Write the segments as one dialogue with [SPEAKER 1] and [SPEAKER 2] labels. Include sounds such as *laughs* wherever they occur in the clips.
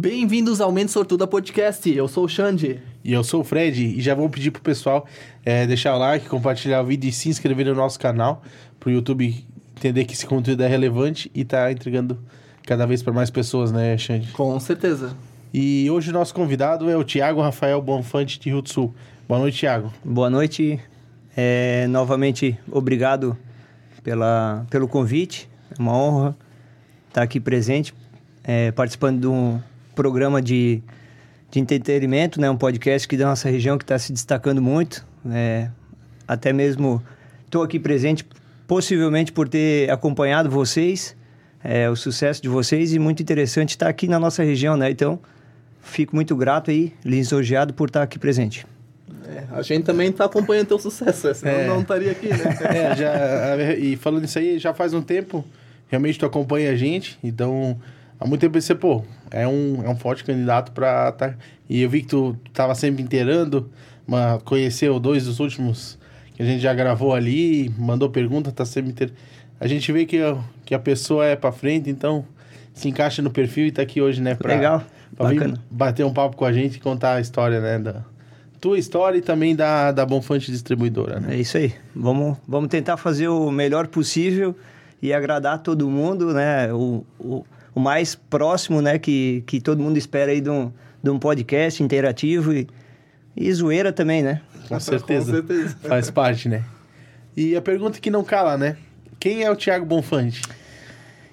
[SPEAKER 1] Bem-vindos ao Mente Sortuda Podcast. Eu sou o Xande.
[SPEAKER 2] E eu sou o Fred. E já vou pedir pro pessoal é, deixar o like, compartilhar o vídeo e se inscrever no nosso canal. Pro YouTube entender que esse conteúdo é relevante e tá entregando cada vez para mais pessoas, né, Xande?
[SPEAKER 1] Com certeza.
[SPEAKER 2] E hoje o nosso convidado é o Tiago Rafael Bonfante de Rio do Sul. Boa noite, Tiago.
[SPEAKER 3] Boa noite. É, novamente, obrigado pela, pelo convite. É uma honra estar aqui presente, é, participando de um programa de, de entretenimento, né, um podcast que da nossa região que está se destacando muito. É, até mesmo estou aqui presente, possivelmente por ter acompanhado vocês, é, o sucesso de vocês, e muito interessante estar aqui na nossa região, né? Então, fico muito grato aí, lisonjeado por estar aqui presente.
[SPEAKER 1] É, a gente também está acompanhando teu sucesso, senão
[SPEAKER 2] É.
[SPEAKER 1] não estaria aqui, né? *laughs*
[SPEAKER 2] É, já, e falando isso aí, já faz um tempo, realmente tu acompanha a gente, então há muito tempo eu pensei, pô, é um, é um forte candidato pra tá, e eu vi que tu tava sempre inteirando, mas conheceu dois dos últimos que a gente já gravou ali, mandou pergunta, tá sempre inteiro. A gente vê que, a- que a pessoa é pra frente, então se encaixa no perfil e tá aqui hoje, né, pra,
[SPEAKER 3] Legal,
[SPEAKER 2] pra vir bater um papo com a gente e contar a história, né, da tua história e também da, da Bonfante Distribuidora, né?
[SPEAKER 3] É isso aí. Vamos, vamos tentar fazer o melhor possível e agradar todo mundo, né? O, o, o mais próximo, né? Que, que todo mundo espera aí de um, de um podcast interativo e, e zoeira também, né?
[SPEAKER 2] Com certeza.
[SPEAKER 1] Com certeza.
[SPEAKER 2] Faz parte, né? E a pergunta que não cala, né? Quem é o Thiago Bonfante?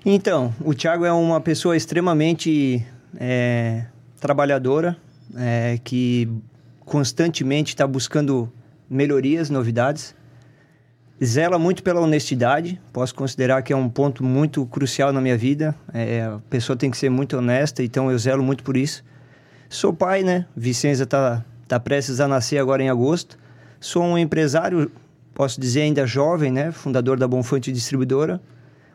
[SPEAKER 3] Então, o Thiago é uma pessoa extremamente é, trabalhadora, é, que constantemente está buscando melhorias, novidades. Zela muito pela honestidade, posso considerar que é um ponto muito crucial na minha vida. É, a pessoa tem que ser muito honesta, então eu zelo muito por isso. Sou pai, né? Vicenza está tá prestes a nascer agora em agosto. Sou um empresário, posso dizer ainda jovem, né? Fundador da Bonfante Distribuidora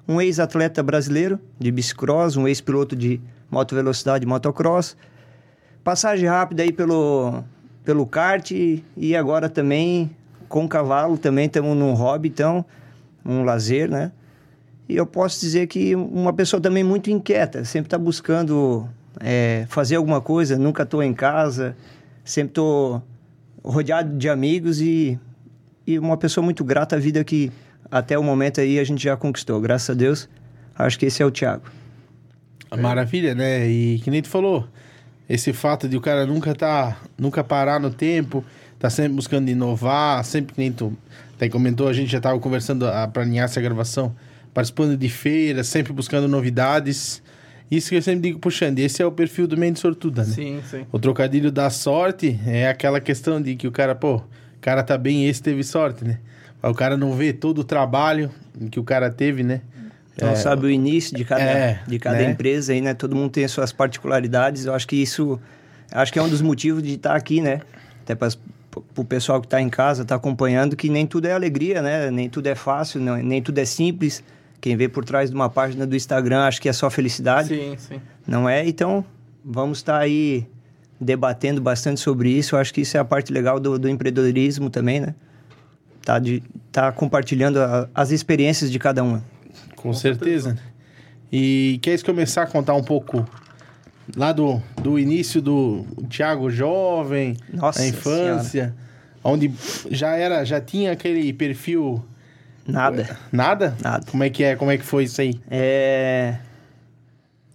[SPEAKER 3] um ex-atleta brasileiro de bicicross, um ex-piloto de moto velocidade motocross. Passagem rápida aí pelo, pelo kart e agora também com cavalo, também estamos num hobby, então, um lazer, né? E eu posso dizer que uma pessoa também muito inquieta, sempre está buscando é, fazer alguma coisa, nunca estou em casa, sempre estou rodeado de amigos e, e uma pessoa muito grata à vida que até o momento aí a gente já conquistou. Graças a Deus, acho que esse é o Thiago.
[SPEAKER 2] Maravilha, né? E que nem tu falou, esse fato de o cara nunca tá, nunca parar no tempo, tá sempre buscando inovar, sempre que nem tu até comentou, a gente já tava conversando pra alinhar essa gravação, participando de feiras, sempre buscando novidades. Isso que eu sempre digo pro Xande, esse é o perfil do Mente Sortuda, né?
[SPEAKER 1] Sim, sim.
[SPEAKER 2] O trocadilho da sorte é aquela questão de que o cara, pô, o cara tá bem, esse teve sorte, né? O cara não vê todo o trabalho que o cara teve, né?
[SPEAKER 3] Não
[SPEAKER 2] É,
[SPEAKER 3] sabe o início de cada,
[SPEAKER 2] é,
[SPEAKER 3] de cada
[SPEAKER 2] né?
[SPEAKER 3] empresa aí, né? Todo mundo tem as suas particularidades. Eu acho que isso, acho que é um dos motivos de estar aqui, né? Até para o pessoal que está em casa, está acompanhando, que nem tudo é alegria, né? Nem tudo é fácil, não, nem tudo é simples. Quem vê por trás de uma página do Instagram, acho que é só felicidade.
[SPEAKER 1] Sim, sim.
[SPEAKER 3] Não é? Então, vamos estar aí debatendo bastante sobre isso. Eu acho que isso é a parte legal do, do empreendedorismo também, né? Tá, de, tá compartilhando a- as experiências de cada uma.
[SPEAKER 2] Com certeza. E queres começar a contar um pouco lá do, do início do Thiago jovem,
[SPEAKER 3] Nossa
[SPEAKER 2] a infância, onde já era, já tinha aquele perfil
[SPEAKER 3] Nada.
[SPEAKER 2] nada?
[SPEAKER 3] Nada.
[SPEAKER 2] Como é que é? Como é que foi isso aí?
[SPEAKER 3] É...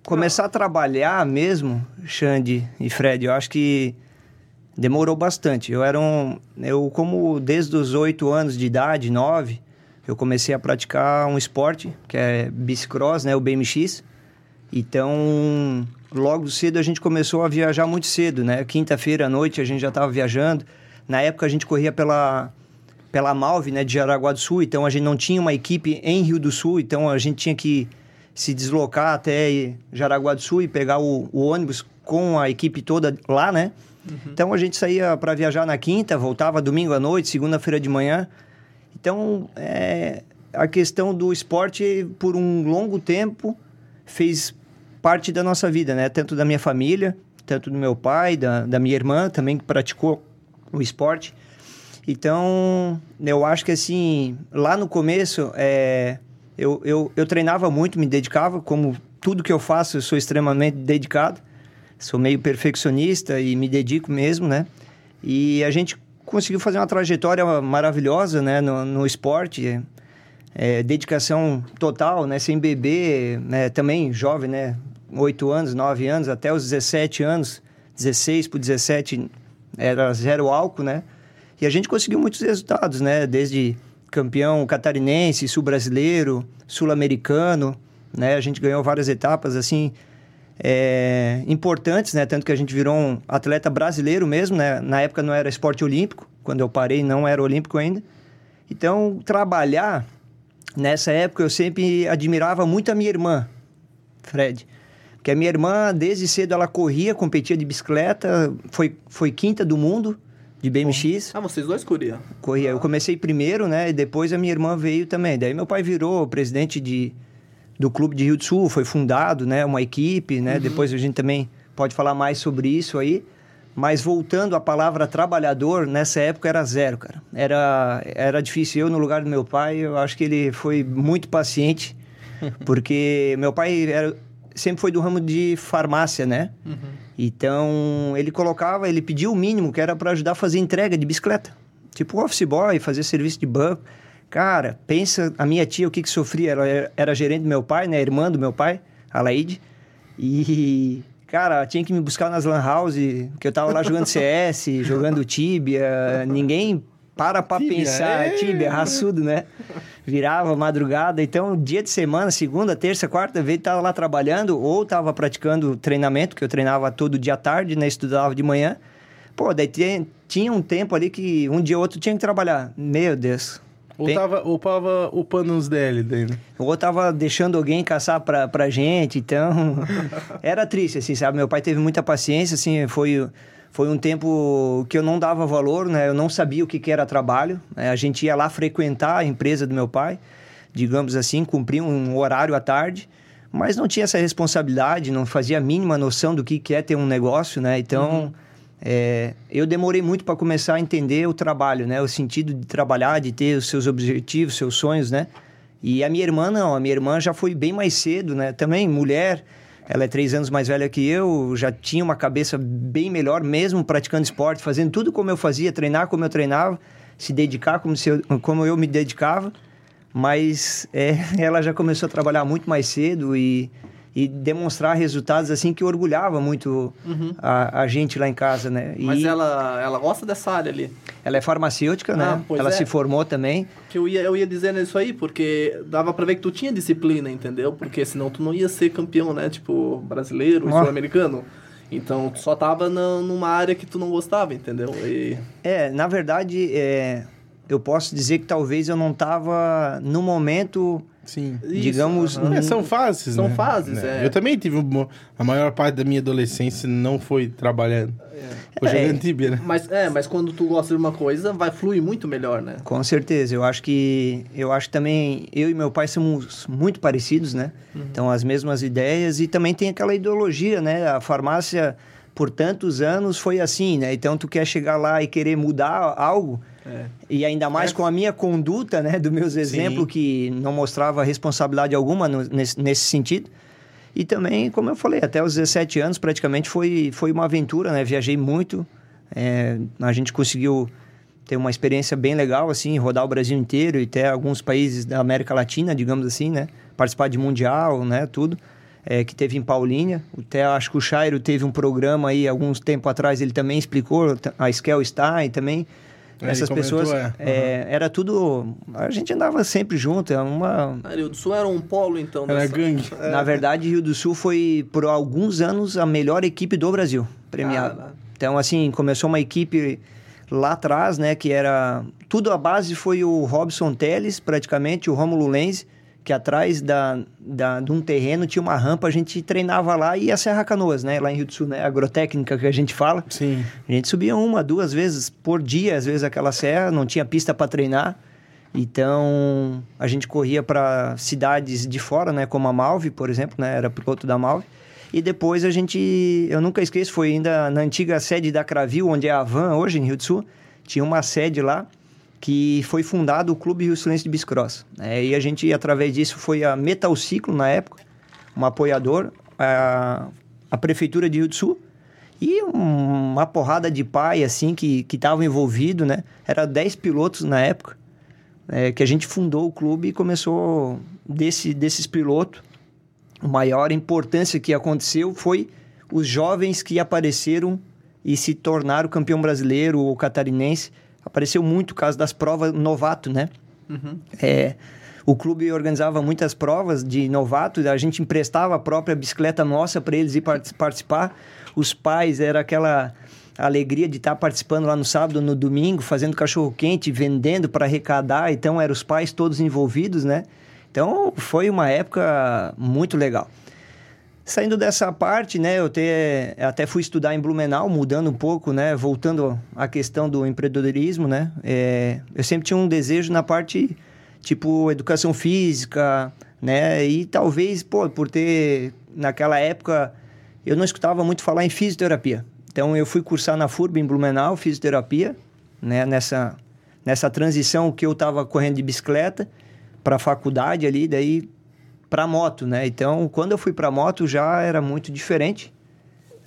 [SPEAKER 3] Começar a trabalhar mesmo, Xande e Fred, eu acho que demorou bastante. Eu era um... Eu, como desde os oito anos de idade, nove, eu comecei a praticar um esporte, que é bicicross, né? O BMX. Então, logo cedo a gente começou a viajar muito cedo, né? Quinta-feira à noite a gente já estava viajando. Na época a gente corria pela pela Malve, né, de Jaraguá do Sul, então a gente não tinha uma equipe em Rio do Sul, então a gente tinha que se deslocar até Jaraguá do Sul e pegar o, o ônibus com a equipe toda lá, né? Então a gente saía para viajar na quinta, voltava domingo à noite, segunda-feira de manhã. Então, é, a questão do esporte, por um longo tempo, fez parte da nossa vida, né? Tanto da minha família, tanto do meu pai, da, da minha irmã também, que praticou o esporte. Então, eu acho que assim, lá no começo, é, eu, eu, eu treinava muito, me dedicava, como tudo que eu faço, eu sou extremamente dedicado. Sou meio perfeccionista e me dedico mesmo, né? E a gente conseguiu fazer uma trajetória maravilhosa, né? No, no esporte, é, dedicação total, né? Sem beber, né? Também jovem, né? 8 anos, 9 anos, até os 17 anos, 16 por 17 era zero álcool, né? E a gente conseguiu muitos resultados, né? Desde campeão catarinense, sul-brasileiro, sul-americano, né? A gente ganhou várias etapas, assim, é, importantes, né? Tanto que a gente virou um atleta brasileiro mesmo, né? Na época não era esporte olímpico, quando eu parei não era olímpico ainda. Então, trabalhar, nessa época eu sempre admirava muito a minha irmã, Fred. Porque a minha irmã, desde cedo, ela corria, competia de bicicleta, foi, foi quinta do mundo de BMX.
[SPEAKER 1] Ah, vocês dois corriam?
[SPEAKER 3] Corria. Eu comecei primeiro, né? E depois a minha irmã veio também. Daí meu pai virou presidente de, do Clube de Rio do Sul, foi fundado, né? Uma equipe, né? Depois a gente também pode falar mais sobre isso aí. Mas voltando à palavra trabalhador, nessa época era zero, cara. Era, era difícil. Eu, no lugar do meu pai, eu acho que ele foi muito paciente, *laughs* porque meu pai era, sempre foi do ramo de farmácia, né? Então, ele colocava, ele pedia o mínimo, que era para ajudar a fazer entrega de bicicleta. Tipo office boy, fazer serviço de banco. Cara, pensa, a minha tia, o que que sofria? Ela era, era gerente do meu pai, né? Irmã do meu pai, a Laide. E, cara, tinha que me buscar nas lan house, que eu tava lá jogando *laughs* CS, jogando Tibia. Ninguém para pra
[SPEAKER 2] Tibia,
[SPEAKER 3] pensar.
[SPEAKER 2] é.
[SPEAKER 3] Tibia, raçudo, né? Virava madrugada. Então, dia de semana, segunda, terça, quarta, vez, tava lá trabalhando ou tava praticando treinamento, que eu treinava todo dia à tarde, né? Estudava de manhã. Pô, daí tinha, tinha um tempo ali que um dia ou outro tinha que trabalhar. Meu Deus.
[SPEAKER 2] Ou
[SPEAKER 3] Tem-
[SPEAKER 2] tava, ou tava upando uns DL né?
[SPEAKER 3] ou tava deixando alguém caçar pra, pra gente, então... *laughs* era triste, assim, sabe? Meu pai teve muita paciência, assim, foi, foi um tempo que eu não dava valor, né? Eu não sabia o que, que era trabalho. né? A gente ia lá frequentar a empresa do meu pai, digamos assim, cumprir um horário à tarde, mas não tinha essa responsabilidade, não fazia a mínima noção do que, que é ter um negócio, né? Então... é, eu demorei muito para começar a entender o trabalho, né? O sentido de trabalhar, de ter os seus objetivos, seus sonhos, né? E a minha irmã não, a minha irmã já foi bem mais cedo, né? Também mulher, ela é três anos mais velha que eu, já tinha uma cabeça bem melhor, mesmo praticando esporte, fazendo tudo como eu fazia, treinar como eu treinava, se dedicar como, se eu, como eu me dedicava. Mas é, *laughs* ela já começou a trabalhar muito mais cedo e, e demonstrar resultados assim que orgulhava muito a, a gente lá em casa, né? E
[SPEAKER 1] Mas ela, ela gosta dessa área ali.
[SPEAKER 3] ela é farmacêutica,
[SPEAKER 1] Ah,
[SPEAKER 3] né? Ela
[SPEAKER 1] é.
[SPEAKER 3] se formou também.
[SPEAKER 1] Que eu ia, eu ia dizendo isso aí, porque dava pra ver que tu tinha disciplina, entendeu? Porque senão tu não ia ser campeão, né? Tipo, brasileiro, sul-americano. Então, tu só tava na, numa área que tu não gostava, entendeu? E...
[SPEAKER 3] É, na verdade, é, eu posso dizer que talvez eu não estava no momento,
[SPEAKER 2] Sim.
[SPEAKER 1] Isso,
[SPEAKER 3] digamos.
[SPEAKER 2] É, são fases,
[SPEAKER 1] São
[SPEAKER 2] né?
[SPEAKER 1] fases, é.
[SPEAKER 2] Eu também tive uma, a maior parte da minha adolescência não foi trabalhando. Foi
[SPEAKER 3] É.
[SPEAKER 2] jogando tibia, né?
[SPEAKER 1] Mas, é, mas quando tu gosta de uma coisa, vai fluir muito melhor, né?
[SPEAKER 3] Com certeza. Eu acho que eu acho que também eu e meu pai somos muito parecidos, né? Então as mesmas ideias e também tem aquela ideologia, né? A farmácia por tantos anos foi assim, né? Então tu quer chegar lá e querer mudar algo
[SPEAKER 1] É.
[SPEAKER 3] e ainda mais
[SPEAKER 1] É.
[SPEAKER 3] com a minha conduta, né? Do meus exemplos que não mostrava responsabilidade alguma no- nesse, nesse sentido. E também, como eu falei, até os 17 anos praticamente foi, foi uma aventura, né? Viajei muito. É, a gente conseguiu ter uma experiência bem legal, assim, rodar o Brasil inteiro e até alguns países da América Latina, digamos assim, né? Participar de Mundial, né? Tudo. É, que teve em Paulínia. Até acho que o Chairo teve um programa aí, alguns tempo atrás, ele também explicou, a Skel Stein também.
[SPEAKER 2] É, ele
[SPEAKER 3] Essas
[SPEAKER 2] comentou,
[SPEAKER 3] pessoas,
[SPEAKER 2] é.
[SPEAKER 3] é, era tudo... A gente andava sempre junto, é uma...
[SPEAKER 1] A Rio do Sul era um polo, então.
[SPEAKER 2] Era
[SPEAKER 1] dessa-
[SPEAKER 2] gangue.
[SPEAKER 3] Na verdade, Rio do Sul foi, por alguns anos, a melhor equipe do Brasil, premiada.
[SPEAKER 1] Cara.
[SPEAKER 3] Então, assim, começou uma equipe lá atrás, né, que era... Tudo a base foi o Robson Teles, praticamente, o Rômulo Lenz, que atrás da, da, de um terreno tinha uma rampa, a gente treinava lá e a Serra Canoas, né, lá em Rio do Sul, né, agrotécnica que a gente fala.
[SPEAKER 2] Sim.
[SPEAKER 3] A gente subia uma, duas vezes por dia, às vezes aquela serra, não tinha pista para treinar. Então, a gente corria para cidades de fora, né, como a Malve, por exemplo, né, era piloto da Malve. E depois a gente, eu nunca esqueço, foi ainda na antiga sede da Cravil, onde é a Van hoje em Rio do Sul, tinha uma sede lá que foi fundado o Clube Rio Silense de Bicicross. É, e a gente, através disso, foi a Metal Ciclo na época, um apoiador, a, a Prefeitura de Rio do Sul, E um- uma porrada de pai, assim, que estavam envolvido, né? Era 10 pilotos na época, é, que a gente fundou o clube e começou desse, desses pilotos. A maior importância que aconteceu foi os jovens que apareceram e se tornaram campeão brasileiro ou catarinense. Apareceu muito por causa das provas novato, né? É, o clube organizava muitas provas de novato, a gente emprestava a própria bicicleta nossa para eles ir part- *laughs* participar. Os pais, era aquela alegria de estar participando lá no sábado, no domingo, fazendo cachorro-quente, vendendo para arrecadar. Então, eram os pais todos envolvidos, né? Então, foi uma época muito legal. Saindo dessa parte, né, eu até, até fui estudar em Blumenau, mudando um pouco, né, voltando à questão do empreendedorismo, né, é, eu sempre tinha um desejo na parte, tipo, educação física, né, e talvez, pô, por ter, naquela época, eu não escutava muito falar em fisioterapia. Então, eu fui cursar na FURB em Blumenau, fisioterapia, né, nessa, nessa transição que eu estava correndo de bicicleta para a faculdade ali, daí para moto, né? Então, quando eu fui para moto já era muito diferente,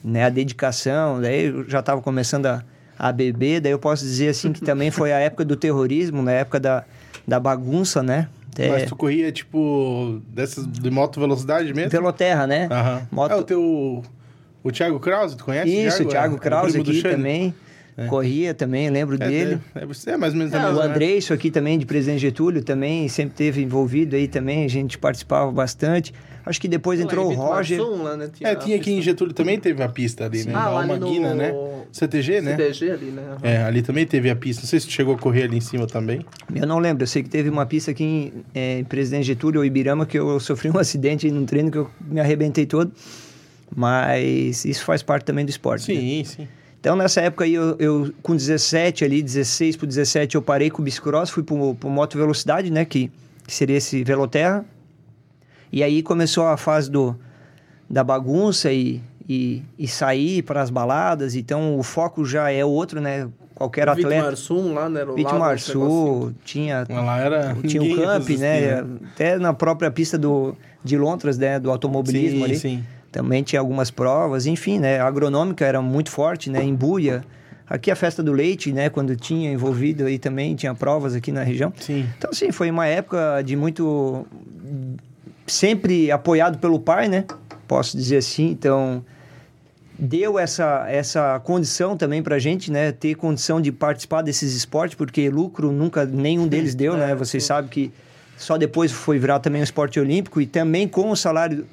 [SPEAKER 3] né? A dedicação, daí eu já estava começando a, a beber, daí eu posso dizer assim que também *laughs* foi a época do terrorismo, na época da, da bagunça, né? É,
[SPEAKER 2] Mas tu corria, tipo, dessas de moto velocidade mesmo?
[SPEAKER 3] Veloterra, né?
[SPEAKER 2] Aham.
[SPEAKER 3] Moto-
[SPEAKER 2] É o teu... O Thiago Krause, tu conhece?
[SPEAKER 3] Isso, o Thiago
[SPEAKER 2] É, é
[SPEAKER 3] Krause aqui
[SPEAKER 2] Xande?
[SPEAKER 3] Também. Corria também, lembro
[SPEAKER 2] É,
[SPEAKER 3] dele.
[SPEAKER 2] É, é, é mais ou menos a
[SPEAKER 1] É,
[SPEAKER 2] mesma,
[SPEAKER 3] O
[SPEAKER 2] né?
[SPEAKER 3] André, isso aqui também, de Presidente Getúlio, também sempre teve envolvido aí também, a gente participava bastante. Acho que depois entrou o Roger.
[SPEAKER 1] Lá, né?
[SPEAKER 2] É, tinha aqui em Getúlio também teve a pista ali, né?
[SPEAKER 1] Ah, lá
[SPEAKER 2] Almaguina,
[SPEAKER 1] no-
[SPEAKER 2] né? CTG, né?
[SPEAKER 1] CTG ali, né?
[SPEAKER 2] É, ali também teve a pista. Não sei se tu chegou a correr ali em cima também.
[SPEAKER 3] Eu não lembro, eu sei que teve uma pista aqui em, é, em Presidente Getúlio ou Ibirama que eu sofri um *laughs* acidente aí num treino que eu me arrebentei todo. Mas isso faz parte também do esporte. né?
[SPEAKER 2] Sim, sim.
[SPEAKER 3] Então nessa época aí, eu, eu com 17 ali, 16 pro 17, eu parei com o bicicross, fui pro, pro moto velocidade, né? Que, que seria esse Veloterra. E aí começou a fase do, da bagunça e, e, e sair para as baladas. Então o foco já é outro, né? Qualquer
[SPEAKER 1] O
[SPEAKER 3] atleta.
[SPEAKER 1] Marsum lá, né? era o
[SPEAKER 3] Pete
[SPEAKER 1] lado, um
[SPEAKER 3] Marçu, tinha
[SPEAKER 2] lá era.
[SPEAKER 3] tinha o camp,
[SPEAKER 2] resistia,
[SPEAKER 3] né? Até na própria pista do, de Londres, né? Do automobilismo
[SPEAKER 2] Sim,
[SPEAKER 3] ali.
[SPEAKER 2] sim.
[SPEAKER 3] Também tinha algumas provas, enfim, né? A agronômica era muito forte, né? Em Buia. Aqui a festa do leite, né? Quando tinha envolvido aí também, tinha provas aqui na região.
[SPEAKER 2] Sim.
[SPEAKER 3] Então, assim, foi uma época de muito... Sempre apoiado pelo pai, né? Posso dizer assim. Então, deu essa, essa condição também pra gente, né? Ter condição de participar desses esportes, porque lucro nunca nenhum deles deu, né? Vocês sabem que só depois foi virar também um esporte olímpico e também com o salário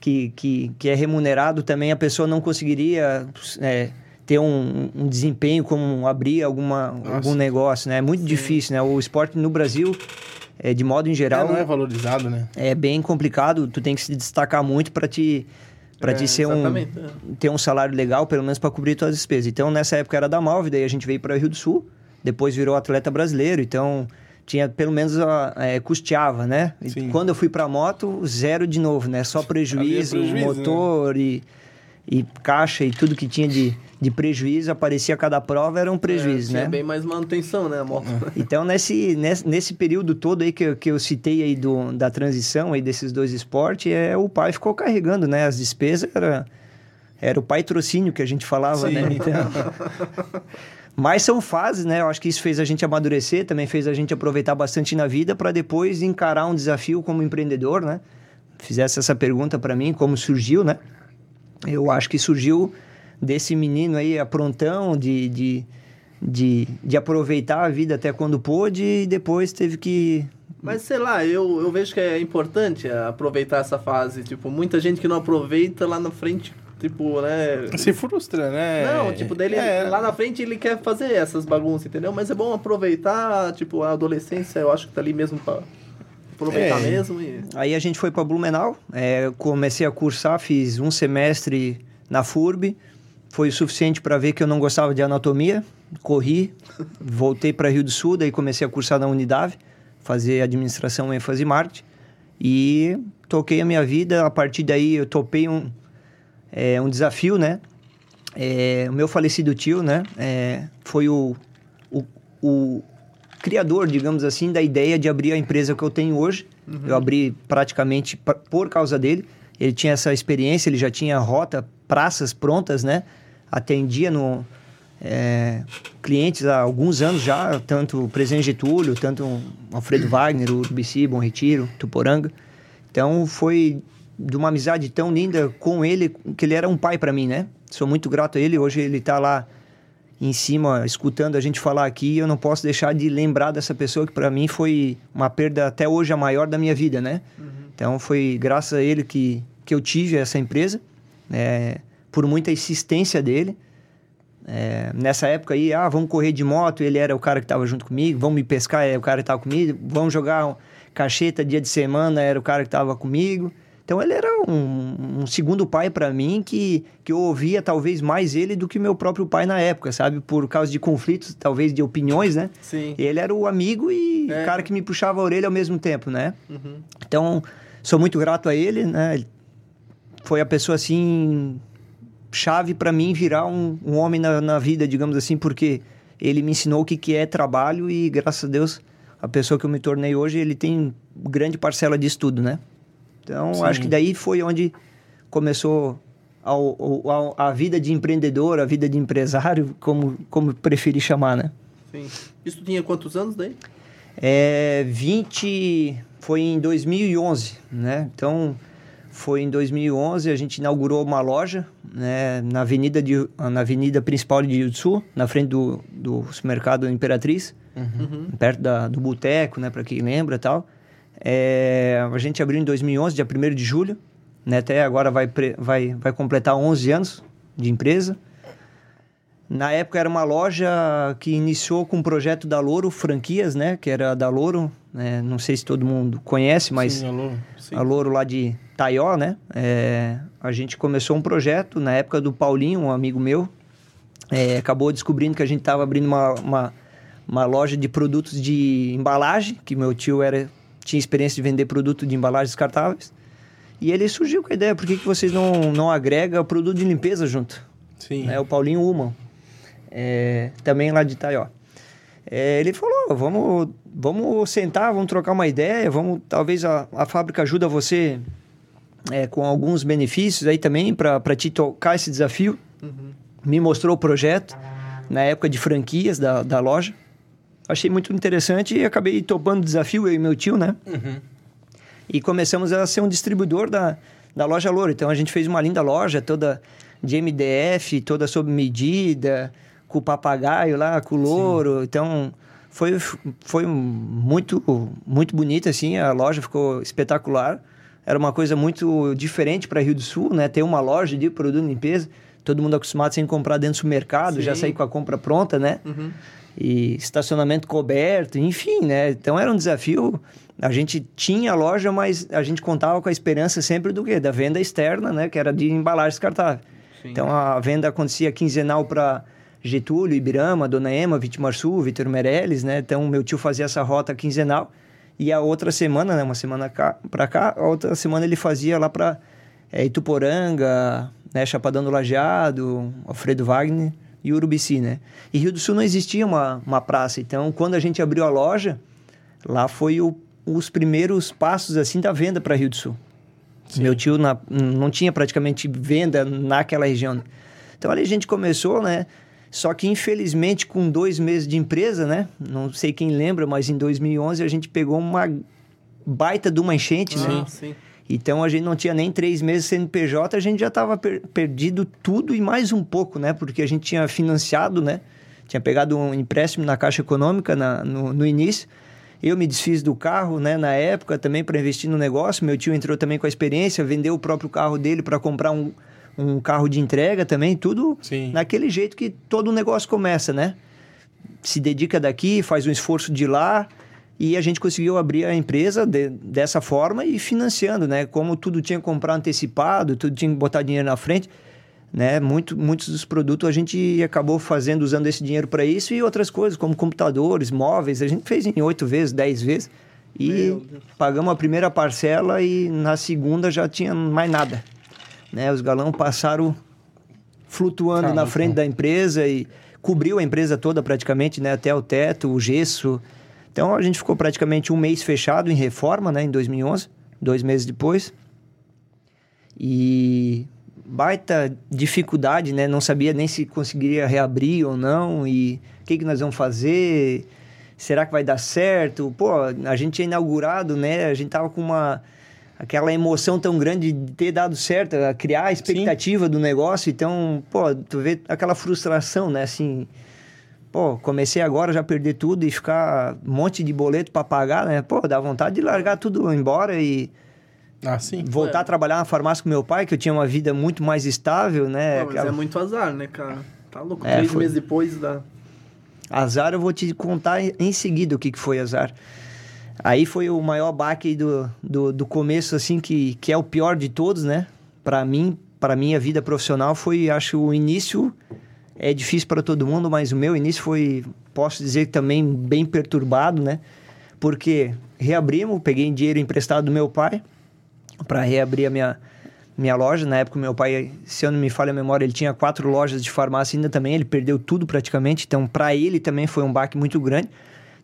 [SPEAKER 3] que, que, que é remunerado também a pessoa não conseguiria é, ter um, um desempenho como abrir alguma, algum negócio, né? É muito difícil, né? O esporte no Brasil, é, de modo em
[SPEAKER 2] É,
[SPEAKER 3] geral,
[SPEAKER 2] não é valorizado, né?
[SPEAKER 3] é bem complicado. Tu tem que se destacar muito para te para
[SPEAKER 1] É,
[SPEAKER 3] te ser um
[SPEAKER 1] exatamente, é.
[SPEAKER 3] ter um salário legal, pelo menos para cobrir todas as despesas. Então nessa época era da Malve, daí a gente veio para Rio do Sul, depois virou atleta brasileiro, então tinha pelo menos a, é, custeava, né? E quando eu fui para moto, zero de novo, né? Só prejuízo,
[SPEAKER 2] prejuízo, né?
[SPEAKER 3] motor e e caixa e tudo que tinha de, de prejuízo, aparecia cada prova era um prejuízo,
[SPEAKER 1] tinha
[SPEAKER 3] né?
[SPEAKER 1] bem mais manutenção, né? A moto.
[SPEAKER 3] Então, nesse, nesse, nesse período todo aí que, eu- que eu citei aí do, da transição aí desses dois esportes, é, o pai ficou carregando, né? As despesas era, era o patrocínio que a gente falava,
[SPEAKER 2] Sim.
[SPEAKER 3] né? Então... *laughs* Mas são fases, né? Eu acho que isso fez a gente amadurecer, também fez a gente aproveitar bastante na vida para depois encarar um desafio como empreendedor, né? Fizesse essa pergunta para mim, como surgiu, né? Eu acho que surgiu desse menino aí aprontão de, de, de, de aproveitar a vida até quando pôde e depois teve que.
[SPEAKER 1] Mas sei lá, eu, eu vejo que é importante aproveitar essa fase. Tipo, muita gente que não aproveita lá na frente, tipo, né?
[SPEAKER 2] Se frustra, né?
[SPEAKER 1] Não, tipo, dele
[SPEAKER 2] É.
[SPEAKER 1] lá na frente ele quer fazer essas bagunças, entendeu? Mas é bom aproveitar, tipo, a adolescência, eu acho que tá ali mesmo pra aproveitar
[SPEAKER 2] É.
[SPEAKER 1] mesmo. E...
[SPEAKER 3] Aí a gente foi para Blumenau, é, comecei a cursar, fiz um semestre na FURB, foi o suficiente para ver que eu não gostava de anatomia, corri, *laughs* voltei para Rio do Sul, daí comecei a cursar na Unidade, fazer administração ênfase marketing e toquei a minha vida. A partir daí eu topei um, é, um desafio, né? É, o meu falecido tio, né? é, foi o, o, o criador, digamos assim, da ideia de abrir a empresa que eu tenho hoje. Eu abri praticamente pa- por causa dele. Ele tinha essa experiência, ele já tinha rota, praças prontas, né? atendia no, é, clientes há alguns anos já, tanto o Presidente Getúlio, tanto o Alfredo Wagner, o Urubici, Bom Retiro, Tuporanga. Então foi de uma amizade tão linda com ele que ele era um pai para mim, né? Sou muito grato a ele. Hoje ele está lá em cima escutando a gente falar aqui. Eu não posso deixar de lembrar dessa pessoa que para mim foi uma perda até hoje a maior da minha vida, né? Uhum. Então foi graças a ele que, que eu tive essa empresa, é, por muita insistência dele. É, nessa época aí, ah, vamos correr de moto, ele era o cara que estava junto comigo, vamos me pescar, é o cara que estava comigo, vamos jogar cacheta dia de semana, era o cara que estava comigo. Então ele era um, um segundo pai para mim que, que eu ouvia talvez mais ele do que meu próprio pai na época, sabe? Por causa de conflitos, talvez de opiniões, né? *laughs*
[SPEAKER 1] Sim.
[SPEAKER 3] Ele era o amigo e é. cara que me puxava a orelha ao mesmo tempo, né? Uhum. Então, sou muito grato a ele, né? Ele foi a pessoa assim chave para mim virar um, um homem na, na, vida, digamos assim, porque ele me ensinou o que, que é trabalho e, graças a Deus, a pessoa que eu me tornei hoje, ele tem grande parcela de estudo, né? Então, Sim. acho que daí foi onde começou a, vida de empreendedor, a vida de empresário, como, como preferi chamar, né?
[SPEAKER 1] Sim. Isso tinha quantos anos daí?
[SPEAKER 3] É, 20... Foi em 2011, né? Então, foi em 2011, a gente inaugurou uma loja né, na, avenida de, na avenida principal de Sul, na frente do, do supermercado Imperatriz, uhum. perto da, do Boteco, né, para quem lembra e tal. É, a gente abriu em 2011, dia 1 de julho, né, até agora vai, vai, vai completar 11 anos de empresa. Na época era uma loja que iniciou com o projeto da Louro Franquias, né? Que era da Louro, né? não sei se todo mundo conhece, mas
[SPEAKER 2] sim, a, Louro,
[SPEAKER 3] sim. a Louro lá de Taió, né? É, a gente começou um projeto na época do Paulinho, um amigo meu, é, acabou descobrindo que a gente estava abrindo uma, uma, uma, loja de produtos de embalagem, que meu tio era tinha experiência de vender produto de embalagens descartáveis. E ele surgiu com a ideia, por que, que vocês não, não agregam produto de limpeza junto?
[SPEAKER 2] Sim.
[SPEAKER 3] É o Paulinho Uman é, também lá de Itaió. É, ele falou, vamos, vamos sentar, vamos trocar uma ideia, vamos, talvez a, a fábrica ajuda você é, com alguns benefícios aí também para te tocar esse desafio. Uhum. Me mostrou o projeto na época de franquias da, da loja. Achei muito interessante e acabei topando o desafio, eu e meu tio, né? Uhum. E começamos a ser um distribuidor da, da loja Louro. Então a gente fez uma linda loja toda de MDF, toda sob medida, com o papagaio lá, com o louro. Sim. Então, foi, foi muito, muito bonito, assim. A loja ficou espetacular. Era uma coisa muito diferente para Rio do Sul, né? Ter uma loja de produto de limpeza. Todo mundo acostumado sem comprar dentro do mercado, Sim. já sair com a compra pronta, né? Uhum. E estacionamento coberto, enfim, né? Então era um desafio. A gente tinha a loja, mas a gente contava com a esperança sempre do quê? Da venda externa, né? Que era de embalagem descartável. Sim. Então a venda acontecia quinzenal para Getúlio, Ibirama, Dona Ema, Vitimar Sul, Vitor Meirelles, né? Então, meu tio fazia essa rota quinzenal. E a outra semana, né? Uma semana para cá, a outra semana ele fazia lá para é, Ituporanga, né? Chapadão do Lajeado, Alfredo Wagner e Urubici, né? E Rio do Sul não existia uma, uma praça. Então, quando a gente abriu a loja, lá foi o, os primeiros passos, assim, da venda para Rio do Sul. Sim. Meu tio na, não tinha praticamente venda naquela região. Então, ali a gente começou, né? Só que, infelizmente, com dois meses de empresa, né? Não sei quem lembra, mas em 2011 a gente pegou uma baita de uma enchente,
[SPEAKER 1] né?
[SPEAKER 3] Sim,
[SPEAKER 1] sim.
[SPEAKER 3] Então a gente não tinha nem três meses CNPJ, a gente já estava per perdido tudo e mais um pouco, né? Porque a gente tinha financiado, né? Tinha pegado um empréstimo na Caixa Econômica na, no, no início. Eu me desfiz do carro, né? Na época também para investir no negócio. Meu tio entrou também com a experiência, vendeu o próprio carro dele para comprar um, um carro de entrega também, tudo
[SPEAKER 2] Sim.
[SPEAKER 3] naquele jeito que todo negócio começa, né? Se dedica daqui, faz um esforço de lá e a gente conseguiu abrir a empresa de, dessa forma e financiando, né? Como tudo tinha que comprar antecipado, tudo tinha que botar dinheiro na frente, né? Muito, muitos dos produtos a gente acabou fazendo, usando esse dinheiro para isso e outras coisas, como computadores, móveis, a gente fez em oito vezes, dez vezes e pagamos a primeira parcela e na segunda já tinha mais nada. Né? Os galão passaram flutuando Caramba. na frente da empresa e cobriu a empresa toda praticamente, né? Até o teto, o gesso. Então a gente ficou praticamente um mês fechado em reforma, né? Em 2011, dois meses depois. E baita dificuldade, né? Não sabia nem se conseguiria reabrir ou não e o que, que nós vamos fazer, será que vai dar certo? Pô, a gente tinha inaugurado, né? A gente tava com uma aquela emoção tão grande de ter dado certo, a criar a expectativa Sim. do negócio, então, pô, tu vê aquela frustração, né? Assim, pô, comecei agora já perder tudo e ficar um monte de boleto para pagar, né? Pô, dá vontade de largar tudo embora e
[SPEAKER 2] ah, sim.
[SPEAKER 3] Voltar é. a trabalhar na farmácia com meu pai, que eu tinha uma vida muito mais estável, né?
[SPEAKER 1] Não, mas é muito azar, né, cara? Tá louco. É, Três foi... meses depois da.
[SPEAKER 3] Azar, eu vou te contar em seguida o que, que foi azar. Aí foi o maior baque do, do, do começo, assim, que, que é o pior de todos, né? Para mim, para minha vida profissional, foi, acho, o início é difícil para todo mundo, mas o meu início foi, posso dizer, também bem perturbado, né? Porque reabrimos, peguei dinheiro emprestado do meu pai, para reabrir a minha, minha loja. Na época, meu pai, se eu não me falha a memória, ele tinha quatro lojas de farmácia ainda também. Ele perdeu tudo praticamente. Então, para ele também foi um baque muito grande.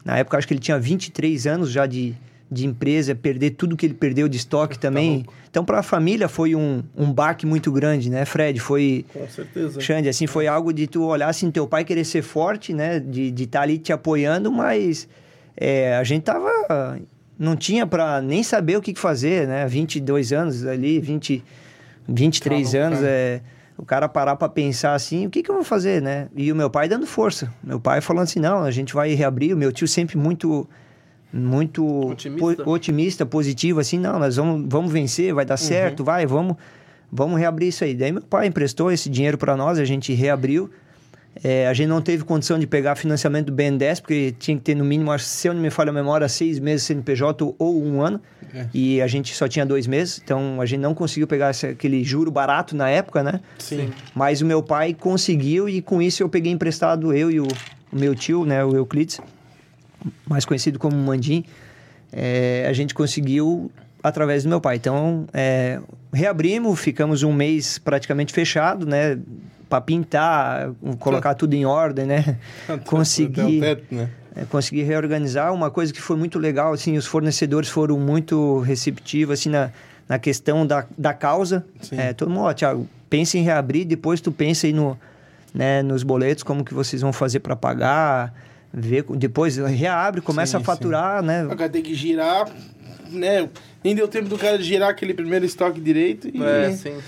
[SPEAKER 3] Na época, acho que ele tinha 23 anos já de, de empresa, perder tudo que ele perdeu de estoque tá também. Louco. Então, para a família foi um, um baque muito grande, né, Fred? Foi.
[SPEAKER 1] Com certeza.
[SPEAKER 3] Xande, assim, foi algo de tu olhar assim, teu pai querer ser forte, né? De estar de tá ali te apoiando, mas é, a gente tava não tinha para nem saber o que fazer, né? 22 anos ali, 20, 23 Calma, anos, cara. é, o cara parar para pensar assim, o que, que eu vou fazer, né? E o meu pai dando força. Meu pai falando assim, não, a gente vai reabrir. O meu tio sempre muito muito otimista, po otimista positivo, assim, não, nós vamos, vamos vencer, vai dar uhum. certo, vai, vamos, vamos reabrir isso aí. Daí meu pai emprestou esse dinheiro para nós, a gente reabriu. É, a gente não teve condição de pegar financiamento do BNDES, porque tinha que ter no mínimo, se eu não me falha a memória, seis meses CNPJ ou um ano. É. E a gente só tinha dois meses, então a gente não conseguiu pegar esse, aquele juro barato na época, né?
[SPEAKER 2] Sim.
[SPEAKER 3] Mas o meu pai conseguiu e com isso eu peguei emprestado, eu e o, o meu tio, né, o Euclides, mais conhecido como Mandim, é, a gente conseguiu através do meu pai. Então, é, reabrimos, ficamos um mês praticamente fechado, né? para pintar, colocar tudo em ordem, né? *laughs* conseguir, né? É, conseguir reorganizar. Uma coisa que foi muito legal, assim, os fornecedores foram muito receptivos, assim, na, na questão da, da causa. É, todo mundo, ó, Thiago, pensa em reabrir, depois tu pensa aí no, né, nos boletos, como que vocês vão fazer para pagar, ver, depois reabre, começa sim, a faturar, sim. né?
[SPEAKER 2] Agora tem que girar, né? Nem deu tempo do cara de girar aquele primeiro estoque direito e...
[SPEAKER 1] É, sim.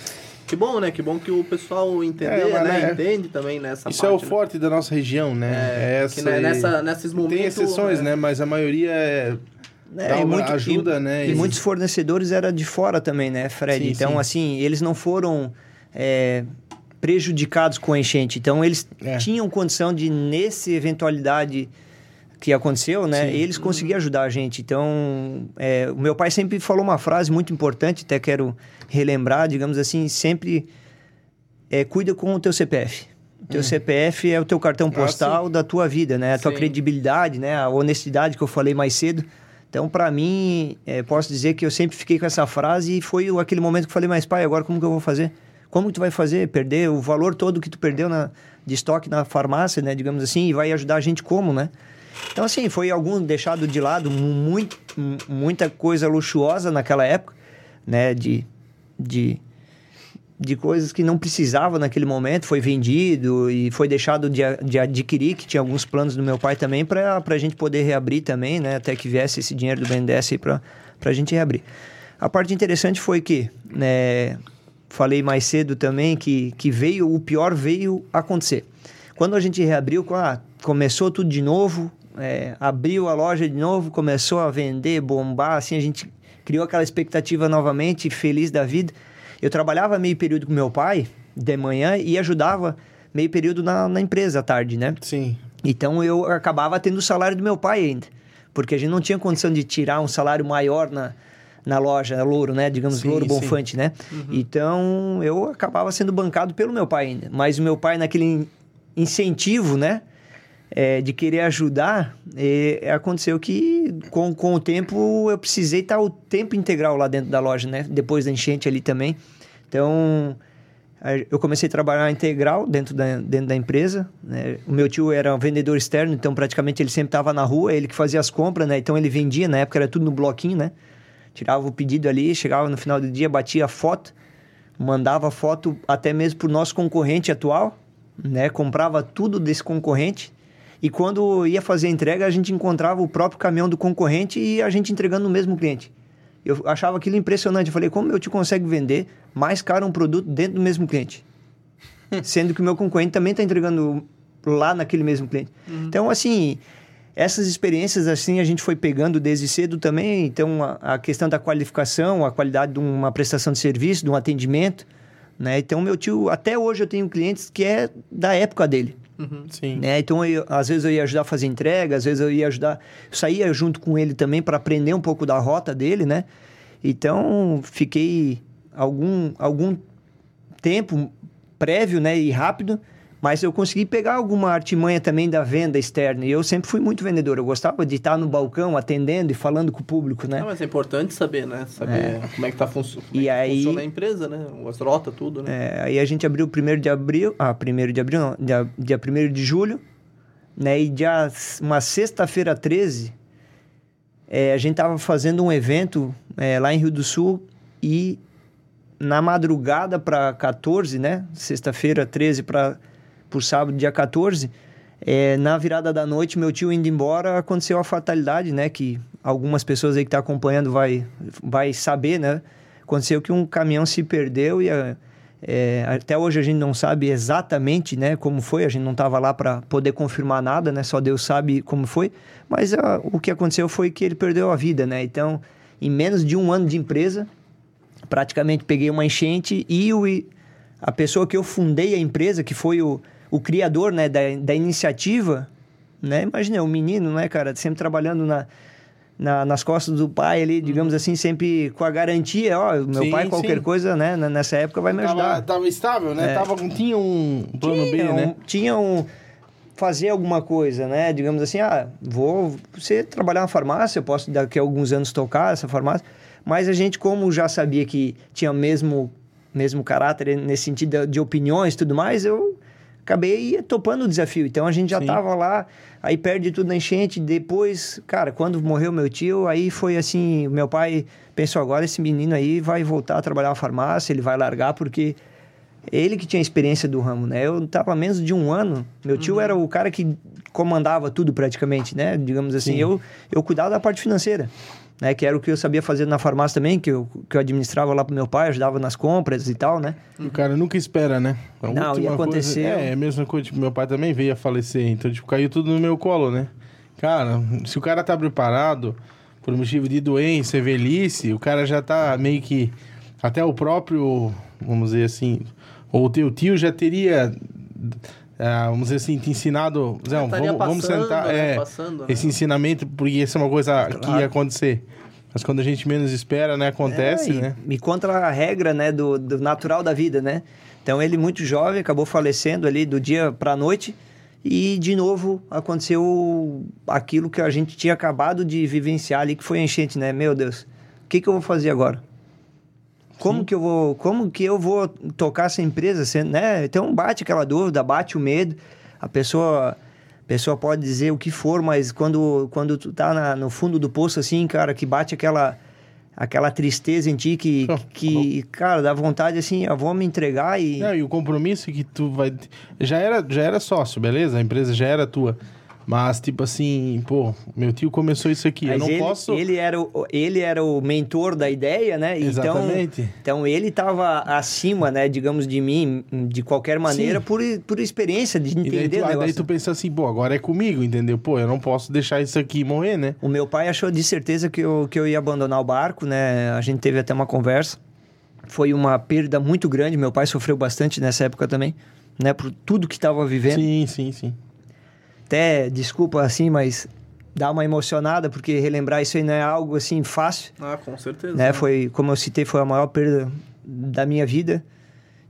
[SPEAKER 1] Que bom, né? Que bom que o pessoal entender, é, né? É. Entende também nessa
[SPEAKER 2] Isso parte, é o né? forte da nossa região, né?
[SPEAKER 1] É, Essa, que, né, nessa, nesses momentos...
[SPEAKER 2] Tem exceções, né? Mas a maioria é... É, e muito, ajuda,
[SPEAKER 3] e,
[SPEAKER 2] né?
[SPEAKER 3] E, e muitos fornecedores eram de fora também, né, Fred? Sim, então, sim. assim, eles não foram é, prejudicados com a enchente. Então, eles é. tinham condição de, nessa eventualidade que aconteceu, né? Sim. Eles conseguiam ajudar a gente. Então, é, o meu pai sempre falou uma frase muito importante, até quero relembrar, digamos assim, sempre é, cuida com o teu CPF. O teu hum. CPF é o teu cartão ah, postal ah, da tua vida, né? A tua sim. credibilidade, né? A honestidade que eu falei mais cedo. Então, para mim, é, posso dizer que eu sempre fiquei com essa frase e foi aquele momento que eu falei, mas pai, agora como que eu vou fazer? Como tu vai fazer? Perder o valor todo que tu perdeu na, de estoque na farmácia, né? Digamos assim, e vai ajudar a gente como, né? Então, assim, foi algum deixado de lado, muito, muita coisa luxuosa naquela época, né? De de, de coisas que não precisava naquele momento, foi vendido e foi deixado de, de adquirir, que tinha alguns planos do meu pai também, para a gente poder reabrir também, né? Até que viesse esse dinheiro do BNDES para a gente reabrir. A parte interessante foi que, né, falei mais cedo também, que, que veio, o pior veio acontecer. Quando a gente reabriu, ah, começou tudo de novo, é, abriu a loja de novo, começou a vender, bombar, assim, a gente criou aquela expectativa novamente, feliz da vida. Eu trabalhava meio período com meu pai, de manhã, e ajudava meio período na, na empresa à tarde, né?
[SPEAKER 2] Sim.
[SPEAKER 3] Então eu acabava tendo o salário do meu pai ainda. Porque a gente não tinha condição de tirar um salário maior na, na loja, Louro, né? Digamos, sim, Louro Bonfante, né? Uhum. Então eu acabava sendo bancado pelo meu pai ainda. Mas o meu pai, naquele incentivo, né? é, de querer ajudar, é, aconteceu que com, com o tempo eu precisei estar o tempo integral lá dentro da loja, né? Depois da enchente ali também. Então, eu comecei a trabalhar integral dentro da, dentro da empresa. Né? O meu tio era um vendedor externo, então praticamente ele sempre estava na rua, ele que fazia as compras, né? Então ele vendia, na época era tudo no bloquinho, né? Tirava o pedido ali, chegava no final do dia, batia a foto mandava foto até mesmo pro nosso concorrente atual, né? Comprava tudo desse concorrente. E quando ia fazer a entrega, a gente encontrava o próprio caminhão do concorrente e a gente entregando no mesmo cliente. Eu achava aquilo impressionante. Eu falei, como eu te consegue vender mais caro um produto dentro do mesmo cliente? *laughs* Sendo que o meu concorrente também está entregando lá naquele mesmo cliente. Então, assim, essas experiências assim a gente foi pegando desde cedo também. Então, a, a questão da qualificação, a qualidade de uma prestação de serviço, de um atendimento. Né? Então, meu tio, até hoje eu tenho clientes que é da época dele.
[SPEAKER 2] Sim.
[SPEAKER 3] Né? Então, eu- às vezes eu ia ajudar a fazer entrega, às vezes eu ia ajudar, eu saía junto com ele também para aprender um pouco da rota dele, né? Então, fiquei algum, algum tempo prévio, né, e rápido, mas eu consegui pegar alguma artimanha também da venda externa. E eu sempre fui muito vendedor, eu gostava de estar no balcão atendendo e falando com o público, né?
[SPEAKER 1] Não, mas é importante saber, né? Saber como é que tá funcio como
[SPEAKER 3] E
[SPEAKER 1] é que
[SPEAKER 3] aí-
[SPEAKER 1] funciona a empresa, né? As rotas, tudo, né?
[SPEAKER 3] É, aí a gente abriu o primeiro de abril, ah, primeiro de abril não, dia, dia 1 de julho, né? E dia, uma sexta-feira 13, é, a gente tava fazendo um evento é, lá em Rio do Sul e na madrugada para 14, né? Sexta-feira 13 para por sábado, dia 14, é, na virada da noite, meu tio indo embora, aconteceu a fatalidade, né? Que algumas pessoas aí que estão acompanhando vai, vai saber, né? Aconteceu que um caminhão se perdeu e a- é, até hoje a gente não sabe exatamente, né? Como foi, a gente não estava lá para poder confirmar nada, né? Só Deus sabe como foi. Mas ah, o que aconteceu foi que ele perdeu a vida, né? Então, em menos de um ano de empresa, praticamente peguei uma enchente e o, a pessoa que eu fundei a empresa, que foi o, o criador né, da, da iniciativa, né? Imagina, um menino, né, cara, sempre trabalhando na, na- nas costas do pai ali, digamos assim, sempre com a garantia, ó, meu
[SPEAKER 2] Sim,
[SPEAKER 3] pai qualquer
[SPEAKER 2] sim.
[SPEAKER 3] coisa, né, nessa época vai me ajudar.
[SPEAKER 2] tava estável, né?
[SPEAKER 3] É.
[SPEAKER 2] Tava, tinha um plano B,
[SPEAKER 3] Tinha um-
[SPEAKER 2] né?
[SPEAKER 3] Tinha um fazer alguma coisa, né? Digamos assim, ah, vou você trabalhar na farmácia, eu posso daqui a alguns anos tocar essa farmácia, mas a gente como já sabia que tinha o mesmo mesmo caráter nesse sentido de, de opiniões e tudo mais, eu acabei topando o desafio. Então a gente já
[SPEAKER 2] Sim.
[SPEAKER 3] tava lá, aí perde tudo na enchente, depois, cara, quando morreu meu tio, aí foi assim, meu pai pensou agora esse menino aí vai voltar a trabalhar na farmácia, ele vai largar porque ele que tinha experiência do ramo, né? Eu tava há menos de um ano. Meu tio era o cara que comandava tudo praticamente, né? Digamos assim,
[SPEAKER 2] Sim.
[SPEAKER 3] eu, eu cuidava da parte financeira, né? Que era o que eu sabia fazer na farmácia também, que eu, que eu administrava lá pro meu pai, ajudava nas compras e tal, né?
[SPEAKER 2] O cara nunca espera, né? A
[SPEAKER 3] Não,
[SPEAKER 2] última
[SPEAKER 3] e aconteceu-
[SPEAKER 2] Coisa, é, é a mesma coisa. Tipo, meu pai também veio a falecer. Então, tipo, caiu tudo no meu colo, né? Cara, se o cara tá preparado por motivo de doença, velhice, o cara já tá meio que... Até o próprio, vamos dizer assim... Ou o teu tio já teria... ah, vamos dizer assim, te ensinado... Zé, vamos, vamos
[SPEAKER 1] passando,
[SPEAKER 2] sentar...
[SPEAKER 1] né?
[SPEAKER 2] É,
[SPEAKER 1] Passando, né?
[SPEAKER 2] esse ensinamento, porque isso é uma coisa que
[SPEAKER 3] Claro.
[SPEAKER 2] ia acontecer. Mas quando a gente menos espera, né? Acontece,
[SPEAKER 3] É, e,
[SPEAKER 2] né?
[SPEAKER 3] E contra a regra, né, do, do natural da vida, né? Então ele muito jovem acabou falecendo ali do dia para a noite e de novo aconteceu aquilo que a gente tinha acabado de vivenciar ali que foi a enchente, né? Meu Deus, o que que eu vou fazer agora? Como que eu vou, como que eu vou tocar essa empresa, né? Então bate aquela dúvida, bate o medo. A pessoa, a pessoa pode dizer o que for, mas quando quando tu tá na- no fundo do poço assim, cara, que bate aquela aquela tristeza em ti que, *laughs* que cara, dá vontade assim, eu vou me entregar e
[SPEAKER 2] Não, e o compromisso que tu vai. Já era, já era sócio, beleza? A empresa já era tua. Mas, tipo assim, pô, meu tio começou isso aqui. eu
[SPEAKER 3] Mas
[SPEAKER 2] não
[SPEAKER 3] ele,
[SPEAKER 2] posso.
[SPEAKER 3] ele era o, ele era o mentor da ideia, né?
[SPEAKER 2] Exatamente.
[SPEAKER 3] Então, então ele estava acima, né, digamos, de mim, de qualquer maneira,
[SPEAKER 2] Sim.
[SPEAKER 3] por, por experiência de
[SPEAKER 2] E daí
[SPEAKER 3] entender
[SPEAKER 2] tu,
[SPEAKER 3] o
[SPEAKER 2] daí
[SPEAKER 3] negócio.
[SPEAKER 2] tu pensa assim, pô, agora é comigo, entendeu? Pô, eu não posso deixar isso aqui morrer, né?
[SPEAKER 3] O meu pai achou de certeza que eu, que eu ia abandonar o barco, né? A gente teve até uma conversa. Foi uma perda muito grande. Meu pai sofreu bastante nessa época também, né? Por tudo que estava vivendo.
[SPEAKER 2] Sim, sim, sim.
[SPEAKER 3] Até, desculpa assim, mas dá uma emocionada, porque relembrar isso aí não é algo assim fácil.
[SPEAKER 1] Ah, com certeza.
[SPEAKER 3] né? Foi, como eu citei, foi a maior perda da minha vida.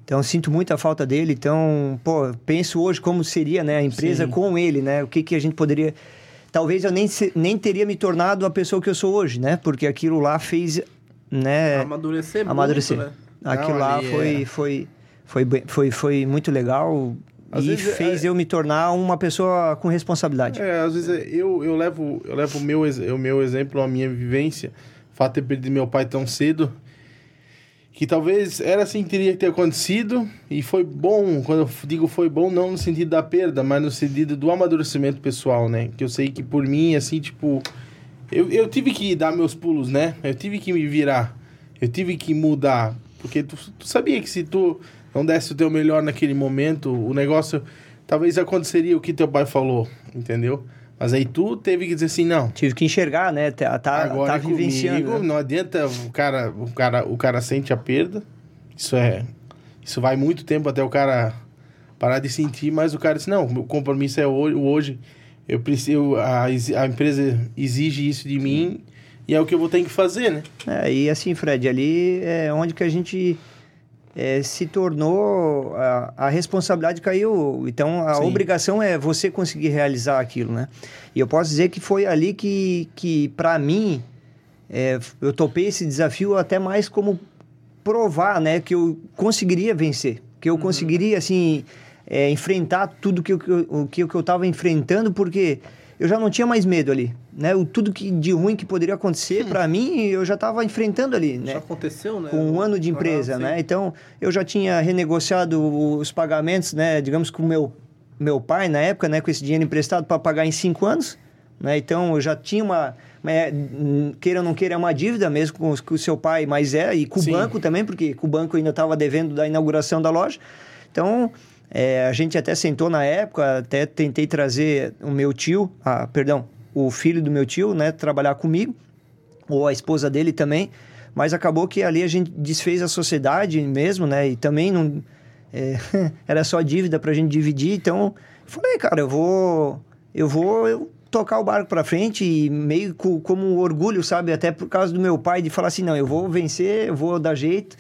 [SPEAKER 3] Então, sinto muita falta dele. Então, pô, penso hoje como seria, né, a empresa
[SPEAKER 2] Sim.
[SPEAKER 3] com ele, né? O que que a gente poderia... Talvez eu nem, nem teria me tornado a pessoa que eu sou hoje, né? Porque aquilo lá fez, né...
[SPEAKER 1] Amadurecer,
[SPEAKER 3] amadurecer.
[SPEAKER 1] muito, né?
[SPEAKER 3] Aquilo
[SPEAKER 2] Não,
[SPEAKER 3] lá foi,
[SPEAKER 2] é-
[SPEAKER 3] foi, foi, bem- foi, foi muito legal
[SPEAKER 2] Às
[SPEAKER 3] e
[SPEAKER 2] é-
[SPEAKER 3] fez eu me tornar uma pessoa com responsabilidade.
[SPEAKER 2] É, às vezes é- eu, eu levo, eu levo o, meu, o meu exemplo, a minha vivência, o fato de ter perdido meu pai tão cedo, que talvez era assim que teria que ter acontecido e foi bom, quando eu digo foi bom, não no sentido da perda, mas no sentido do amadurecimento pessoal, né? Que eu sei que por mim, assim, tipo, eu, eu tive que dar meus pulos, né? Eu tive que me virar, eu tive que mudar, porque tu, tu sabia que se tu não desse o teu melhor naquele momento, o negócio talvez aconteceria o que teu pai falou, entendeu? Mas aí tu teve que dizer assim, não.
[SPEAKER 3] Tive que enxergar, né? Tá, tá,
[SPEAKER 2] Agora
[SPEAKER 3] tá
[SPEAKER 2] é comigo,
[SPEAKER 3] vivenciando. né?
[SPEAKER 2] não adianta o cara, o cara, o cara sente a perda. Isso é, isso vai muito tempo até o cara parar de sentir, mas o cara disse não, o compromisso é hoje, eu preciso, a, a empresa exige isso de mim e é o que eu vou ter que fazer, né?
[SPEAKER 3] É, e assim, Fred, ali é onde que a gente é, se tornou, a, a responsabilidade caiu. Então, a
[SPEAKER 2] Sim.
[SPEAKER 3] obrigação é você conseguir realizar aquilo, né? E eu posso dizer que foi ali que, que para mim, é, eu topei esse desafio até mais como provar, né? Que eu conseguiria vencer. Que eu conseguiria, assim, é, enfrentar tudo que eu- o que eu estava enfrentando, porque eu já não tinha mais medo ali, né? O, tudo que, de ruim que poderia acontecer, para mim, eu já estava enfrentando ali, né?
[SPEAKER 1] Já aconteceu, né?
[SPEAKER 3] com um ano de empresa,
[SPEAKER 1] Ah,
[SPEAKER 3] né? Então, eu já tinha renegociado os pagamentos, né? Digamos com o meu, meu pai, na época, né? Com esse dinheiro emprestado para pagar em cinco anos, né? Então, eu já tinha uma... hum, queira ou não queira, é uma dívida mesmo com, com o seu pai, mas é, e com
[SPEAKER 2] Sim.
[SPEAKER 3] o banco também, porque com o banco ainda estava devendo da inauguração da loja. Então, é, a gente até sentou na época, até tentei trazer o meu tio, ah, perdão, o filho do meu tio, né? Trabalhar comigo ou a esposa dele também, mas acabou que ali a gente desfez a sociedade mesmo, né? E também não é, *laughs* era só dívida pra gente dividir, então falei, cara, eu vou eu vou eu tocar o barco pra frente e meio co- como um orgulho, sabe, até por causa do meu pai de falar assim, não, eu vou vencer, eu vou dar jeito.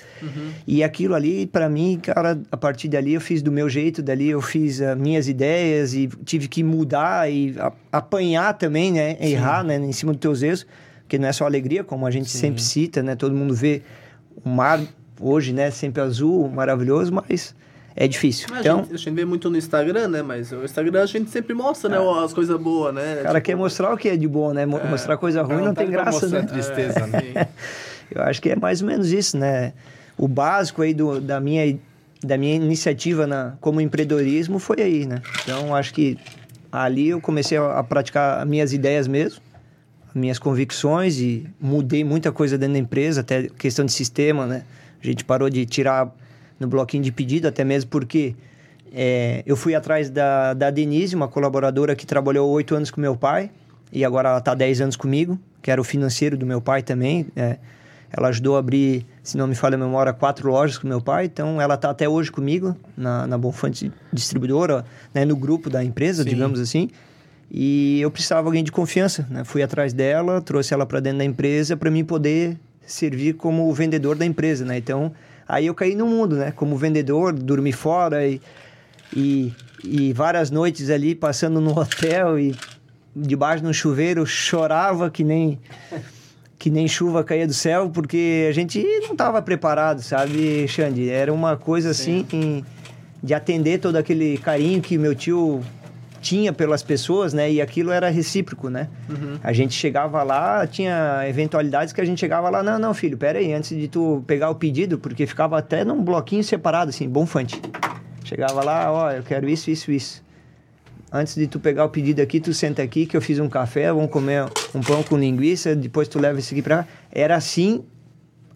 [SPEAKER 3] E aquilo ali pra mim, cara, a partir dali eu fiz do meu jeito, dali eu fiz as minhas ideias e tive que mudar e a- apanhar também, né, errar, né, em cima dos teus erros porque não é só alegria, como a gente sempre cita, né? Todo mundo vê o mar hoje, né? Sempre azul, maravilhoso, mas é difícil.
[SPEAKER 1] Mas
[SPEAKER 3] Então,
[SPEAKER 1] a, gente, a gente vê muito no Instagram, né? Mas o Instagram a gente sempre mostra, né? As coisas boas, né?
[SPEAKER 3] o cara quer mostrar o que é de bom, né? Mo- Mostrar coisa ruim não tem graça,
[SPEAKER 2] mostrar
[SPEAKER 3] né?
[SPEAKER 2] tristeza, né?
[SPEAKER 1] sim. *laughs*
[SPEAKER 3] Eu acho que é mais ou menos isso, né? O básico aí do, da, minha, da minha iniciativa na, como empreendedorismo foi aí, né? Então, acho que ali eu comecei a, a praticar as minhas ideias mesmo, as minhas convicções e mudei muita coisa dentro da empresa, até questão de sistema, né? A gente parou de tirar no bloquinho de pedido, até mesmo porque é, eu fui atrás da, da Denise, uma colaboradora que trabalhou oito anos com meu pai e agora ela está 10 anos comigo, que era o financeiro do meu pai também. é. ela ajudou a abrir, se não me falha a memória, quatro lojas com meu pai, então ela está até hoje comigo na, na Bonfante Distribuidora, né, no grupo da empresa,
[SPEAKER 2] Sim.
[SPEAKER 3] digamos assim. E eu precisava de alguém de confiança, né? Fui atrás dela, trouxe ela para dentro da empresa para mim poder servir como vendedor da empresa, né? Então, aí eu caí no mundo, né? Como vendedor, dormi fora e, e, e várias noites ali passando no *laughs* hotel e debaixo de um chuveiro, chorava que nem que nem chuva caía do céu, porque a gente não estava preparado, sabe, Xande? Era uma coisa assim de atender todo aquele carinho que meu tio tinha pelas pessoas, né? E aquilo era recíproco, né? A gente chegava lá, tinha eventualidades que a gente chegava lá, não, não, filho, pera aí, antes de tu pegar o pedido, porque ficava até num bloquinho separado, assim, bom fante. Chegava lá, ó, eu quero isso, isso, isso. Antes de tu pegar o pedido aqui, tu senta aqui que eu fiz um café, vamos comer um pão com linguiça, depois tu leva isso aqui pra... Era assim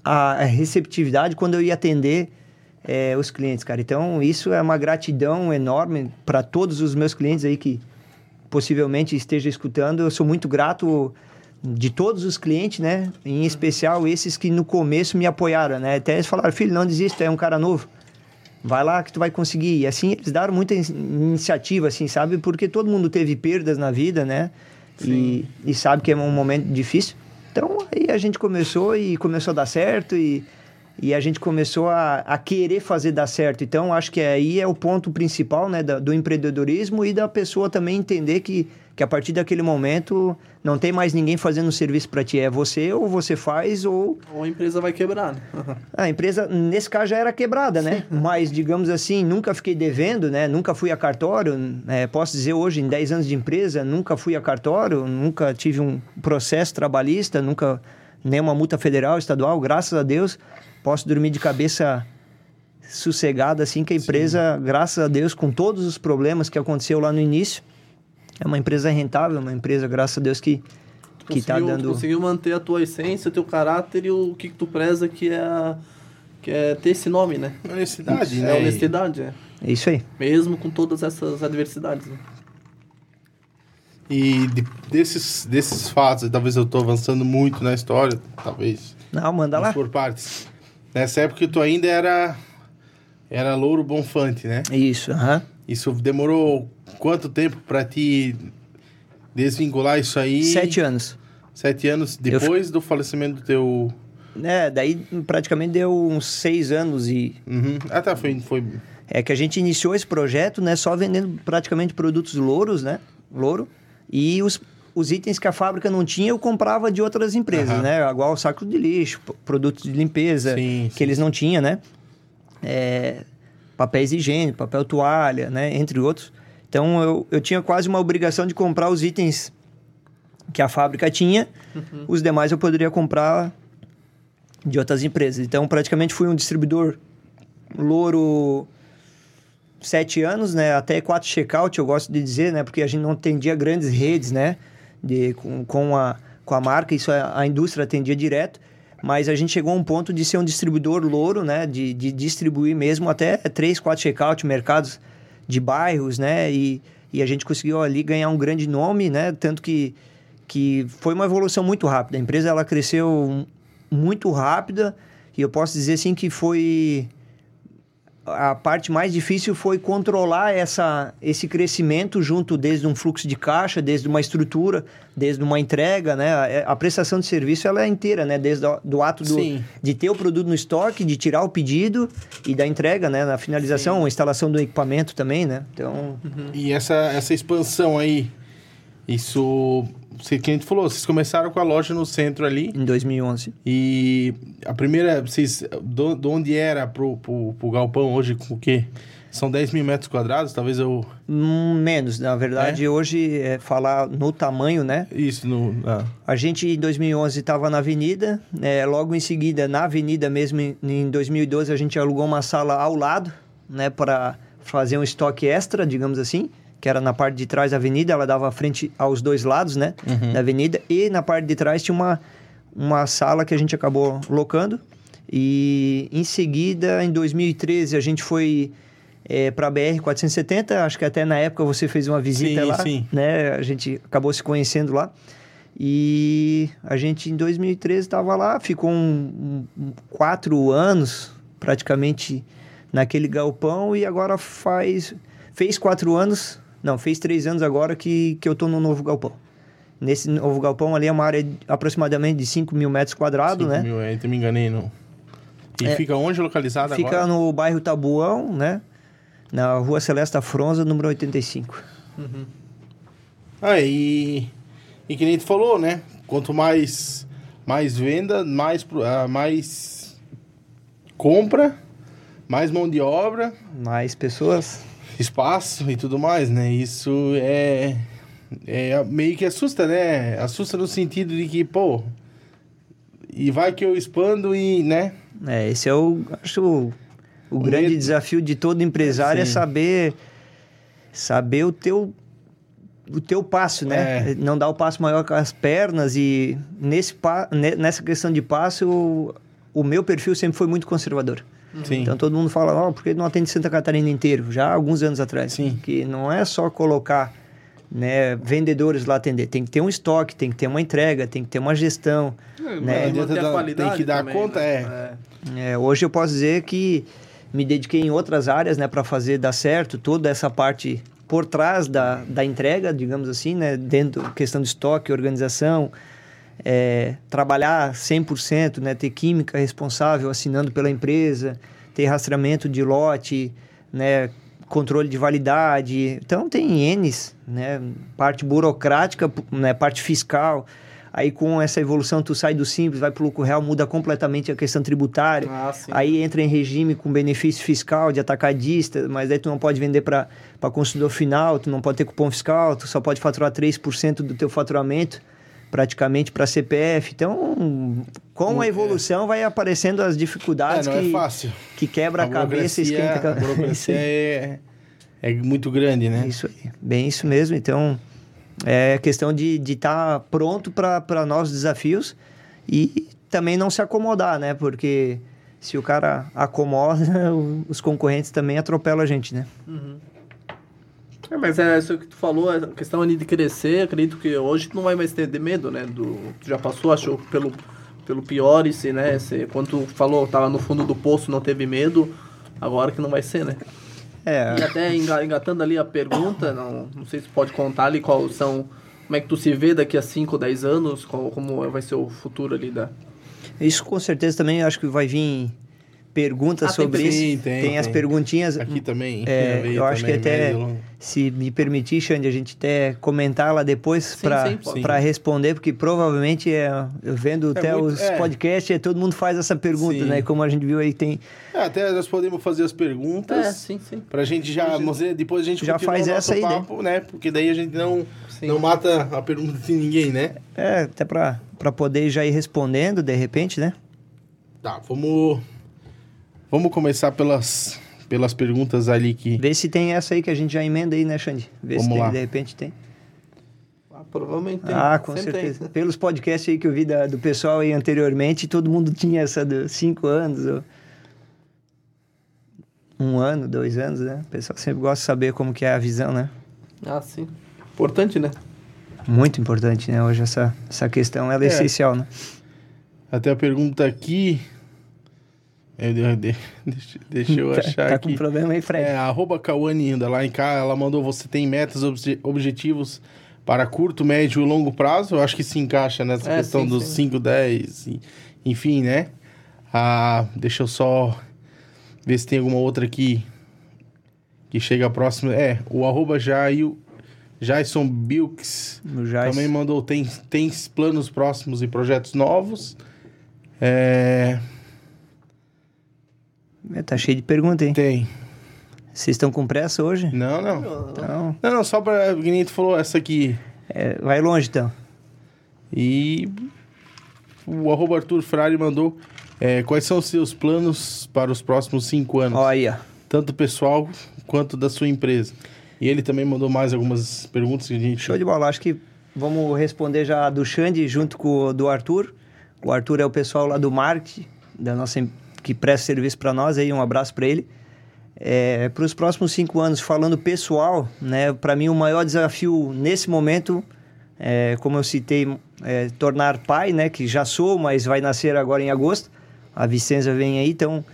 [SPEAKER 3] a a receptividade quando eu ia atender eh, os clientes, cara. Então, isso é uma gratidão enorme para todos os meus clientes aí que possivelmente esteja escutando. Eu sou muito grato de todos os clientes, né? Em especial esses que no começo me apoiaram, né? Até eles falaram, filho, não desista, é um cara novo. Vai lá que tu vai conseguir. E assim, eles deram muita in- iniciativa, assim, sabe? Porque todo mundo teve perdas na vida, né? E, e sabe que é um momento difícil. Então, aí a gente começou e começou a dar certo e, e a gente começou a, a querer fazer dar certo. Então, acho que aí é o ponto principal, né? da- do empreendedorismo e da pessoa também entender que, que a partir daquele momento não tem mais ninguém fazendo serviço para ti. É você ou você faz ou
[SPEAKER 1] Ou a empresa vai quebrar, né?
[SPEAKER 3] a empresa, nesse caso, já era quebrada, né? Mas, digamos assim, nunca fiquei devendo, né? Nunca fui a cartório. né? posso dizer hoje, em 10 anos de empresa, nunca fui a cartório, nunca tive um processo trabalhista, nunca nenhuma multa federal, estadual, graças a Deus. Posso dormir de cabeça sossegada, assim, que a empresa, graças a Deus, com todos os problemas que aconteceu lá no início, é uma empresa rentável, uma empresa, graças a Deus, que, que tá
[SPEAKER 1] Conseguiu-
[SPEAKER 3] dando...
[SPEAKER 1] Conseguiu manter a tua essência, o teu caráter e o que, que tu preza, que é, que é ter esse nome, né?
[SPEAKER 2] Honestidade,
[SPEAKER 1] É
[SPEAKER 2] né?
[SPEAKER 1] honestidade, é.
[SPEAKER 3] É isso aí.
[SPEAKER 1] Mesmo com todas essas adversidades. Né?
[SPEAKER 2] E de- desses, desses fatos, talvez eu tô avançando muito na história, talvez.
[SPEAKER 3] Não, manda lá.
[SPEAKER 2] por partes. Nessa época tu ainda era era Louro Bonfante, né?
[SPEAKER 3] Isso, aham.
[SPEAKER 2] Isso demorou quanto tempo pra te desvincular isso aí?
[SPEAKER 3] Sete anos.
[SPEAKER 2] Sete anos depois do falecimento do teu.
[SPEAKER 3] É, daí praticamente deu uns seis anos e
[SPEAKER 2] Uhum. Ah, tá, foi. foi...
[SPEAKER 3] é que a gente iniciou esse projeto, né, só vendendo praticamente produtos louros, né, louro, e os, os itens que a fábrica não tinha eu comprava de outras empresas,
[SPEAKER 2] Aham.
[SPEAKER 3] né, igual saco de lixo, produtos de limpeza
[SPEAKER 2] Sim,
[SPEAKER 3] que
[SPEAKER 2] sim.
[SPEAKER 3] eles não tinham, né, é, papéis higiênicos, papel toalha, né, entre outros. Então eu, eu tinha quase uma obrigação de comprar os itens que a fábrica tinha, os demais eu poderia comprar de outras empresas. Então praticamente fui um distribuidor louro sete anos, né? Até quatro checkout, eu gosto de dizer, né? Porque a gente não atendia grandes redes, né? De, com, com, a, com a marca, isso a, a indústria atendia direto. Mas a gente chegou a um ponto de ser um distribuidor louro, né? De, de distribuir mesmo até três, quatro checkout, mercados de bairros, né? E, e a gente conseguiu ali ganhar um grande nome, né? Tanto que, que foi uma evolução muito rápida. A empresa, ela cresceu muito rápida e eu posso dizer assim que foi a parte mais difícil foi controlar essa, esse crescimento junto desde um fluxo de caixa, desde uma estrutura, desde uma entrega, né? A, a prestação de serviço ela é inteira, né? Desde o do ato do,
[SPEAKER 2] Sim.
[SPEAKER 3] de ter o produto no estoque, de tirar o pedido e da entrega, né? Na finalização, a instalação do equipamento também, né? Então,
[SPEAKER 2] E essa, essa expansão aí, isso. Você, que a gente falou, vocês começaram com a loja no centro ali.
[SPEAKER 3] em 2011.
[SPEAKER 2] E a primeira, vocês, do, de onde era pro, pro, pro galpão hoje, com o quê? São 10 mil metros quadrados, talvez eu...
[SPEAKER 3] Hum, Menos, na verdade, hoje, é, falar no tamanho, né?
[SPEAKER 2] Isso, no... ah,
[SPEAKER 3] A gente, em 2011, estava na avenida. né? logo em seguida, na avenida mesmo, em, em 2012, a gente alugou uma sala ao lado, né? Para fazer um estoque extra, digamos assim. Que era na parte de trás da avenida. Ela dava frente aos dois lados, né? Da avenida. E na parte de trás tinha uma, uma sala que a gente acabou locando. E em seguida, em 2013, a gente foi para a BR-470. Acho que até na época você fez uma visita
[SPEAKER 2] Sim,
[SPEAKER 3] lá.
[SPEAKER 2] sim.
[SPEAKER 3] Né? A gente acabou se conhecendo lá. E a gente em 2013 estava lá, ficou um, um- quatro anos praticamente naquele galpão e agora faz fez quatro anos, não fez três anos agora que, que eu tô no novo galpão. Nesse novo galpão ali é uma área de aproximadamente de 5 mil metros quadrados,
[SPEAKER 2] cinco
[SPEAKER 3] né?
[SPEAKER 2] mil, aí, me enganei, não. E
[SPEAKER 3] É.
[SPEAKER 2] fica onde localizado
[SPEAKER 3] Fica
[SPEAKER 2] agora?
[SPEAKER 3] no bairro Tabuão, né? Na rua Celesta Fronza, número 85.
[SPEAKER 2] Ah, e... E que nem tu falou, né? Quanto mais, mais venda, mais, ah, mais compra, mais mão de obra,
[SPEAKER 3] Mais pessoas?
[SPEAKER 2] Espaço e tudo mais, né? Isso é, é meio que assusta, né? Assusta no sentido de que, pô, e vai que eu expando e, né?
[SPEAKER 3] É, esse é o, acho, o, o grande
[SPEAKER 2] medo.
[SPEAKER 3] desafio de todo empresário é
[SPEAKER 2] Sim.
[SPEAKER 3] saber saber o teu o teu passo, né?
[SPEAKER 2] É.
[SPEAKER 3] Não dar o passo maior com as pernas e nesse nessa questão de passo o, o meu perfil sempre foi muito conservador.
[SPEAKER 2] Sim.
[SPEAKER 3] Então todo mundo fala, ó, por que não atende Santa Catarina inteiro? Já há alguns anos atrás.
[SPEAKER 2] Sim.
[SPEAKER 3] Que não é só colocar né, vendedores lá atender. Tem que ter um estoque, tem que ter uma entrega, tem que ter uma gestão. Né?
[SPEAKER 2] Não adianta
[SPEAKER 1] Manter a
[SPEAKER 2] dar- tem que dar
[SPEAKER 1] também,
[SPEAKER 2] conta,
[SPEAKER 1] né?
[SPEAKER 3] É, hoje eu posso dizer que me dediquei em outras áreas, né, para fazer dar certo toda essa parte por trás da, da entrega, digamos assim, né, dentro questão de estoque, organização, é, trabalhar 100%, né, ter química responsável assinando pela empresa, ter rastreamento de lote, né, controle de validade. Então tem N's, né, parte burocrática, né, parte fiscal. Aí com essa evolução tu sai do simples, vai para o lucro real, muda completamente a questão tributária.
[SPEAKER 1] Ah.
[SPEAKER 3] Aí entra em regime com benefício fiscal de atacadista, mas aí tu não pode vender para consumidor final, tu não pode ter cupom fiscal, tu só pode faturar 3% do teu faturamento praticamente para CPF. Então, com a evolução vai aparecendo as dificuldades
[SPEAKER 2] É, não é
[SPEAKER 3] que,
[SPEAKER 2] fácil.
[SPEAKER 3] que quebra a, cabeça e esquenta a *laughs*
[SPEAKER 2] A
[SPEAKER 3] cabeça. *laughs*
[SPEAKER 2] é, é muito grande, né?
[SPEAKER 3] Isso aí, bem isso mesmo. Então, é questão de estar pronto para novos desafios e também não se acomodar, né? Porque se o cara acomoda, *laughs* os concorrentes também atropelam a gente, né?
[SPEAKER 1] É, mas é isso que tu falou, a questão ali de crescer, acredito que hoje tu não vai mais ter de medo, né? Do, tu já passou, achou pelo, pelo pior e se, né? Se, quando tu falou, tava no fundo do poço, não teve medo, agora que não vai ser, né?
[SPEAKER 3] É,
[SPEAKER 1] E até enga- engatando ali a pergunta, não, não sei se tu pode contar ali quais são. Como é que tu se vê daqui a 5 ou 10 anos? Qual, como vai ser o futuro ali da.
[SPEAKER 3] isso com certeza também acho que vai vir perguntas
[SPEAKER 1] Ah, tem
[SPEAKER 3] sobre
[SPEAKER 1] perguntas.
[SPEAKER 3] isso.
[SPEAKER 2] Sim, tem,
[SPEAKER 3] as
[SPEAKER 2] tem.
[SPEAKER 3] perguntinhas.
[SPEAKER 2] Aqui também.
[SPEAKER 3] É, eu acho que até,
[SPEAKER 2] longo.
[SPEAKER 3] se me permitir, Xande, a gente até comentar lá depois para para responder, porque provavelmente, é, eu vendo até
[SPEAKER 2] muito-
[SPEAKER 3] os
[SPEAKER 2] é.
[SPEAKER 3] podcasts, é, todo mundo faz essa pergunta,
[SPEAKER 2] Sim.
[SPEAKER 3] né? E como a gente viu aí, tem...
[SPEAKER 2] É, até nós podemos fazer as perguntas.
[SPEAKER 1] É, sim, sim.
[SPEAKER 2] Pra gente já, é, depois a gente
[SPEAKER 3] Já faz essa aí, né?
[SPEAKER 2] papo, né? Porque daí a gente não,
[SPEAKER 1] Sim.
[SPEAKER 2] não mata a pergunta de ninguém, né?
[SPEAKER 3] É, até para poder já ir respondendo, de repente, né?
[SPEAKER 2] Tá, vamos vamos começar pelas pelas perguntas ali que
[SPEAKER 3] Vê se tem essa aí que a gente já emenda aí, né, Xande? Vê se
[SPEAKER 2] Vamos
[SPEAKER 3] tem,
[SPEAKER 2] lá.
[SPEAKER 3] de repente tem.
[SPEAKER 1] Ah, provavelmente tem.
[SPEAKER 3] ah, com
[SPEAKER 1] Sempre tem.
[SPEAKER 3] certeza. Pelos podcasts aí que eu vi da- do pessoal aí anteriormente, todo mundo tinha essa de cinco anos, ou um ano, dois anos, né? O pessoal sempre gosta de saber como que é a visão, né?
[SPEAKER 1] Ah, sim. Importante, né?
[SPEAKER 3] Muito importante, né? Hoje essa, essa questão ela é,
[SPEAKER 2] É.
[SPEAKER 3] essencial, né?
[SPEAKER 2] até a pergunta aqui eu, de- de- *laughs* deixa, deixa eu
[SPEAKER 3] Tá-
[SPEAKER 2] achar
[SPEAKER 3] tá,
[SPEAKER 2] aqui.
[SPEAKER 3] com problema aí, Fred?
[SPEAKER 2] É, arroba Cauane lá em cá, ela mandou você tem metas, obje- objetivos para curto, médio e longo prazo. Eu acho que se encaixa nessa
[SPEAKER 1] É,
[SPEAKER 2] questão
[SPEAKER 1] sim,
[SPEAKER 2] dos
[SPEAKER 1] sim.
[SPEAKER 2] 5, 10, e- enfim, né? Ah, deixa eu só ver se tem alguma outra aqui que chega próximo. É, o arroba Jason Bilks também mandou tem, tem planos próximos e projetos novos. É,
[SPEAKER 3] É, Tá cheio de pergunta, hein?
[SPEAKER 2] tem.
[SPEAKER 3] Vocês estão com pressa hoje?
[SPEAKER 2] Não, não.
[SPEAKER 3] Então,
[SPEAKER 2] Não, não, só para. O Guinito falou essa aqui.
[SPEAKER 3] é, vai longe, então.
[SPEAKER 2] E o arroba Arthur Ferrari mandou é, quais são os seus planos para os próximos cinco anos,
[SPEAKER 3] ó.
[SPEAKER 2] tanto pessoal quanto da sua empresa. E ele também mandou mais algumas perguntas que a gente.
[SPEAKER 3] Show de bola. Acho que vamos responder já a do Xande junto com o do Arthur. O Arthur é o pessoal lá do marketing, da nossa, que presta serviço para nós. Aí, um abraço para ele. É, para os próximos cinco anos, falando pessoal, né? Para mim, o maior desafio nesse momento, é, como eu citei, é tornar pai, né? Que já sou, mas vai nascer agora em agosto. A Vicenza vem aí, então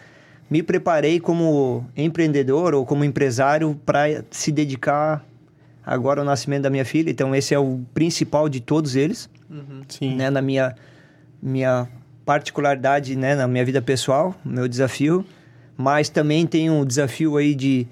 [SPEAKER 3] me preparei como empreendedor ou como empresário para se dedicar agora ao nascimento da minha filha. Então esse é o principal de todos eles,
[SPEAKER 2] Sim.
[SPEAKER 3] né, na minha minha particularidade, né, na minha vida pessoal, meu desafio, mas também tem um desafio aí de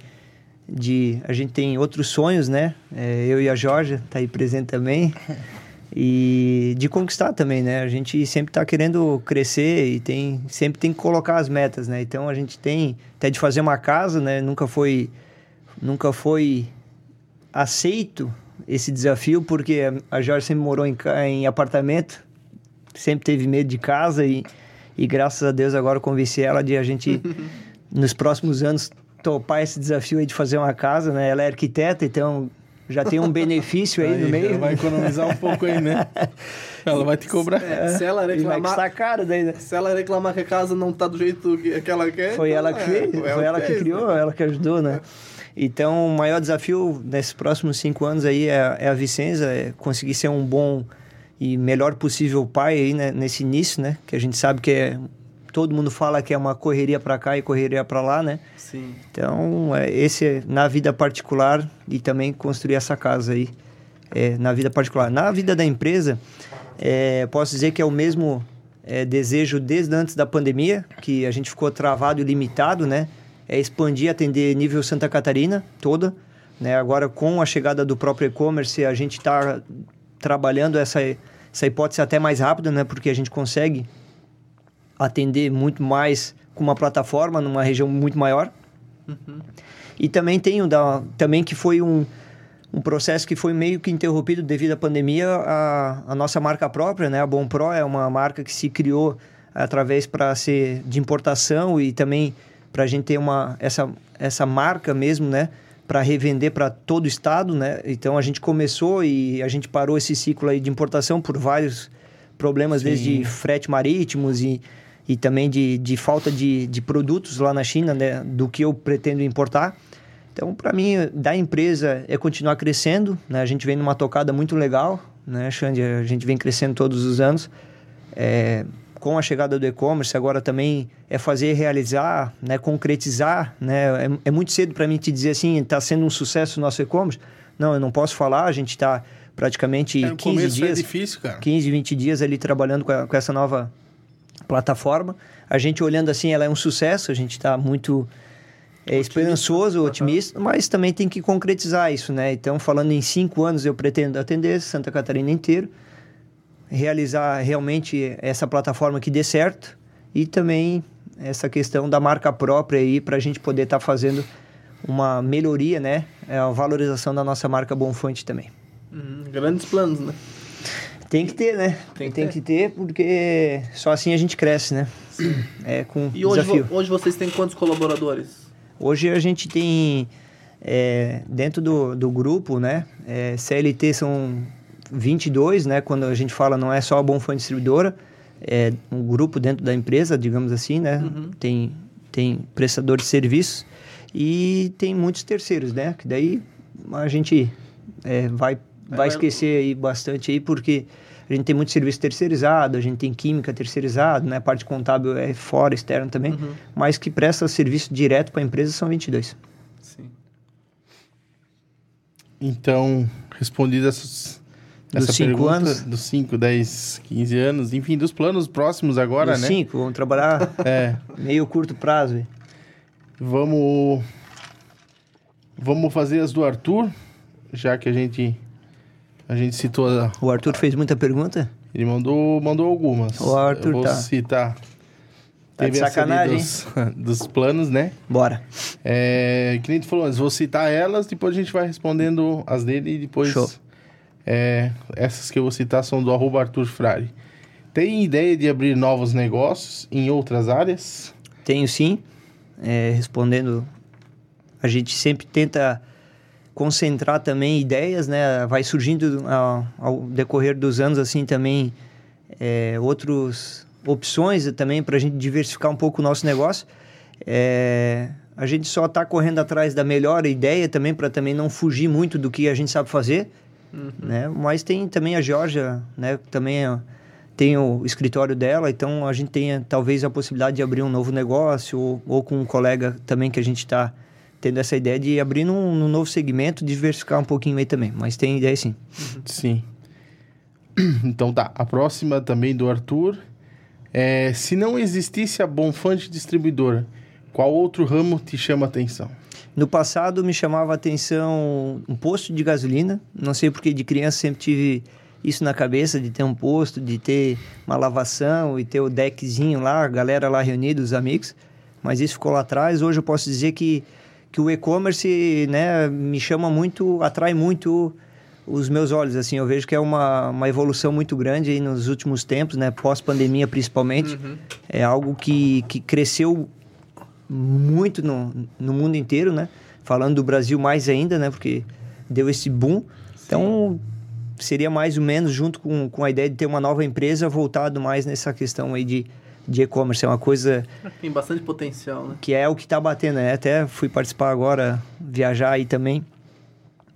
[SPEAKER 3] de a gente tem outros sonhos, né? É, eu e a Jorge tá aí presente também. *laughs* E de conquistar também, né? A gente sempre está querendo crescer e tem sempre tem que colocar as metas, né? Então a gente tem até de fazer uma casa, né? Nunca foi nunca foi aceito esse desafio porque a Jorge sempre morou em, em apartamento, sempre teve medo de casa e, e graças a Deus agora eu convenci ela de a gente *laughs* nos próximos anos topar esse desafio aí de fazer uma casa, né? Ela é arquiteta, então já tem um benefício aí, *laughs* no
[SPEAKER 2] já
[SPEAKER 3] meio.
[SPEAKER 2] vai economizar um pouco aí, né? *laughs* Ela vai te cobrar.
[SPEAKER 1] É, se ela
[SPEAKER 3] E vai
[SPEAKER 1] reclamar.
[SPEAKER 3] custar caro daí, né?
[SPEAKER 1] Se ela reclamar que a casa não tá do jeito que, que ela quer.
[SPEAKER 3] Foi
[SPEAKER 1] então,
[SPEAKER 3] ela que
[SPEAKER 1] é,
[SPEAKER 3] fez, foi ela que
[SPEAKER 1] fez,
[SPEAKER 3] criou,
[SPEAKER 1] né?
[SPEAKER 3] ela que ajudou, né? Então, o maior desafio nesses próximos cinco anos aí é, é a Vicenza, é conseguir ser um bom e melhor possível pai aí, né? nesse início, né? Que a gente sabe que é... Todo mundo fala que é uma correria para cá e correria para lá, né?
[SPEAKER 1] Sim.
[SPEAKER 3] Então, é, esse é na vida particular e também construir essa casa aí é, na vida particular. Na vida da empresa, é, posso dizer que é o mesmo é, desejo desde antes da pandemia, que a gente ficou travado e limitado, né? É expandir, atender nível Santa Catarina toda. Né? Agora, com a chegada do próprio e-commerce, a gente está trabalhando essa, essa hipótese até mais rápida, né? Porque a gente consegue atender muito mais com uma plataforma numa região muito maior. E também tem o da, também que foi um, um processo que foi meio que interrompido devido à pandemia. A, a nossa marca própria, né? A Bom Pro é uma marca que se criou através para ser de importação e também para a gente ter uma essa essa marca mesmo, né? Para revender para todo o estado, né? Então a gente começou e a gente parou esse ciclo aí de importação por vários problemas, Sim. desde frete marítimos e, e também de, de falta de, de produtos lá na China, né? Do que eu pretendo importar. Então, para mim, da empresa é continuar crescendo, né? A gente vem numa tocada muito legal, né, Xande? A gente vem crescendo todos os anos. É, com a chegada do e-commerce, agora também é fazer realizar, né, concretizar, né? É, é muito cedo para mim te dizer assim, está sendo um sucesso o nosso e-commerce. Não, eu não posso falar, a gente está praticamente é, 15 é dias,
[SPEAKER 2] é difícil, cara.
[SPEAKER 3] 15, 20 dias ali trabalhando com, a, com essa nova plataforma. A gente olhando assim, ela é um sucesso, a gente está muito é esperançoso, otimista, mas também tem que concretizar isso, né? Então, falando em cinco anos, eu pretendo atender Santa Catarina inteiro, realizar realmente essa plataforma que dê certo e também essa questão da marca própria aí para a gente poder estar tá fazendo uma melhoria, né? É a valorização da nossa marca Bonfante também.
[SPEAKER 1] Hum, grandes planos, né?
[SPEAKER 3] Tem que ter, né? Tem, que, tem ter. que, ter. porque só assim a gente cresce, né? Sim. É com
[SPEAKER 1] e hoje, desafio. hoje vocês têm quantos colaboradores?
[SPEAKER 3] Hoje a gente tem, é, dentro do, do grupo, né? É, CLT são 22, né? Quando a gente fala não é só a Bonfã Distribuidora, é um grupo dentro da empresa, digamos assim, né? Uhum. Tem, tem prestador de serviços e tem muitos terceiros, né? Que daí a gente é, vai, vai esquecer aí bastante aí, porque a gente tem muito serviço terceirizado, a gente tem química terceirizado, né? A parte contábil é fora, externo também, uhum. mas que presta serviço direto para a empresa são 22. Sim.
[SPEAKER 2] Então, respondidas essas,
[SPEAKER 3] essa dos cinco anos?
[SPEAKER 2] Dos 5, 10, 15 anos, enfim, dos planos próximos agora, dos
[SPEAKER 3] né? 5, vamos trabalhar *laughs* é. meio curto prazo.
[SPEAKER 2] Vamos vamos fazer as do Arthur, já que a gente a gente citou. A...
[SPEAKER 3] O Arthur fez muita pergunta?
[SPEAKER 2] Ele mandou, mandou algumas.
[SPEAKER 3] O Arthur
[SPEAKER 2] Eu vou
[SPEAKER 3] tá.
[SPEAKER 2] citar.
[SPEAKER 3] Tá Teve de sacanagem.
[SPEAKER 2] Dos, *laughs* dos, planos, né?
[SPEAKER 3] Bora.
[SPEAKER 2] É, que nem tu falou, vou citar elas, depois a gente vai respondendo as dele e depois.
[SPEAKER 3] Show.
[SPEAKER 2] É, essas que eu vou citar são do arroba Arthur Frari. Tem ideia de abrir novos negócios em outras áreas?
[SPEAKER 3] Tenho sim. É, respondendo, a gente sempre tenta concentrar também ideias, né? Vai surgindo ao, ao decorrer dos anos assim também é, outras opções também para a gente diversificar um pouco o nosso negócio. É, a gente só está correndo atrás da melhor ideia também para também não fugir muito do que a gente sabe fazer, uhum. né? Mas tem também a Georgia, né? Também tem o escritório dela, então a gente tem talvez a possibilidade de abrir um novo negócio ou, ou com um colega também que a gente está tendo essa ideia de abrir num, novo segmento, diversificar um pouquinho aí também. Mas tem ideia sim.
[SPEAKER 2] Uhum. Sim. *clears throat* Então tá. A próxima também do Arthur. É, se não existisse a Bonfante Distribuidora, qual outro ramo te chama atenção?
[SPEAKER 3] No passado me chamava atenção um posto de gasolina. Não sei porque de criança sempre tive isso na cabeça de ter um posto, de ter uma lavação e ter o deckzinho lá, a galera lá reunida, os amigos. Mas isso ficou lá atrás. Hoje eu posso dizer que que o e-commerce, né, me chama muito, atrai muito os meus olhos, assim, eu vejo que é uma, uma evolução muito grande nos últimos tempos, né, pós-pandemia principalmente, uhum. é algo que, que cresceu muito no, no mundo inteiro, né, falando do Brasil mais ainda, né, porque deu esse boom, Sim. então seria mais ou menos junto com, com a ideia de ter uma nova empresa voltado mais nessa questão aí de de e-commerce. É uma coisa. *laughs*
[SPEAKER 1] Tem bastante potencial, né?
[SPEAKER 3] Que é o que está batendo, né? Até fui participar agora, viajar aí também.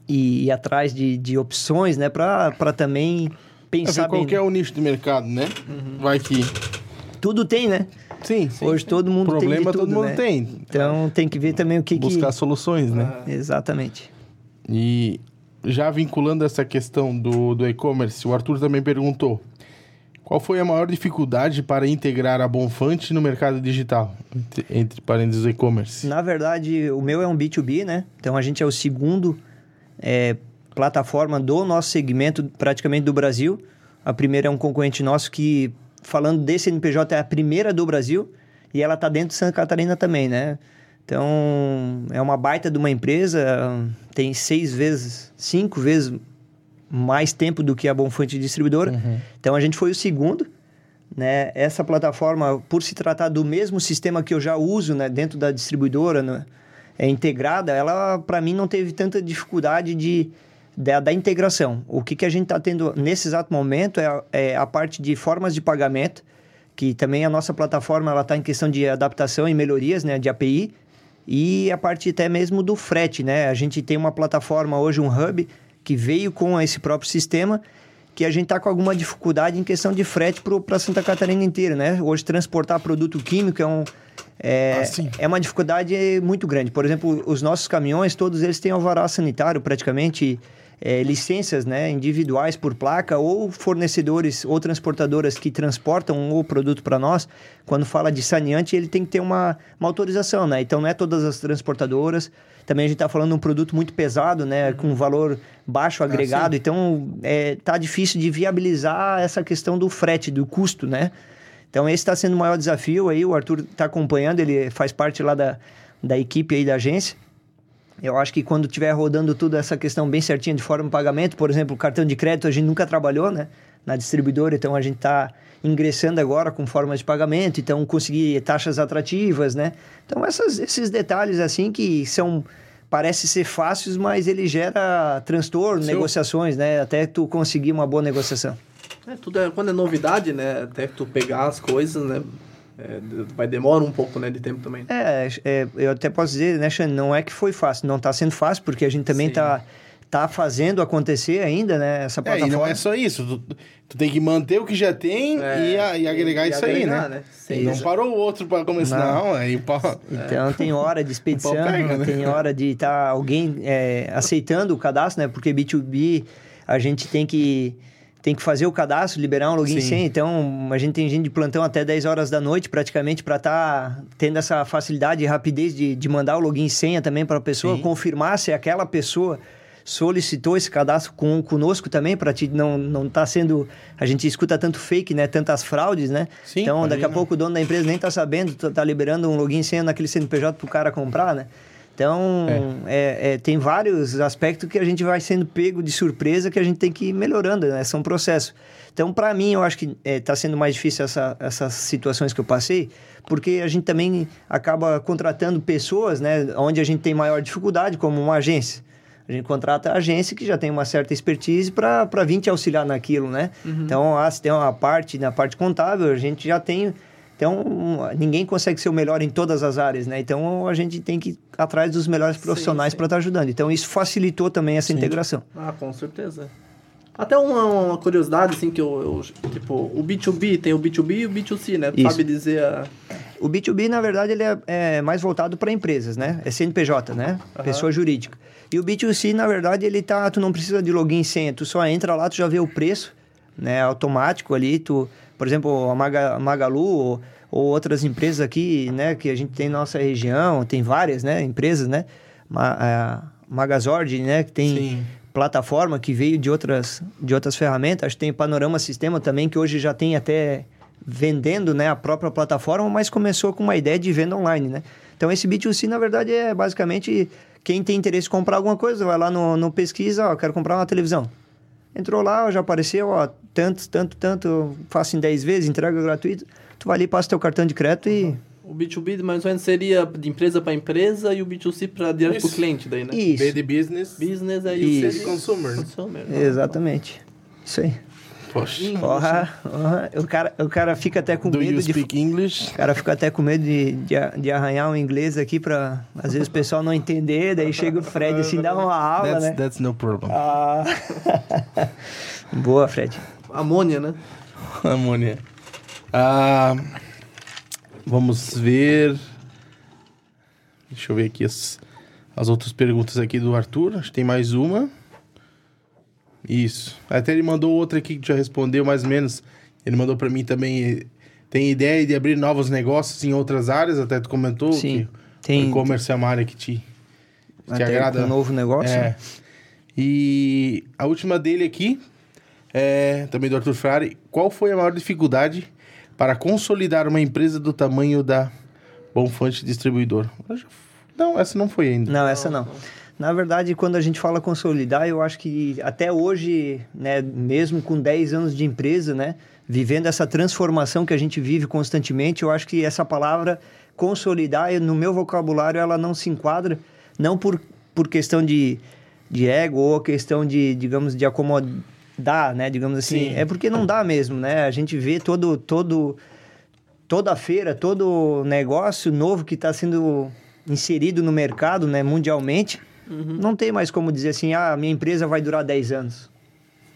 [SPEAKER 3] E ir atrás de, de opções, né? Para também pensar.
[SPEAKER 2] Qual é o nicho do mercado, né? Uhum. Vai que.
[SPEAKER 3] Tudo tem, né?
[SPEAKER 2] Sim, sim.
[SPEAKER 3] Hoje todo mundo
[SPEAKER 2] Problema,
[SPEAKER 3] tem.
[SPEAKER 2] Problema todo mundo
[SPEAKER 3] né?
[SPEAKER 2] tem.
[SPEAKER 3] Então tem que ver também o que.
[SPEAKER 2] Buscar
[SPEAKER 3] que...
[SPEAKER 2] soluções, né?
[SPEAKER 3] Ah. Exatamente.
[SPEAKER 2] E já vinculando essa questão do, do e-commerce, o Arthur também perguntou: qual foi a maior dificuldade para integrar a Bonfante no mercado digital, entre, entre parênteses e-commerce?
[SPEAKER 3] Na verdade, o meu é um B2B, né? Então a gente é o segundo é, plataforma do nosso segmento, praticamente do Brasil. A primeira é um concorrente nosso que, falando desse NPJ, é a primeira do Brasil e ela está dentro de Santa Catarina também, né? Então, é uma baita de uma empresa, tem seis vezes, cinco vezes mais tempo do que a Bonfante Distribuidora.
[SPEAKER 2] Uhum.
[SPEAKER 3] Então, a gente foi o segundo. Né? Essa plataforma, por se tratar do mesmo sistema que eu já uso né, dentro da distribuidora, né, é integrada, ela, para mim, não teve tanta dificuldade de, da, da integração. O que, que a gente está tendo nesse exato momento é, é a parte de formas de pagamento, que também a nossa plataforma está em questão de adaptação e melhorias né, de API, e a parte até mesmo do frete. Né? A gente tem uma plataforma hoje, um hub, que veio com esse próprio sistema, que a gente está com alguma dificuldade em questão de frete para Santa Catarina inteira. Né? Hoje, transportar produto químico é um é,
[SPEAKER 2] Ah,
[SPEAKER 3] é uma dificuldade muito grande. Por exemplo, os nossos caminhões, todos eles têm alvará sanitário, praticamente é, licenças né, individuais por placa, ou fornecedores ou transportadoras que transportam o produto para nós. Quando fala de saneante, ele tem que ter uma, uma autorização, né? Então, não é todas as transportadoras. Também a gente está falando de um produto muito pesado, né? Com valor baixo agregado. então, é, tá difícil de viabilizar essa questão do frete, do custo, né? Então, esse está sendo o maior desafio aí. O Arthur está acompanhando, ele faz parte lá da, da equipe aí da agência. Eu acho que quando estiver rodando tudo essa questão bem certinha de forma de pagamento, por exemplo, cartão de crédito a gente nunca trabalhou, né? Na distribuidora, então a gente está ingressando agora com formas de pagamento, então conseguir taxas atrativas, né? Então essas, esses detalhes assim que são parece ser fáceis, mas ele gera transtorno,
[SPEAKER 2] Seu-
[SPEAKER 3] negociações, né? Até tu conseguir uma boa negociação.
[SPEAKER 1] É, tudo é, quando é novidade, né? Até tu pegar as coisas, né? É, vai demorar um pouco, né? De tempo também.
[SPEAKER 3] É, é, eu até posso dizer, né, Xane, não é que foi fácil, não está sendo fácil, porque a gente também está tá fazendo acontecer ainda, né, essa
[SPEAKER 2] É, e
[SPEAKER 3] plataforma.
[SPEAKER 2] não é só isso. Tu, tu tem que manter o que já tem
[SPEAKER 1] É,
[SPEAKER 2] e, a- e agregar
[SPEAKER 1] e
[SPEAKER 2] isso aí,
[SPEAKER 1] agregar,
[SPEAKER 2] né?
[SPEAKER 1] né?
[SPEAKER 2] E
[SPEAKER 1] Sim.
[SPEAKER 2] não parou o outro para começar.
[SPEAKER 3] Não.
[SPEAKER 2] Não, aí pá.
[SPEAKER 3] Então *laughs* tem hora de expedição,
[SPEAKER 2] pau pega, né?
[SPEAKER 3] tem hora de estar alguém é, aceitando o cadastro, né? Porque B2B a gente tem que tem que fazer o cadastro, liberar um login
[SPEAKER 2] Sim.
[SPEAKER 3] senha. Então a gente tem gente de plantão até 10 horas da noite praticamente para estar tendo essa facilidade e rapidez de, de mandar o login senha também para a pessoa,
[SPEAKER 2] Sim.
[SPEAKER 3] confirmar se aquela pessoa solicitou esse cadastro com, conosco também para não não tá sendo a gente escuta tanto fake né tantas fraudes né
[SPEAKER 2] Sim,
[SPEAKER 3] então daqui a pouco o dono da empresa nem tá sabendo, tá, tá liberando um login senha naquele CNPJ pro cara comprar, né? Então, é, é, tem vários aspectos que a gente vai sendo pego de surpresa que a gente tem que ir melhorando, né? São processos. Então, para mim, eu acho que está sendo mais difícil essa, essas situações que eu passei, porque a gente também acaba contratando pessoas, né? Onde a gente tem maior dificuldade, como uma agência. A gente contrata a agência que já tem uma certa expertise para vir te auxiliar naquilo, né? Então, ah, se tem uma parte, na parte contábil, a gente já tem... Então, ninguém consegue ser o melhor em todas as áreas, né? Então, a gente tem que ir atrás dos melhores profissionais
[SPEAKER 1] sim.
[SPEAKER 3] para estar ajudando. Então, isso facilitou também essa integração.
[SPEAKER 1] Ah, com certeza. Até uma, uma curiosidade, assim, que eu, eu- Tipo, o B2B tem o B2B e o B2C, né? Tu
[SPEAKER 3] Isso.
[SPEAKER 1] sabe dizer a...
[SPEAKER 3] O B2B, na verdade, ele é, é mais voltado para empresas, né? É CNPJ, né? Pessoa jurídica. E o B2C, na verdade, ele tá... Tu não precisa de login e senha. Tu só entra lá, tu já vê o preço, né? Automático ali. Tu, por exemplo, a Maga, Magalu ou, ou outras empresas aqui, né? Que a gente tem na nossa região. Tem várias, né? Empresas, né? Ma, Magazord, né? Que tem
[SPEAKER 2] Sim.
[SPEAKER 3] plataforma que veio de outras, de outras ferramentas. Acho que tem Panorama Sistema também, que hoje já tem até vendendo né, a própria plataforma, mas começou com uma ideia de venda online, né? Então, esse B2C, na verdade, é basicamente quem tem interesse em comprar alguma coisa, vai lá no, no pesquisa, ó, quero comprar uma televisão. Entrou lá, já apareceu, ó, tanto, tanto, tanto, faço em 10 vezes, entrega gratuito. Tu vai ali, passa teu cartão de crédito e...
[SPEAKER 1] O B2B mais ou menos seria de empresa para empresa e o B2C para direto
[SPEAKER 2] Isso.
[SPEAKER 1] pro cliente daí, né?
[SPEAKER 3] Isso,
[SPEAKER 2] B de business.
[SPEAKER 1] Business aí
[SPEAKER 3] Isso.
[SPEAKER 1] o
[SPEAKER 2] Consumer, né?
[SPEAKER 1] Consumer.
[SPEAKER 3] exatamente. Isso aí.
[SPEAKER 2] Poxa.
[SPEAKER 3] Porra, porra, o, cara, o cara fica até com
[SPEAKER 2] Do
[SPEAKER 3] medo
[SPEAKER 2] you
[SPEAKER 3] de...
[SPEAKER 2] speak English?
[SPEAKER 3] O cara fica até com medo de, de, de arranhar um inglês aqui pra... Às vezes o pessoal não entender, daí chega o Fred assim, dá uma aula,
[SPEAKER 2] That's,
[SPEAKER 3] né?
[SPEAKER 2] that's no problem.
[SPEAKER 3] Ah. *laughs* Boa, Fred.
[SPEAKER 1] Amônia, né? *laughs*
[SPEAKER 2] Amônia. Ah, vamos ver. Deixa eu ver aqui as, as outras perguntas aqui do Arthur. Acho que tem mais uma. Isso. Até ele mandou outra aqui que já respondeu mais ou menos. Ele mandou pra mim também. eh, Tem ideia de abrir novos negócios em outras áreas? Até tu comentou
[SPEAKER 3] Sim,
[SPEAKER 2] que
[SPEAKER 3] tem-
[SPEAKER 2] o e-commerce é uma área que te, te
[SPEAKER 3] Até
[SPEAKER 2] agrada.
[SPEAKER 3] um novo negócio.
[SPEAKER 2] É. E a última dele aqui, é, também do Arthur Frari. Qual foi a maior dificuldade para consolidar uma empresa do tamanho da Bonfante Distribuidor? Não, essa não foi ainda.
[SPEAKER 3] Não, essa não. Na verdade, quando a gente fala consolidar, eu acho que até hoje, né, mesmo com 10 anos de empresa, né, vivendo essa transformação que a gente vive constantemente, eu acho que essa palavra consolidar, no meu vocabulário, ela não se enquadra, não por, por questão de, de ego ou questão de, digamos, de acomodar, né, digamos assim, Sim. é porque não dá mesmo, né, a gente vê todo, todo, toda feira, todo negócio novo que está sendo inserido no mercado, né, mundialmente, uhum. não tem mais como dizer assim, ah, minha empresa vai durar 10 anos.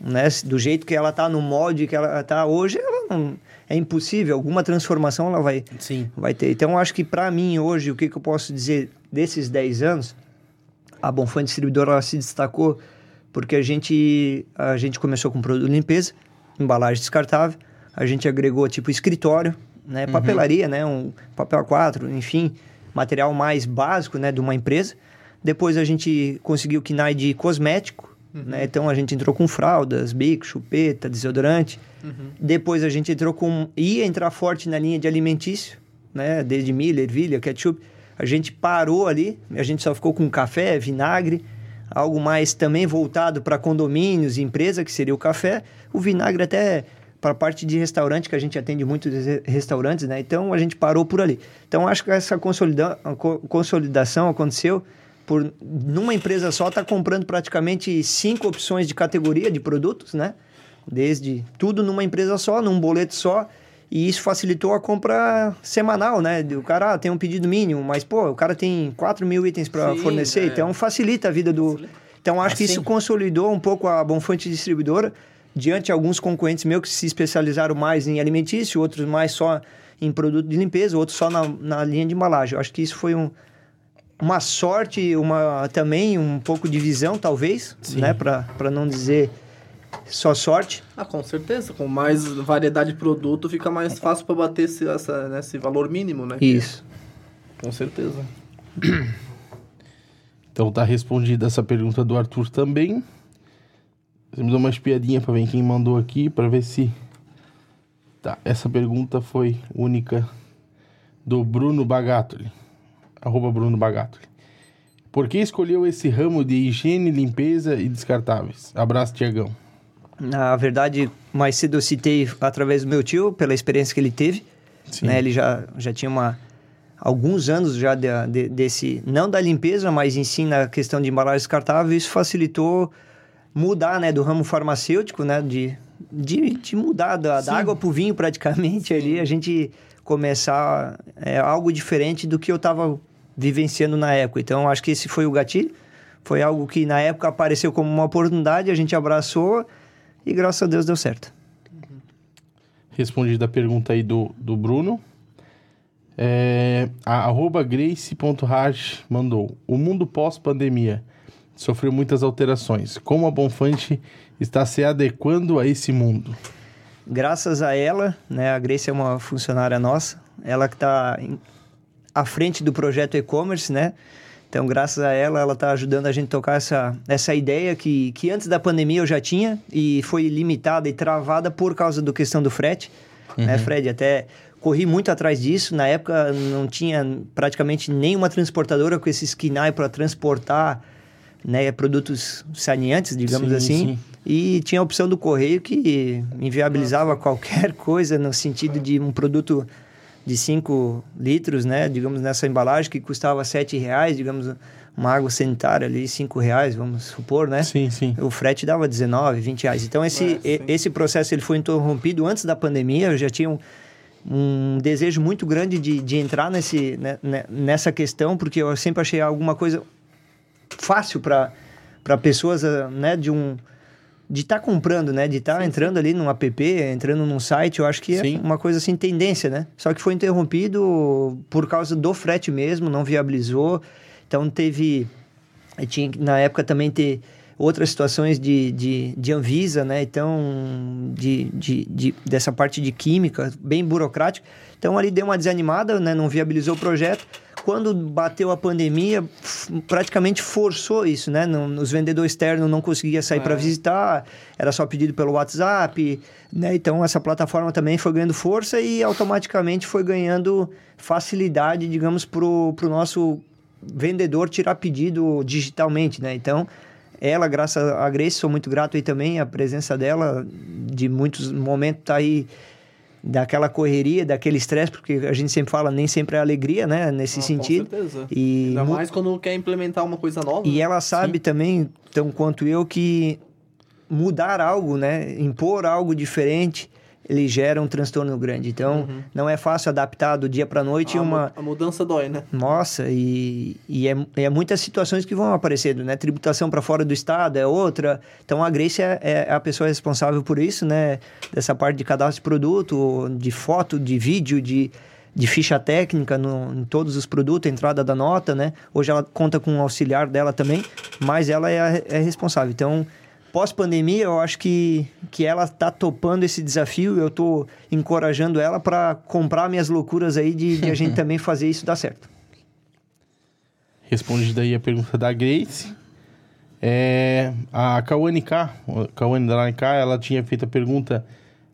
[SPEAKER 3] Né? Do jeito que ela está no molde que ela está hoje, ela não, é impossível. Alguma transformação ela vai,
[SPEAKER 1] Sim.
[SPEAKER 3] vai ter. Então, acho que para mim hoje, o que, que eu posso dizer desses 10 anos, a Bonfã Distribuidora se destacou porque a gente, a gente começou com produto de limpeza, embalagem descartável, a gente agregou tipo escritório, né, uhum. papelaria, né, um papel A4, enfim, material mais básico, né, de uma empresa. Depois a gente conseguiu o KNAI de cosmético, uhum. né? Então a gente entrou com fraldas, bico, chupeta, desodorante. Uhum. Depois a gente entrou com ia entrar forte na linha de alimentício, né? Desde milho, ervilha, ketchup. A gente parou ali, a gente só ficou com café, vinagre, algo mais também voltado para condomínios, empresa, que seria o café. O vinagre até para a parte de restaurante, que a gente atende muitos restaurantes, né? Então a gente parou por ali. Então acho que essa consolida consolidação aconteceu por numa empresa só tá comprando praticamente cinco opções de categoria de produtos, né? Desde tudo numa empresa só, num boleto só. E isso facilitou a compra semanal, né? O cara ah, tem um pedido mínimo, mas, pô, o cara tem 4 mil itens para fornecer, é. então facilita a vida do. Então, acho assim. que isso consolidou um pouco a Bonfante Distribuidora diante de alguns concorrentes meus que se especializaram mais em alimentício, outros mais só em produto de limpeza, outros só na, na linha de embalagem. Eu acho que isso foi um, uma sorte, uma também um pouco de visão, talvez, Sim. né? Para não dizer só sorte.
[SPEAKER 1] Ah, com certeza. Com mais variedade de produto, fica mais fácil para bater esse, essa, né, esse valor mínimo, né?
[SPEAKER 3] Isso.
[SPEAKER 1] Com certeza. *clears throat*
[SPEAKER 2] Então tá respondida essa pergunta do Arthur também. Temos uma espiadinha para ver quem mandou aqui, para ver se. Tá, essa pergunta foi única do Bruno Bagatoli. Arroba Bruno Bagatoli. Por que escolheu esse ramo de higiene, limpeza e descartáveis? Abraço, Tiagão.
[SPEAKER 3] Na verdade, mais cedo eu citei através do meu tio, pela experiência que ele teve. Né? Ele já, já tinha uma, alguns anos já de, de, desse, não da limpeza, mas em si na questão de embalagem descartável. Isso facilitou mudar, né, do ramo farmacêutico, né, de, de, de mudar da, da água para o vinho praticamente Sim. ali, a gente começar é, algo diferente do que eu estava vivenciando na época. Então, acho que esse foi o gatilho. Foi algo que na época apareceu como uma oportunidade, a gente abraçou e graças a Deus deu certo.
[SPEAKER 2] Respondida a pergunta aí do, do Bruno. É, a arroba grace.raj mandou. O mundo pós-pandemia sofreu muitas alterações. Como a Bonfante está se adequando a esse mundo?
[SPEAKER 3] Graças a ela, né, a Grace é uma funcionária nossa, ela que está à frente do projeto e-commerce, né? Então, graças a ela, ela está ajudando a gente a tocar essa, essa ideia que, que antes da pandemia eu já tinha e foi limitada e travada por causa da questão do frete, né, uhum. né, Fred? Até corri muito atrás disso. Na época não tinha praticamente nenhuma transportadora com esse KINAI para transportar né, produtos saneantes, digamos sim, assim. Sim. E tinha a opção do correio que inviabilizava Nossa. qualquer *laughs* coisa no sentido de um produto de 5 litros, né, digamos, nessa embalagem que custava 7 reais, digamos, uma água sanitária ali, 5 reais, vamos supor, né?
[SPEAKER 2] Sim, sim.
[SPEAKER 3] O frete dava 19, 20 reais. Então, esse, é, esse processo ele foi interrompido antes da pandemia, eu já tinha um, um desejo muito grande de, de entrar nesse, né, né nessa questão, porque eu sempre achei alguma coisa fácil para pessoas, eh, né, de um de estar tá comprando, né, de estar tá entrando ali num app, entrando num site, eu acho que sim. é uma coisa assim tendência, né? Só que foi interrompido por causa do frete mesmo, não viabilizou. Então teve tinha na época também ter outras situações de, de, de Anvisa, né? Então, de, de, de, dessa parte de química, bem burocrática. Então, ali deu uma desanimada, né? Não viabilizou o projeto quando bateu a pandemia, praticamente forçou isso, né? Não, os vendedores externos não conseguiam sair é. para visitar, era só pedido pelo WhatsApp, né? Então essa plataforma também foi ganhando força e automaticamente foi ganhando facilidade, digamos, pro, pro nosso vendedor tirar pedido digitalmente, né? Então, ela, graças a Grace, sou muito grato aí também, a presença dela, de muitos momentos tá aí daquela correria, daquele estresse, porque a gente sempre fala, nem sempre é alegria, né, nesse
[SPEAKER 1] Ah,
[SPEAKER 3] sentido.
[SPEAKER 1] Com certeza.
[SPEAKER 3] E
[SPEAKER 1] Ainda mais quando quer implementar uma coisa nova.
[SPEAKER 3] e
[SPEAKER 1] né?
[SPEAKER 3] ela sabe também, tão quanto eu, que mudar algo, né? Impor algo diferente, ele gera um transtorno grande. Então, não é fácil adaptar do dia para noite
[SPEAKER 1] a,
[SPEAKER 3] uma...
[SPEAKER 1] a mudança dói, né?
[SPEAKER 3] Nossa, e, e é, é muitas situações que vão aparecendo, né? Tributação para fora do estado é outra. Então a Grace é, é a pessoa responsável por isso, né? Dessa parte de cadastro de produto, de foto, de vídeo, de, de ficha técnica no, em todos os produtos, entrada da nota, né? Hoje ela conta com um auxiliar dela também, mas ela é, a, é responsável. Então, pós-pandemia, eu acho que, que ela tá topando esse desafio. Eu tô encorajando ela para comprar minhas loucuras aí de, de a gente *laughs* também fazer isso dar certo.
[SPEAKER 2] Respondida aí a pergunta da Grace. É, a Kawane K, a Kawane da K, ela tinha feito a pergunta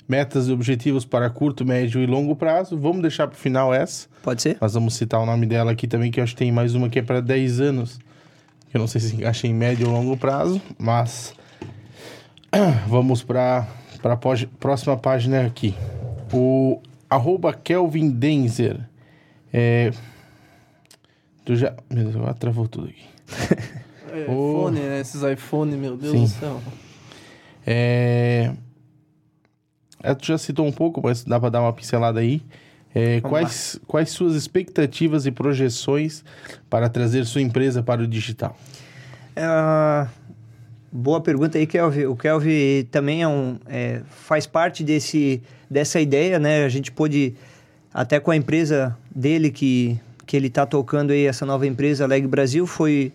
[SPEAKER 2] metas e objetivos para curto, médio e longo prazo. Vamos deixar para o final essa.
[SPEAKER 3] Pode ser?
[SPEAKER 2] Nós vamos citar o nome dela aqui também, que eu acho que tem mais uma que é para 10 anos. Eu não sei se encaixa em médio ou longo prazo, mas *clears throat* vamos para a próxima página aqui. O arroba Kelvin Denzer. É, tu já... Meu Deus, agora travou tudo aqui. *laughs*
[SPEAKER 1] É,
[SPEAKER 2] Oh.
[SPEAKER 1] iPhone, né? Esses iPhone, meu Deus
[SPEAKER 2] Sim.
[SPEAKER 1] do céu.
[SPEAKER 2] É... é, Tu já citou um pouco, mas dá para dar uma pincelada aí. É, quais, quais suas expectativas e projeções para trazer sua empresa para o digital?
[SPEAKER 3] É, boa pergunta aí, Kelvin. O Kelvin também é um, é, faz parte desse, dessa ideia, né? A gente pôde, até com a empresa dele, que, que ele está tocando aí, essa nova empresa, Leg Brasil, foi...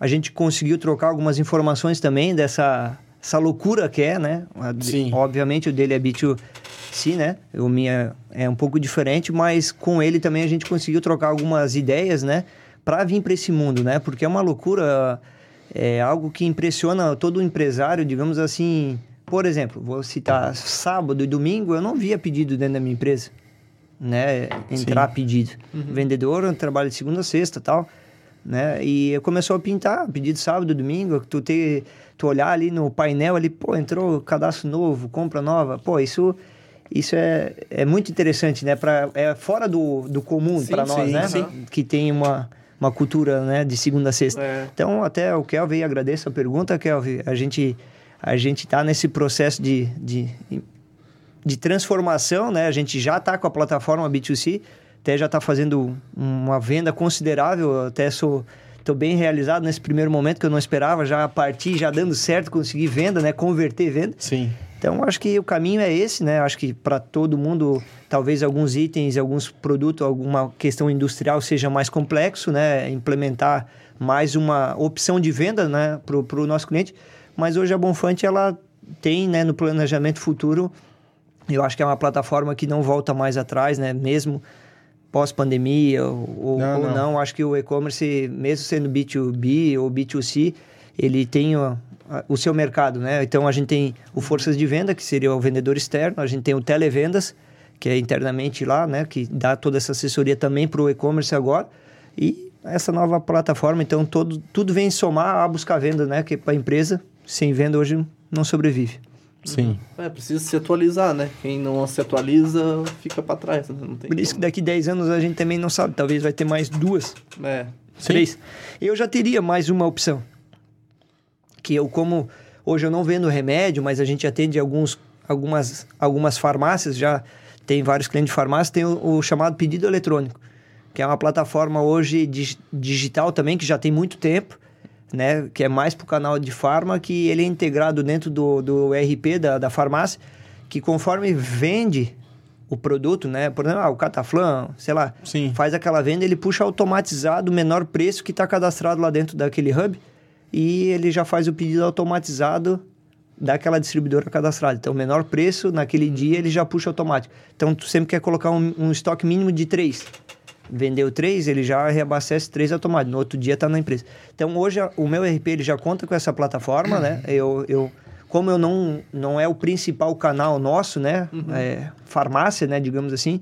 [SPEAKER 3] A gente conseguiu trocar algumas informações também dessa essa loucura que é, né?
[SPEAKER 2] Sim.
[SPEAKER 3] Obviamente o dele é B2C, né? O minha é um pouco diferente, mas com ele também a gente conseguiu trocar algumas ideias, né? Para vir para esse mundo, né? Porque é uma loucura, é algo que impressiona todo empresário, digamos assim. Por exemplo, vou citar sábado e domingo, eu não via pedido dentro da minha empresa, né? Entrar pedido. Vendedor, eu trabalho de segunda a sexta, tal né? E começou a pintar, pedido sábado, domingo, tu ter, tu olhar ali no painel ali, pô, entrou cadastro novo, compra nova, pô, isso isso é, é muito interessante, né? Pra, é fora do, do comum
[SPEAKER 1] Sim,
[SPEAKER 3] para nós,
[SPEAKER 1] sim,
[SPEAKER 3] né?
[SPEAKER 1] sim.
[SPEAKER 3] Que tem uma, uma cultura, né? De segunda a sexta.
[SPEAKER 1] É.
[SPEAKER 3] Então, até o Kelvin, agradeço a pergunta, Kelvin. A gente a gente tá nesse processo de, de, de transformação, né? A gente já está com a plataforma B2C, até já está fazendo uma venda considerável, eu até sou tô bem realizado nesse primeiro momento que eu não esperava, já a partir, já dando certo, conseguir venda, né? Converter venda.
[SPEAKER 2] Sim.
[SPEAKER 3] Então, acho que o caminho é esse, né? Acho que para todo mundo, talvez alguns itens, alguns produtos, alguma questão industrial seja mais complexo, né? Implementar mais uma opção de venda, né? Para o nosso cliente. Mas hoje a Bonfante, ela tem, né? No planejamento futuro, eu acho que é uma plataforma que não volta mais atrás, né? Mesmo pós-pandemia ou,
[SPEAKER 2] Não,
[SPEAKER 3] ou
[SPEAKER 2] não.
[SPEAKER 3] não. Acho que o e-commerce, mesmo sendo B2B ou B2C, ele tem o, seu mercado, né? Então a gente tem o forças de venda, que seria o vendedor externo, a gente tem o televendas, que é internamente lá, né? Que dá toda essa assessoria também para o e-commerce agora. E essa nova plataforma, então todo, tudo vem somar a buscar venda, né? Que para a empresa, sem venda hoje não sobrevive.
[SPEAKER 2] Sim.
[SPEAKER 1] É, precisa se atualizar, né? Quem não se atualiza fica pra trás, né? Não tem
[SPEAKER 3] Por isso que daqui 10 anos a gente também não sabe, talvez vai ter mais duas
[SPEAKER 1] É.
[SPEAKER 3] Três. Eu já teria mais uma opção. Que eu, como hoje eu não vendo remédio, mas a gente atende alguns, algumas, algumas farmácias, já tem vários clientes de farmácia, tem o, o chamado pedido eletrônico, que é uma plataforma hoje dig- digital também, que já tem muito tempo, né? Que é mais para o canal de farma, que ele é integrado dentro do, do ERP da, da farmácia, que conforme vende o produto, né? Por exemplo, ah, o Cataflan, sei lá,
[SPEAKER 2] Sim.
[SPEAKER 3] faz aquela venda, ele puxa automatizado o menor preço que está cadastrado lá dentro daquele hub e ele já faz o pedido automatizado daquela distribuidora cadastrada. Então, o menor preço naquele dia ele já puxa automático. Então, tu sempre quer colocar um, um estoque mínimo de três. Vendeu três, ele já reabastece três automático. No outro dia está na empresa. Então, hoje a- o meu RP ele já conta com essa plataforma, né? Eu, eu, como eu não, não é o principal canal nosso, né? É, farmácia, né? Digamos assim.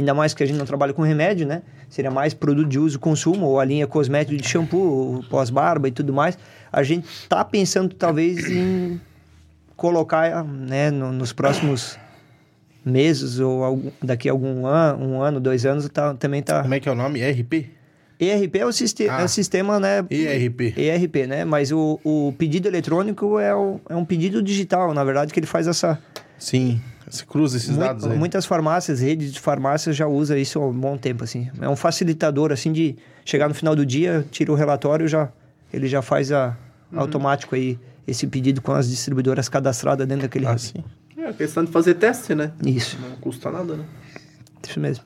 [SPEAKER 3] Ainda mais que a gente não trabalha com remédio, né? Seria mais produto de uso e consumo, ou a linha cosmética de shampoo, pós-barba e tudo mais. A gente tá pensando talvez em colocar, né, no, nos próximos meses ou algum, daqui a algum ano, um ano, dois anos, tá, também tá...
[SPEAKER 2] Como é que é o nome? ERP?
[SPEAKER 3] ERP é o, siste
[SPEAKER 2] Ah.
[SPEAKER 3] é o sistema, né?
[SPEAKER 2] ERP.
[SPEAKER 3] ERP, né? Mas o, o pedido eletrônico é, o, é um pedido digital, na verdade, que ele faz essa...
[SPEAKER 2] Sim. Você cruza esses dados aí.
[SPEAKER 3] Muitas farmácias, redes de farmácias já usa isso há um bom tempo, assim. É um facilitador, assim, de chegar no final do dia, tira o relatório, já ele já faz a,
[SPEAKER 2] Uhum.
[SPEAKER 3] automático aí esse pedido com as distribuidoras cadastradas dentro daquele...
[SPEAKER 2] Ah, sim.
[SPEAKER 1] É a questão de fazer teste, né?
[SPEAKER 3] Isso,
[SPEAKER 1] Não custa nada, né?
[SPEAKER 3] isso mesmo.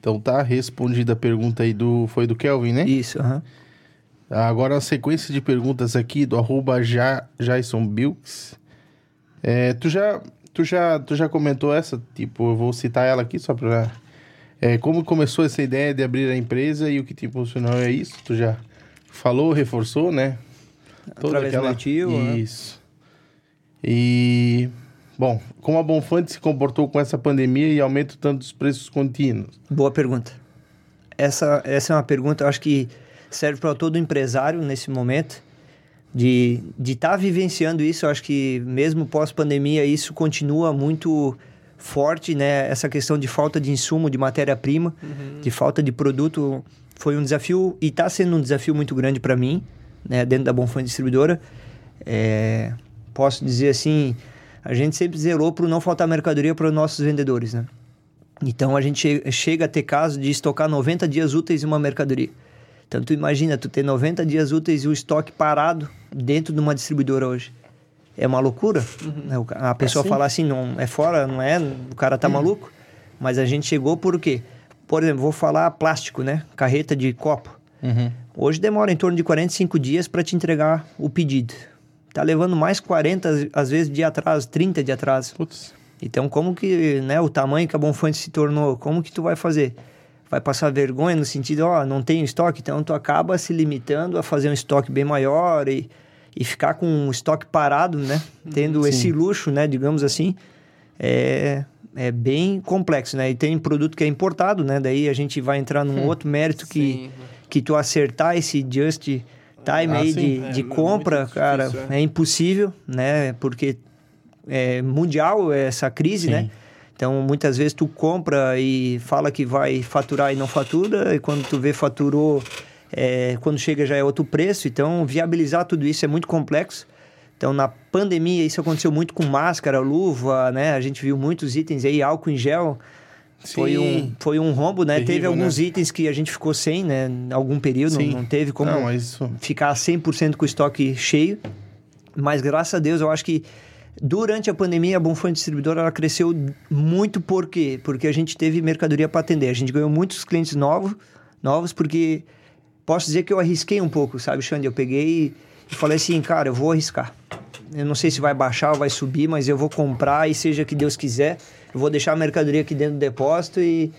[SPEAKER 2] Então tá respondida a pergunta aí do... Foi do Kelvin, né?
[SPEAKER 3] Isso, aham.
[SPEAKER 2] Agora a sequência de perguntas aqui do arroba ja, Jason Bilks. É, tu, já, tu, já, tu já comentou essa? Tipo, eu vou citar ela aqui só pra... É, como começou essa ideia de abrir a empresa e o que te impulsionou é isso? Tu já falou, reforçou, né?
[SPEAKER 3] Através do meu tio, né?
[SPEAKER 2] Isso. E... Bom, como a Bonfante se comportou com essa pandemia e aumento tanto dos preços contínuos?
[SPEAKER 3] Boa pergunta. Essa, essa é uma pergunta, eu acho que serve para todo empresário nesse momento, de estar de tá vivenciando isso. Eu acho que mesmo pós-pandemia, isso continua muito forte, né? Essa questão de falta de insumo, de matéria-prima, de falta de produto. Foi um desafio e está sendo um desafio muito grande para mim, né? Dentro da Bonfã Distribuidora. É, posso dizer assim, a gente sempre zelou para não faltar mercadoria para os nossos vendedores, né? Então a gente che- chega a ter caso de estocar 90 dias úteis em uma mercadoria. Então tu imagina, tu ter 90 dias úteis e o estoque parado dentro de uma distribuidora hoje. É uma loucura. né? O ca- A pessoa
[SPEAKER 2] Assim?
[SPEAKER 3] fala assim, não é fora, não é, o cara tá maluco. Mas a gente chegou por quê? Por exemplo, vou falar plástico, né? Carreta de copo. Hoje demora em torno de 45 dias para te entregar o pedido. Tá levando mais 40, às vezes, de atraso, 30 de atraso.
[SPEAKER 2] Putz.
[SPEAKER 3] Então, como que, né, o tamanho que a Bonfante se tornou, como que tu vai fazer? Vai passar vergonha no sentido, ó, não tem estoque, então tu acaba se limitando a fazer um estoque bem maior e, e ficar com um estoque parado, né? Tendo
[SPEAKER 2] Sim.
[SPEAKER 3] esse luxo, né, digamos assim, é, é bem complexo, né? E tem produto que é importado, né? Daí a gente vai entrar num outro mérito que,
[SPEAKER 1] Sim.
[SPEAKER 3] que tu acertar esse just time
[SPEAKER 2] Ah,
[SPEAKER 3] aí
[SPEAKER 2] sim.
[SPEAKER 3] de,
[SPEAKER 1] É,
[SPEAKER 3] de
[SPEAKER 1] é
[SPEAKER 3] compra, cara,
[SPEAKER 1] difícil,
[SPEAKER 3] é. impossível, né? Porque é mundial essa crise,
[SPEAKER 2] Sim.
[SPEAKER 3] né? Então, muitas vezes tu compra e fala que vai faturar e não fatura, e quando tu vê faturou, é, quando chega já é outro preço. Então, viabilizar tudo isso é muito complexo. Então, na pandemia, isso aconteceu muito com máscara, luva, né? A gente viu muitos itens aí, álcool em gel. Foi
[SPEAKER 2] Sim.
[SPEAKER 3] um, foi um rombo, né? Teve
[SPEAKER 2] Terrível,
[SPEAKER 3] alguns
[SPEAKER 2] né?
[SPEAKER 3] itens que a gente ficou sem, né? Algum período,
[SPEAKER 2] Sim.
[SPEAKER 3] não, não teve como
[SPEAKER 2] Não, isso...
[SPEAKER 3] ficar 100% com o estoque cheio. Mas graças a Deus, eu acho que durante a pandemia a Bonfã Distribuidora ela cresceu muito por quê? Porque a gente teve mercadoria para atender. A gente ganhou muitos clientes novos, novos porque posso dizer que eu arrisquei um pouco, sabe, Xande? Eu peguei e falei assim, cara, eu vou arriscar. Eu não sei se vai baixar ou vai subir, mas eu vou comprar e seja que Deus quiser, eu vou deixar a mercadoria aqui dentro do depósito e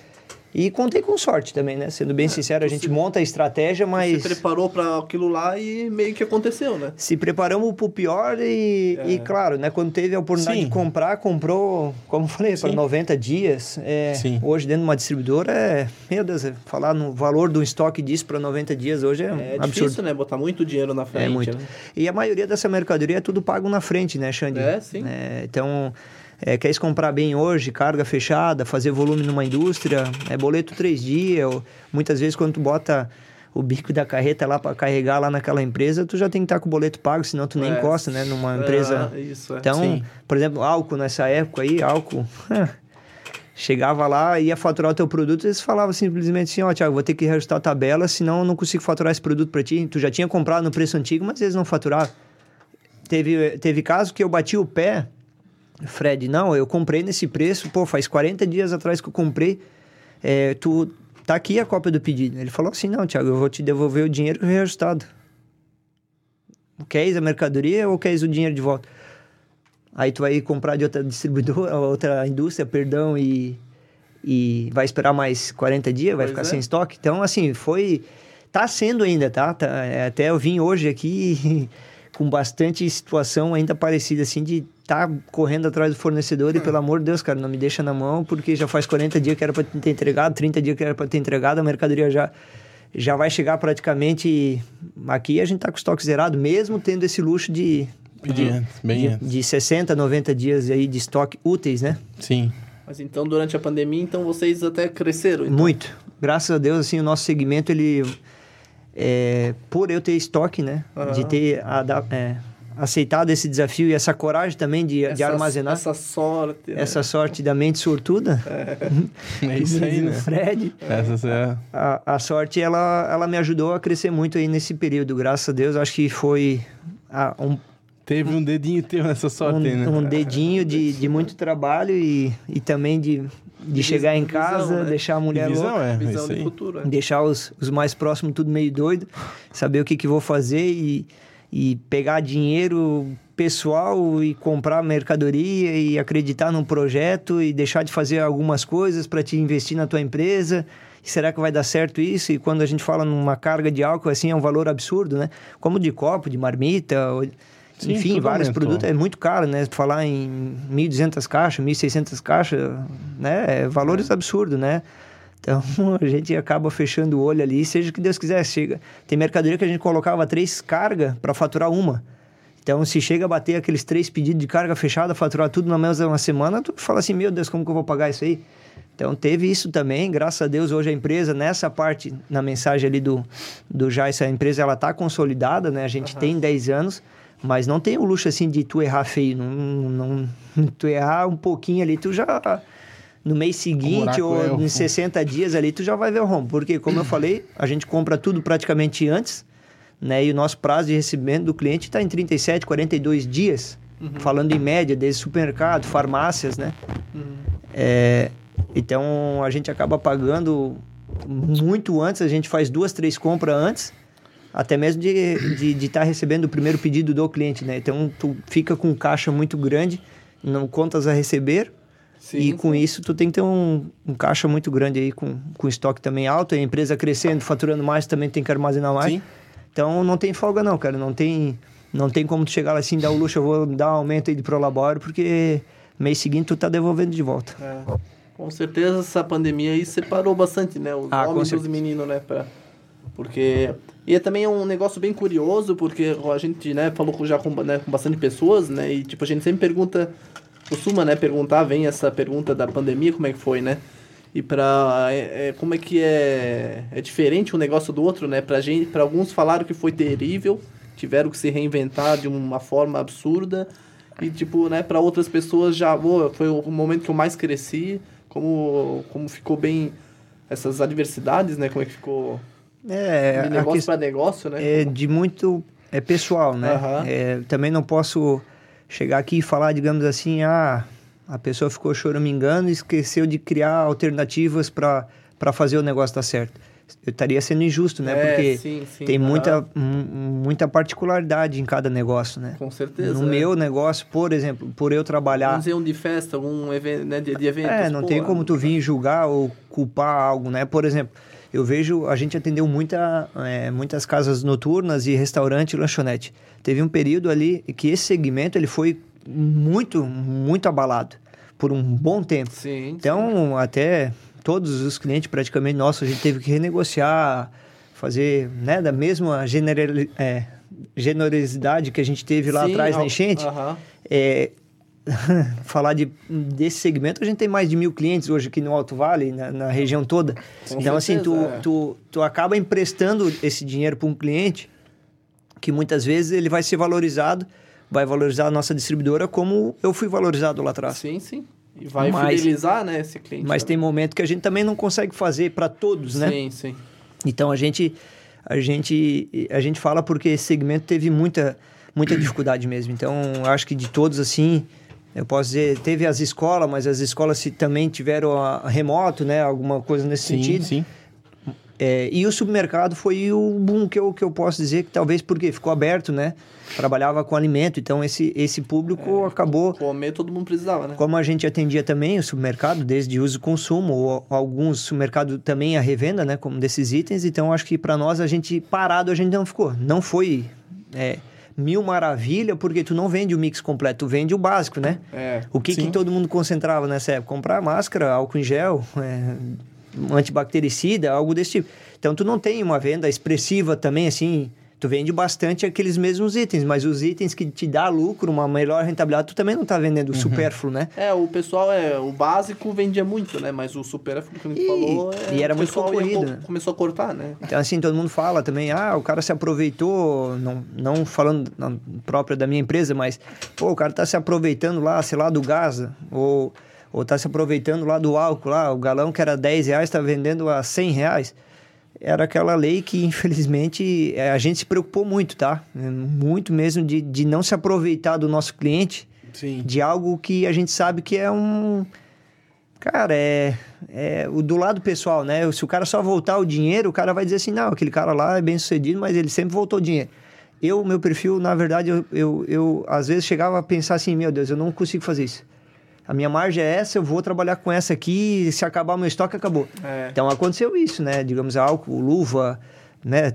[SPEAKER 3] e contei com sorte também, né? Sendo bem sincero, a gente monta a estratégia, mas
[SPEAKER 1] Você preparou pra aquilo lá e meio que aconteceu, né?
[SPEAKER 3] se preparamos pro pior e, e, claro, né, quando teve a oportunidade
[SPEAKER 2] Sim.
[SPEAKER 3] de comprar, comprou, como eu falei, para
[SPEAKER 2] Sim.
[SPEAKER 3] 90 dias. É,
[SPEAKER 2] Sim.
[SPEAKER 3] hoje, dentro de uma distribuidora, é, meu Deus, é, falar no valor do estoque disso para 90 dias hoje é, um
[SPEAKER 1] É
[SPEAKER 3] absurdo.
[SPEAKER 1] difícil, né? Botar muito dinheiro na frente.
[SPEAKER 3] É muito.
[SPEAKER 1] né?
[SPEAKER 3] E a maioria dessa mercadoria é tudo pago na frente, né, Xande?
[SPEAKER 1] É, sim.
[SPEAKER 3] É, então, é, quer comprar bem hoje, carga fechada, fazer volume numa indústria, é boleto três dias. Ou, muitas vezes, quando tu bota o bico da carreta lá para carregar lá naquela empresa, tu já tem que estar com o boleto pago, senão tu nem
[SPEAKER 1] É.
[SPEAKER 3] encosta, né, numa empresa.
[SPEAKER 1] É, isso, é.
[SPEAKER 3] Então,
[SPEAKER 2] Sim.
[SPEAKER 3] por exemplo, álcool nessa época aí, álcool. *laughs* Chegava lá, ia faturar o teu produto, eles falavam simplesmente assim, ó, Thiago, vou ter que reajustar a tabela, senão eu não consigo faturar esse produto para ti. Tu já tinha comprado no preço antigo, mas eles não faturaram. Teve, teve caso que eu bati o pé, Fred, não, eu comprei nesse preço, pô, faz 40 dias atrás que eu comprei, é, tu tá aqui a cópia do pedido. Ele falou assim, não, Thiago, eu vou te devolver o dinheiro reajustado. Queres a mercadoria ou queres o dinheiro de volta? Aí tu vai comprar de outra distribuidora, *laughs* outra indústria, perdão, e, e vai esperar mais 40 dias, vai
[SPEAKER 1] Pois
[SPEAKER 3] ficar
[SPEAKER 1] é.
[SPEAKER 3] sem estoque. Então, assim, foi... Tá sendo ainda, tá? Tá- é, Até eu vim hoje aqui *laughs* com bastante situação ainda parecida, assim, de tá correndo atrás do fornecedor e, pelo amor de Deus, cara, não me deixa na mão, porque já faz 40 dias que era para ter entregado, 30 dias que era para ter entregado, a mercadoria já, já vai chegar praticamente. Aqui a gente tá com o estoque zerado, mesmo tendo esse luxo de.
[SPEAKER 2] Pedir antes, bem
[SPEAKER 3] de,
[SPEAKER 2] antes.
[SPEAKER 3] de 60, 90 dias aí de estoque úteis, né?
[SPEAKER 2] Sim.
[SPEAKER 1] Mas então, durante a pandemia, então vocês até cresceram. Então.
[SPEAKER 3] Muito. Graças a Deus, assim, o nosso segmento, ele... É, por eu ter estoque, né?
[SPEAKER 1] Aham.
[SPEAKER 3] De ter ada- é, aceitado esse desafio e essa coragem também de, de
[SPEAKER 1] Essa-
[SPEAKER 3] armazenar.
[SPEAKER 1] Essa sorte. né?
[SPEAKER 3] Essa sorte da mente sortuda.
[SPEAKER 2] É *laughs* isso aí,
[SPEAKER 3] do
[SPEAKER 2] né?
[SPEAKER 3] Fred.
[SPEAKER 2] Essa é...
[SPEAKER 3] A, a sorte, ela, ela me ajudou a crescer muito aí nesse período. Graças a Deus, acho que foi ah, um,
[SPEAKER 2] Teve um dedinho teu nessa sorte aí, né?
[SPEAKER 3] um, um dedinho de, de muito trabalho e, e também de, de chegar em
[SPEAKER 1] visão,
[SPEAKER 3] casa,
[SPEAKER 1] né?
[SPEAKER 3] deixar a mulher
[SPEAKER 2] visão,
[SPEAKER 3] louca.
[SPEAKER 2] é.
[SPEAKER 1] Visão de
[SPEAKER 2] aí.
[SPEAKER 1] futuro. né?
[SPEAKER 3] deixar os, os mais próximos tudo meio doido, saber o que, que vou fazer e, e pegar dinheiro pessoal e comprar mercadoria e acreditar num projeto e deixar de fazer algumas coisas para te investir na tua empresa. E será que vai dar certo isso? E quando a gente fala numa carga de álcool assim é um valor absurdo, né? Como de copo, de marmita, ou-
[SPEAKER 2] Sim,
[SPEAKER 3] enfim, vários
[SPEAKER 2] aumentou.
[SPEAKER 3] produtos é muito caro, né? Falar em 1.200 caixas, 1.600 caixas, né? É valores absurdos, né? Então *laughs* a gente acaba fechando o olho ali, seja o que Deus quiser. Chega. Tem mercadoria que a gente colocava três cargas para faturar uma. Então, se chega a bater aqueles três pedidos de carga fechada, faturar tudo na mesma semana, tu fala assim: meu Deus, como que eu vou pagar isso aí? Então, teve isso também. Graças a Deus, hoje a empresa, nessa parte, na mensagem ali do, do Jais, a empresa ela está consolidada, né? A gente tem 10 anos, mas não tem o luxo assim de tu errar feio. Não, não, *laughs* tu errar um pouquinho ali, tu já. No mês seguinte ou
[SPEAKER 2] é
[SPEAKER 3] em 60 dias ali, tu já vai ver o rombo. Porque, como eu falei, a gente compra tudo praticamente antes, né? E o nosso prazo de recebimento do cliente está em 37, 42 dias. Falando em média, desde supermercado, farmácias, né? É, então, a gente acaba pagando muito antes. A gente faz duas, três compras antes. Até mesmo de estar de, de tá recebendo o primeiro pedido do cliente, né? Então, tu fica com caixa muito grande, não contas a receber.
[SPEAKER 1] Sim,
[SPEAKER 3] e com
[SPEAKER 1] sim.
[SPEAKER 3] isso, tu tem que ter um, um caixa muito grande aí, com, com estoque também alto. E a empresa crescendo, faturando mais, também tem que armazenar mais.
[SPEAKER 2] Sim.
[SPEAKER 3] Então, não tem folga não, cara. Não tem, não tem como tu chegar lá assim, dar o luxo, eu vou dar um aumento aí de prolabore, porque mês seguinte tu tá devolvendo de volta.
[SPEAKER 1] É. Com certeza essa pandemia aí separou bastante, né? Os
[SPEAKER 3] Ah,
[SPEAKER 1] homens dos
[SPEAKER 3] certeza.
[SPEAKER 1] meninos, né? Pra... Porque. E é também um negócio bem curioso, porque a gente, né, falou já com, né, com bastante pessoas, né? E tipo, a gente sempre pergunta, costuma, né, perguntar, vem essa pergunta da pandemia, como é que foi, né? E pra. É, é, como é que é. É diferente um negócio do outro, né? Pra gente, pra alguns falaram que foi terrível, tiveram que se reinventar de uma forma absurda. E tipo, né, para outras pessoas já, "Pô, foi o momento que eu mais cresci, como como ficou bem essas adversidades, né? Como é que ficou
[SPEAKER 3] É,
[SPEAKER 1] de negócio para negócio, né?
[SPEAKER 3] é de muito é pessoal, né?
[SPEAKER 1] Aham.
[SPEAKER 3] É, também não posso chegar aqui e falar, digamos assim, ah, a pessoa ficou choramingando e esqueceu de criar alternativas para fazer o negócio dar certo. Eu estaria sendo injusto, né?
[SPEAKER 1] É,
[SPEAKER 3] Porque
[SPEAKER 1] sim, sim,
[SPEAKER 3] tem muita, mu- muita particularidade em cada negócio, né?
[SPEAKER 1] Com certeza.
[SPEAKER 3] No
[SPEAKER 1] é.
[SPEAKER 3] meu negócio, por exemplo, por eu trabalhar
[SPEAKER 1] Vamos dizer um de festa, algum evento, né, de, de eventos.
[SPEAKER 3] é, não
[SPEAKER 1] pô,
[SPEAKER 3] tem como tu vir julgar ou culpar algo, né? Por exemplo, eu vejo, a gente atendeu muita, é, muitas casas noturnas e restaurante e lanchonete. Teve um período ali que esse segmento ele foi muito, muito abalado por um bom tempo.
[SPEAKER 1] Sim.
[SPEAKER 3] Então, até todos os clientes praticamente nossos, a gente teve que renegociar, fazer, né, da mesma é, generosidade que a gente teve lá
[SPEAKER 1] Sim,
[SPEAKER 3] atrás na enchente.
[SPEAKER 1] aham.
[SPEAKER 3] É, *laughs* falar de, desse segmento, a gente tem mais de mil clientes hoje aqui no Alto Vale, na, na região toda.
[SPEAKER 1] Com
[SPEAKER 3] então, assim, tu,
[SPEAKER 1] é.
[SPEAKER 3] tu, tu acaba emprestando esse dinheiro para um cliente que muitas vezes ele vai ser valorizado, vai valorizar a nossa distribuidora como eu fui valorizado lá atrás.
[SPEAKER 1] Sim, sim. E vai
[SPEAKER 3] Mas-
[SPEAKER 1] fidelizar, né, esse cliente.
[SPEAKER 3] Mas
[SPEAKER 1] né?
[SPEAKER 3] tem momento que a gente também não consegue fazer para todos, né?
[SPEAKER 1] Sim, sim.
[SPEAKER 3] Então a gente a gente a gente fala porque esse segmento teve muita muita dificuldade mesmo. Então acho que de todos assim, eu posso dizer, teve as escolas, mas as escolas se também tiveram a, a remoto, né, alguma coisa nesse
[SPEAKER 2] Sim,
[SPEAKER 3] sentido.
[SPEAKER 2] sim.
[SPEAKER 3] É, e o supermercado foi o boom que eu, que eu posso dizer que talvez porque ficou aberto, né? Trabalhava com alimento, então esse esse público acabou
[SPEAKER 1] Comer todo mundo precisava, né?
[SPEAKER 3] como a gente atendia também o supermercado, desde uso e consumo, ou alguns supermercados também a revenda, né, como desses itens, então acho que para nós a gente parado a gente não ficou. Não foi é, mil maravilha, porque tu não vende o mix completo, tu vende o básico, né?
[SPEAKER 1] É.
[SPEAKER 3] O que, que todo mundo concentrava nessa época? Comprar máscara, álcool em gel, é, antibactericida, algo desse tipo. Então, tu não tem uma venda expressiva também, assim... Tu vende bastante aqueles mesmos itens, mas os itens que te dá lucro, uma melhor rentabilidade, tu também não tá vendendo
[SPEAKER 2] Uhum.
[SPEAKER 3] o supérfluo, né?
[SPEAKER 1] É, o pessoal é. O básico vendia muito, né? Mas o supérfluo que a gente
[SPEAKER 3] E-
[SPEAKER 1] falou. É,
[SPEAKER 3] e era
[SPEAKER 1] o
[SPEAKER 3] muito
[SPEAKER 1] ia
[SPEAKER 3] concorrido,
[SPEAKER 1] co-
[SPEAKER 3] né?
[SPEAKER 1] Começou a cortar, né?
[SPEAKER 3] Então, assim, todo mundo fala também, ah, o cara se aproveitou, não, não falando na própria da minha empresa, mas, pô, o cara tá se aproveitando lá, sei lá, do gás, ou, ou tá se aproveitando lá do álcool, lá, o galão que era 10 reais tá vendendo a 100 reais. Era aquela lei que, infelizmente, eh, a gente se preocupou muito, tá? Eh, Muito mesmo de, de não se aproveitar do nosso cliente,
[SPEAKER 2] Sim.
[SPEAKER 3] de algo que a gente sabe que é um. Cara, é, é o do lado pessoal, né? Se o cara só voltar o dinheiro, o cara vai dizer assim: não, aquele cara lá é bem sucedido, mas ele sempre voltou o dinheiro. Eu, meu perfil, na verdade, eu, eu, eu às vezes chegava a pensar assim: meu Deus, eu não consigo fazer isso. A minha margem é essa, eu vou trabalhar com essa aqui, se acabar o meu estoque, acabou.
[SPEAKER 1] É.
[SPEAKER 3] Então aconteceu isso, né? Digamos, álcool, luva, né?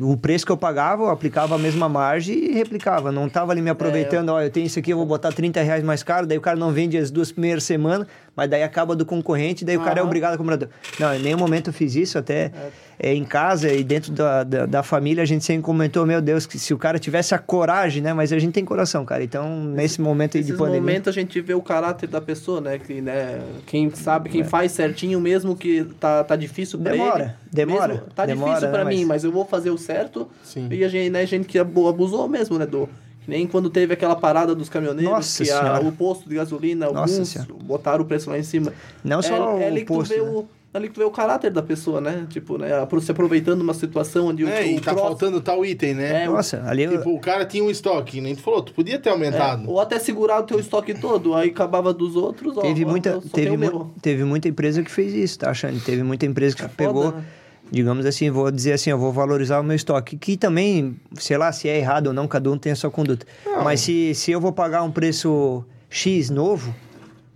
[SPEAKER 3] O preço que eu pagava, eu aplicava a mesma margem e replicava. Não tava ali me aproveitando, ó, eu tenho isso aqui, eu vou botar 30 reais mais caro, daí o cara não vende as duas primeiras semanas, mas daí acaba do concorrente, daí o cara é obrigado a comprar. Não, em nenhum momento eu fiz isso, até é, em casa e dentro da, da, da família a gente sempre comentou, meu Deus, que se o cara tivesse a coragem, né? Mas a gente tem coração, cara. Então, nesse momento aí de pandemia...
[SPEAKER 1] momentos a gente vê o caráter da pessoa, né? Que, né quem sabe, quem faz certinho, mesmo que tá, tá difícil pra
[SPEAKER 3] Demora,
[SPEAKER 1] ele.
[SPEAKER 3] demora,
[SPEAKER 1] mesmo- tá
[SPEAKER 3] demora,
[SPEAKER 1] difícil pra
[SPEAKER 3] né,
[SPEAKER 1] mim,
[SPEAKER 3] mas-
[SPEAKER 1] mas eu vou fazer o certo.
[SPEAKER 2] Sim.
[SPEAKER 1] E a gente, né, gente que abu- abusou mesmo, né? Do, nem quando teve aquela parada dos caminhoneiros,
[SPEAKER 3] Nossa
[SPEAKER 1] que a- o posto de gasolina,
[SPEAKER 3] Nossa
[SPEAKER 1] alguns
[SPEAKER 3] Senhora.
[SPEAKER 1] botaram o preço lá em cima.
[SPEAKER 3] Não só
[SPEAKER 1] é,
[SPEAKER 3] o
[SPEAKER 1] é ali que
[SPEAKER 3] posto,
[SPEAKER 1] tu vê
[SPEAKER 3] né?
[SPEAKER 1] o. Ali que tu vê o caráter da pessoa, né? Tipo, né? Se aproveitando de uma situação onde
[SPEAKER 2] É,
[SPEAKER 1] o,
[SPEAKER 2] e
[SPEAKER 1] o
[SPEAKER 2] tá faltando tal item, né?
[SPEAKER 1] É, o-
[SPEAKER 3] Nossa, ali eu-
[SPEAKER 2] Tipo, o cara tinha um estoque, que nem tu falou, tu podia ter
[SPEAKER 1] É,
[SPEAKER 2] aumentado.
[SPEAKER 1] ou até segurar o teu estoque todo, aí acabava dos outros,
[SPEAKER 3] Teve
[SPEAKER 1] ó,
[SPEAKER 3] muita,
[SPEAKER 1] eu só
[SPEAKER 3] teve,
[SPEAKER 1] o
[SPEAKER 3] mu- teve muita empresa que fez isso, tá, Xande? Teve muita empresa que
[SPEAKER 1] É foda,
[SPEAKER 3] pegou,
[SPEAKER 1] né?
[SPEAKER 3] Digamos assim, vou dizer assim, eu vou valorizar o meu estoque. Que também, sei lá, se é errado ou não, cada um tem a sua conduta. Mas se, se eu vou pagar um preço X novo,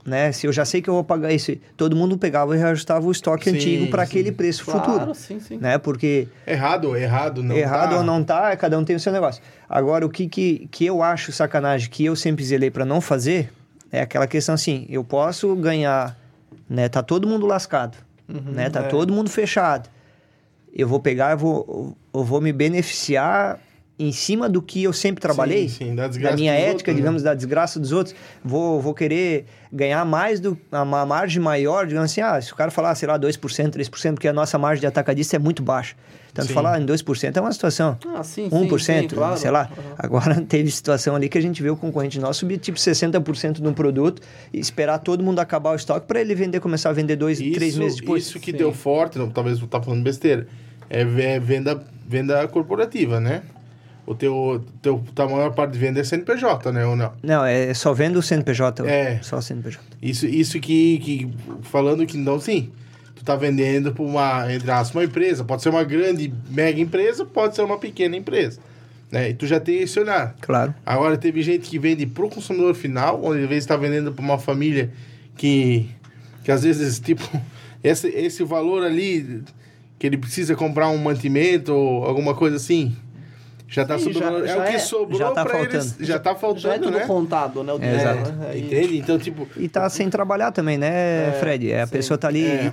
[SPEAKER 3] né? Se eu já sei que eu vou pagar isso, todo mundo pegava e reajustava o estoque
[SPEAKER 2] Sim,
[SPEAKER 3] antigo para aquele preço
[SPEAKER 1] Claro,
[SPEAKER 3] futuro.
[SPEAKER 1] sim, sim.
[SPEAKER 3] Né? Porque
[SPEAKER 2] Errado, errado, não.
[SPEAKER 3] errado
[SPEAKER 2] tá.
[SPEAKER 3] ou não tá, cada um tem o seu negócio. Agora, o que, que, que eu acho sacanagem, que eu sempre zelei para não fazer, é aquela questão assim, eu posso ganhar, né? Tá todo mundo lascado, né? Tá
[SPEAKER 1] é.
[SPEAKER 3] todo mundo fechado. Eu vou pegar, eu vou, eu vou me beneficiar em cima do que eu sempre trabalhei,
[SPEAKER 2] Sim, sim, da desgraça
[SPEAKER 3] minha ética,
[SPEAKER 2] outros, né?
[SPEAKER 3] digamos, da desgraça dos outros, vou, vou querer ganhar mais do uma margem maior, digamos assim, ah, se o cara falar, sei lá, 2%, 3%, porque a nossa margem de atacadista é muito baixa. Então,
[SPEAKER 2] Sim.
[SPEAKER 3] falar em 2% é uma situação.
[SPEAKER 1] Ah, sim, sim,
[SPEAKER 3] 1%,
[SPEAKER 1] sim, claro.
[SPEAKER 3] sei lá. Agora *laughs* teve situação ali que a gente vê o concorrente nosso subir tipo 60% de um produto e esperar todo mundo acabar o estoque para ele vender, começar a vender dois, três meses depois.
[SPEAKER 2] Isso que
[SPEAKER 1] Sim.
[SPEAKER 2] deu forte, não, talvez eu tá falando besteira, é ve- venda, venda corporativa, né? O teu, teu, tua maior parte de venda é CNPJ, né? Ou não?
[SPEAKER 3] Não, é só vendo o CNPJ.
[SPEAKER 2] É.
[SPEAKER 3] Só CNPJ.
[SPEAKER 2] Isso, isso que, que. Falando que não, sim. Tu tá vendendo para uma, entre aspas, uma empresa. Pode ser uma grande, mega empresa, pode ser uma pequena empresa. Né? E tu já tem esse olhar.
[SPEAKER 3] Claro.
[SPEAKER 2] Agora, teve gente que vende pro consumidor final, onde às vezes está vendendo para uma família que, que às vezes, *laughs* tipo, esse, esse valor ali, que ele precisa comprar um mantimento ou alguma coisa assim, já tá
[SPEAKER 1] Sim,
[SPEAKER 2] sobre
[SPEAKER 1] já-
[SPEAKER 2] É
[SPEAKER 1] já
[SPEAKER 2] o que
[SPEAKER 1] é-
[SPEAKER 2] sobrou
[SPEAKER 3] já tá
[SPEAKER 2] pra eles.
[SPEAKER 3] faltando.
[SPEAKER 2] Já tá
[SPEAKER 1] Já é
[SPEAKER 2] faltando,
[SPEAKER 1] tudo
[SPEAKER 2] né?
[SPEAKER 1] contado, né? O
[SPEAKER 3] É, exato.
[SPEAKER 1] né?
[SPEAKER 2] Entende? Então, tipo,
[SPEAKER 3] E tá sem trabalhar também, né,
[SPEAKER 1] É,
[SPEAKER 3] Fred? É, A
[SPEAKER 1] sim.
[SPEAKER 3] pessoa tá ali,
[SPEAKER 2] É.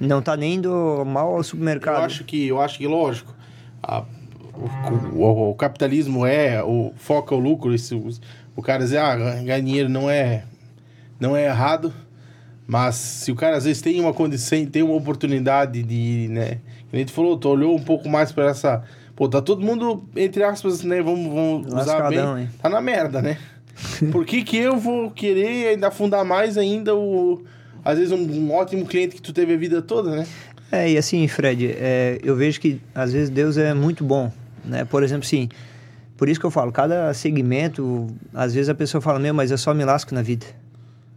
[SPEAKER 3] não tá nem indo mal ao supermercado.
[SPEAKER 2] Eu acho que, eu acho que lógico, a- o, o- o capitalismo é, o foca o lucro, esse, o, o cara dizer, ah, ganhar dinheiro não é, não é errado, mas se o cara às vezes tem uma condição, tem uma oportunidade de, né, que nem tu falou, tu olhou um pouco mais para essa, pô, tá todo mundo, entre aspas, né, vamos, vamos usar bem,
[SPEAKER 3] hein?
[SPEAKER 2] tá na merda, né? Por que que eu vou querer ainda afundar mais ainda o, às vezes um, um ótimo cliente que tu teve a vida toda, né?
[SPEAKER 3] É, e assim, Fred, é, eu vejo que às vezes Deus é muito bom, né? Por exemplo, assim, por isso que eu falo, cada segmento, às vezes a pessoa fala, meu, mas eu só me lasco na vida.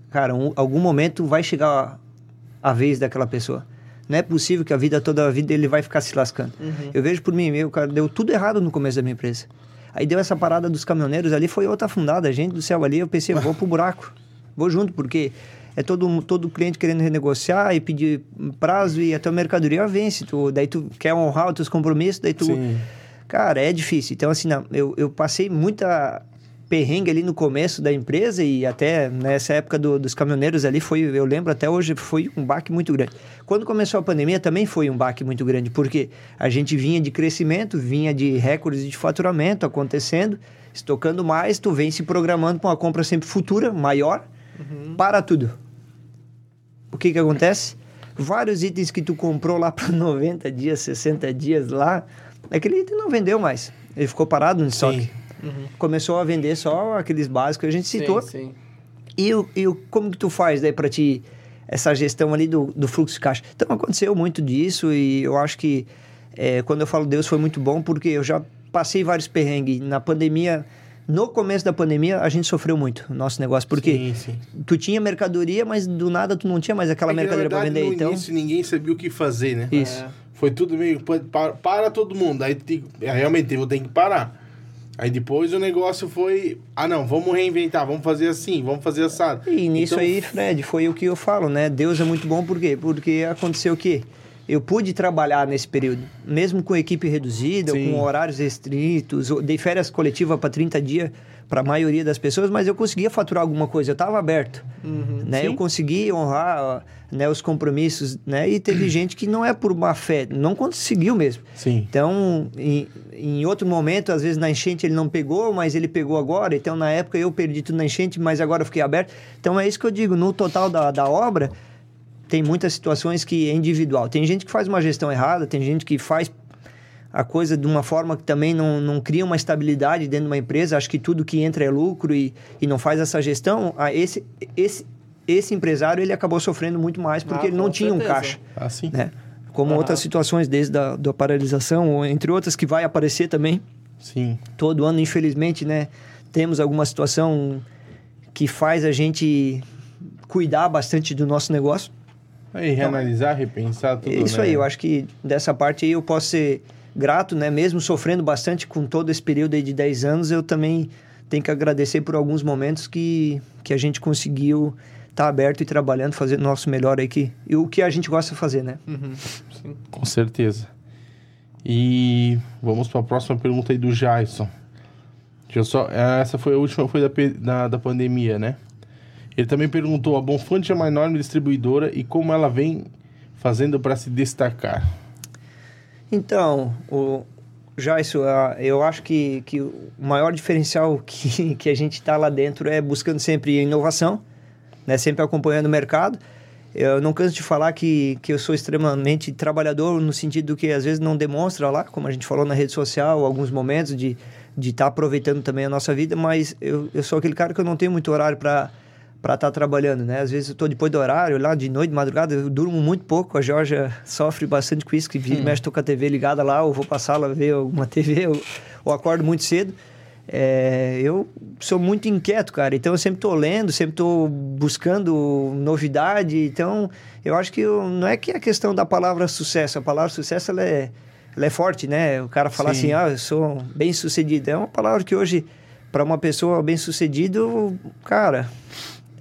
[SPEAKER 3] Cara, um, algum momento vai chegar a vez daquela pessoa. Não é possível que a vida toda a vida ele vai ficar se lascando. Eu vejo por mim, meu, cara, deu tudo errado no começo da minha empresa. Aí deu essa parada dos caminhoneiros ali, foi outra afundada. Gente do céu ali, eu pensei, vou pro buraco. Vou junto, porque é todo, todo cliente querendo renegociar e pedir prazo e a tua mercadoria vence. Tu, daí tu quer honrar os teus compromissos, daí tu...
[SPEAKER 2] Sim.
[SPEAKER 3] Cara, é difícil. Então, assim, não, eu, eu passei muita perrengue ali no começo da empresa e até nessa época do, dos caminhoneiros ali foi, eu lembro até hoje, foi um baque muito grande. Quando começou a pandemia também foi um baque muito grande, porque a gente vinha de crescimento, vinha de recordes de faturamento acontecendo, estocando mais, tu vem se programando para uma compra sempre futura, maior, uhum. para tudo. O que que acontece? Vários itens que tu comprou lá para 90 *laughs* dias, 60 dias lá, aquele item não vendeu mais. Ele ficou parado no estoque. Uhum. Começou a vender só aqueles básicos que a gente citou. Sim, sim. E, e como que tu faz daí para ti essa gestão ali do, do fluxo de caixa? Então aconteceu muito disso e eu acho que é, quando eu falo Deus foi muito bom porque eu já passei vários perrengues. Na pandemia, no começo da pandemia, a gente sofreu muito o nosso negócio. Porque sim, sim. tu tinha mercadoria, mas do nada tu não tinha mais aquela é mercadoria para vender.
[SPEAKER 2] No
[SPEAKER 3] então,
[SPEAKER 2] início ninguém sabia o que fazer, né?
[SPEAKER 3] Isso. É.
[SPEAKER 2] Foi tudo meio. Para, para todo mundo. Aí realmente eu tenho que parar. Aí depois o negócio foi, ah não, vamos reinventar, vamos fazer assim, vamos fazer assado.
[SPEAKER 3] E nisso então... aí, Fred, foi o que eu falo, né? Deus é muito bom por quê? Porque aconteceu o quê? Eu pude trabalhar nesse período, mesmo com equipe reduzida, com horários restritos, dei férias coletiva para 30 dias para a maioria das pessoas, mas eu conseguia faturar alguma coisa, eu estava aberto, uhum, né? Eu consegui honrar né, os compromissos, né? E teve *clears throat* gente que não é por má fé, não conseguiu mesmo.
[SPEAKER 2] Sim.
[SPEAKER 3] Então, em, em outro momento, às vezes na enchente ele não pegou, mas ele pegou agora. Então, na época eu perdi tudo na enchente, mas agora eu fiquei aberto. Então, é isso que eu digo, no total da, da obra, tem muitas situações que é individual. Tem gente que faz uma gestão errada, tem gente que faz a coisa de uma forma que também não, não cria uma estabilidade dentro de uma empresa. Acho que tudo que entra é lucro e, e não faz essa gestão. Ah, esse, esse, esse empresário ele acabou sofrendo muito mais porque ah, ele não tinha certeza. um caixa.
[SPEAKER 2] Assim.
[SPEAKER 3] Né? Como ah. outras situações desde a da paralisação, entre outras que vai aparecer também.
[SPEAKER 2] Sim.
[SPEAKER 3] Todo ano, infelizmente, né? Temos alguma situação que faz a gente cuidar bastante do nosso negócio.
[SPEAKER 2] Aí, reanalisar, repensar tudo.
[SPEAKER 3] Isso
[SPEAKER 2] né?
[SPEAKER 3] aí, eu acho que dessa parte aí eu posso ser grato, né? Mesmo sofrendo bastante com todo esse período aí de 10 anos, eu também tenho que agradecer por alguns momentos que, que a gente conseguiu estar tá aberto e trabalhando, fazendo o nosso melhor aí, que, e o que a gente gosta de fazer, né?
[SPEAKER 2] Uhum. Com certeza. E vamos para a próxima pergunta aí do Jason. Deixa eu só, essa foi a última, foi da, da, da pandemia, né? Ele também perguntou: a Bonfante é uma enorme distribuidora e como ela vem fazendo para se destacar?
[SPEAKER 3] Então, o, já isso, eu acho que, que o maior diferencial *laughs* que, que a gente está lá dentro é buscando sempre inovação, né? sempre acompanhando o mercado. Eu não canso de falar que, que eu sou extremamente trabalhador no sentido que às vezes não demonstra lá, como a gente falou na rede social, alguns momentos de estar de tá aproveitando também a nossa vida, mas eu, eu sou aquele cara que eu não tenho muito horário para para estar tá trabalhando, né? Às vezes eu estou depois do horário, lá de noite, de madrugada, eu durmo muito pouco. A Georgia sofre bastante com isso, que vira hum. mexe, tô com a TV ligada lá, ou vou passar lá ver alguma TV, ou, ou acordo muito cedo. É, eu sou muito inquieto, cara. Então eu sempre estou lendo, sempre estou buscando novidade. Então eu acho que eu, não é que a questão da palavra sucesso. A palavra sucesso ela é, ela é forte, né? O cara falar assim, ah, eu sou bem sucedido. É uma palavra que hoje, para uma pessoa bem sucedido, cara,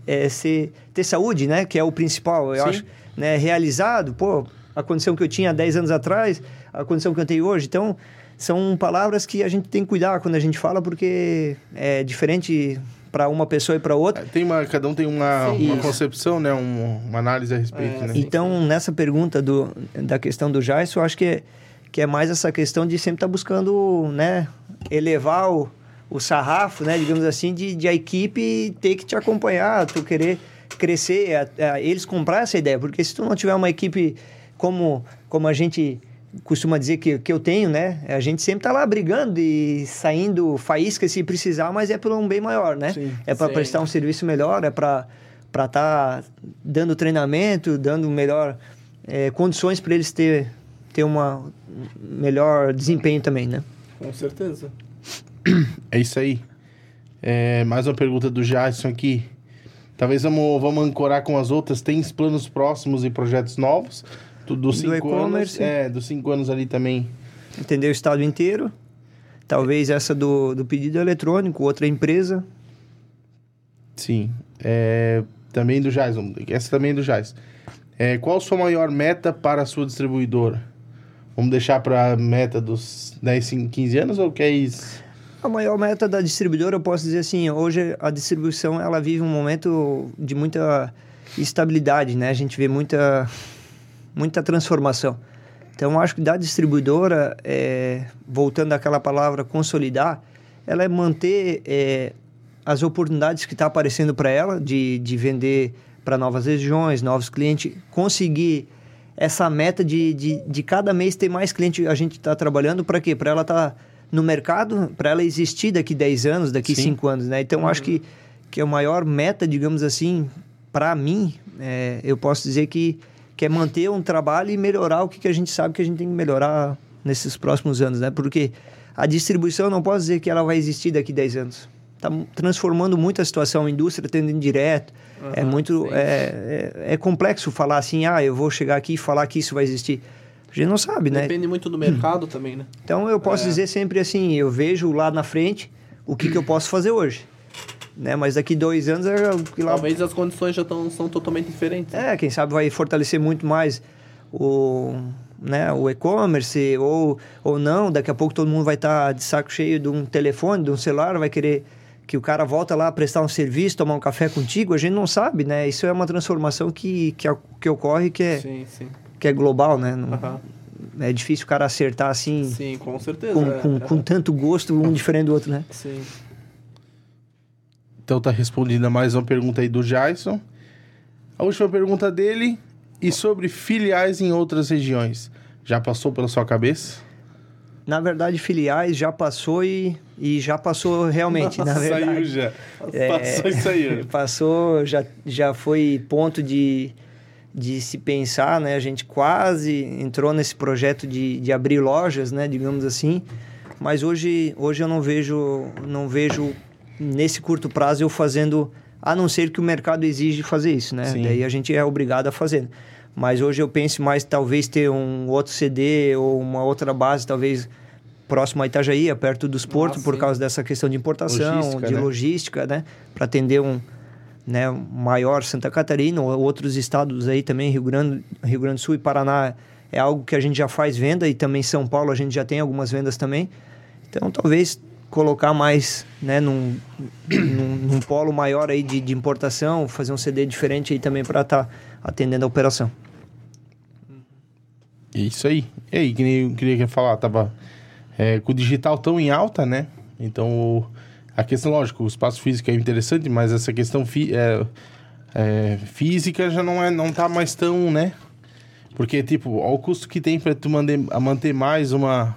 [SPEAKER 3] é, ser, ter saúde, né? Que é o principal, eu Sim. acho. Né, realizado, pô, a condição que eu tinha 10 anos atrás, a condição que eu tenho hoje. Então, são palavras que a gente tem que cuidar quando a gente fala, porque é diferente para uma pessoa e para outra. É,
[SPEAKER 2] tem uma, cada um tem uma, uma concepção, né? Um, uma análise a respeito, é, né?
[SPEAKER 3] Então, nessa pergunta do, da questão do Jais, eu acho que, que é mais essa questão de sempre estar tá buscando, né? Elevar o o sarrafo, né, digamos assim, de, de a equipe ter que te acompanhar, tu querer crescer, a, a, eles comprar essa ideia. Porque se tu não tiver uma equipe como, como a gente costuma dizer que, que eu tenho, né? A gente sempre tá lá brigando e saindo faísca se precisar, mas é pelo um bem maior, né? Sim, é para prestar um serviço melhor, é para para estar tá dando treinamento, dando melhor é, condições para eles ter ter uma melhor desempenho também, né?
[SPEAKER 1] Com certeza. *clears throat*
[SPEAKER 2] É isso aí. É, mais uma pergunta do Jadson aqui. Talvez vamos, vamos ancorar com as outras. Tem planos próximos e projetos novos? Do, do cinco anos. É, dos cinco anos ali também.
[SPEAKER 3] Entender o estado inteiro. Talvez essa do, do pedido eletrônico, outra empresa.
[SPEAKER 2] Sim. É, também do Jais. Essa também é do Jais. É, qual a sua maior meta para a sua distribuidora? Vamos deixar para meta dos 10, 15 anos ou quer isso?
[SPEAKER 3] A maior meta da distribuidora, eu posso dizer assim, hoje a distribuição ela vive um momento de muita estabilidade, né? A gente vê muita, muita transformação. Então, acho que da distribuidora, é, voltando àquela palavra consolidar, ela é manter é, as oportunidades que está aparecendo para ela de, de vender para novas regiões, novos clientes, conseguir essa meta de, de, de cada mês ter mais cliente a gente está trabalhando para quê? Para ela estar tá no mercado, para ela existir daqui 10 anos, daqui 5 anos, né? Então, uhum. acho que, que a maior meta, digamos assim, para mim, é, eu posso dizer que, que é manter um trabalho e melhorar o que, que a gente sabe que a gente tem que melhorar nesses próximos anos, né? Porque a distribuição, não posso dizer que ela vai existir daqui 10 anos. Está transformando muito a situação, a indústria tendo indireto. Uhum, é muito... É, é, é complexo falar assim, ah, eu vou chegar aqui e falar que isso vai existir. A gente não sabe,
[SPEAKER 1] Depende
[SPEAKER 3] né?
[SPEAKER 1] Depende muito do mercado também, né?
[SPEAKER 3] Então eu posso é. dizer sempre assim, eu vejo lá na frente o que, que eu posso fazer hoje. Né? Mas daqui dois anos...
[SPEAKER 1] Lá... Talvez as condições já tão, são totalmente diferentes.
[SPEAKER 3] É, quem sabe vai fortalecer muito mais o, né, o e-commerce ou, ou não. Daqui a pouco todo mundo vai estar tá de saco cheio de um telefone, de um celular, vai querer que o cara volta lá prestar um serviço, tomar um café contigo, a gente não sabe, né? Isso é uma transformação que, que, que ocorre que é... Sim, sim que é global, né? Não, uhum. É difícil o cara acertar assim.
[SPEAKER 1] Sim, com certeza.
[SPEAKER 3] Com, é, com, é. com tanto gosto, um diferente do outro, né?
[SPEAKER 1] Sim.
[SPEAKER 2] Então tá respondida mais uma pergunta aí do Jason. A última pergunta dele. E sobre filiais em outras regiões? Já passou pela sua cabeça?
[SPEAKER 3] Na verdade, filiais já passou e, e já passou realmente, Nossa, na *laughs* verdade.
[SPEAKER 2] Saiu já. É, passou e saiu. *laughs*
[SPEAKER 3] Passou, já, já foi ponto de de se pensar, né? A gente quase entrou nesse projeto de, de abrir lojas, né? Digamos assim. Mas hoje, hoje eu não vejo, não vejo nesse curto prazo eu fazendo, a não ser que o mercado exige fazer isso, né? Sim. Daí a gente é obrigado a fazer. Mas hoje eu penso mais talvez ter um outro CD ou uma outra base, talvez próximo a Itajaí, perto dos portos, ah, por causa dessa questão de importação, logística, de né? logística, né? Para atender um, né, maior Santa Catarina ou outros estados aí também, Rio Grande, Rio Grande do Sul e Paraná é algo que a gente já faz venda e também São Paulo a gente já tem algumas vendas também. Então talvez colocar mais né, num, num, num polo maior aí de, de, importação, fazer um CD diferente aí também para estar tá atendendo a operação.
[SPEAKER 2] Isso aí. E aí, que nem queria falar, tava é, com o digital tão em alta, né? Então a questão, lógico, o espaço físico é interessante, mas essa questão fi, é, é, física já não é, não tá mais tão, né? Porque, tipo, olha o custo que tem para tu manter, manter mais uma,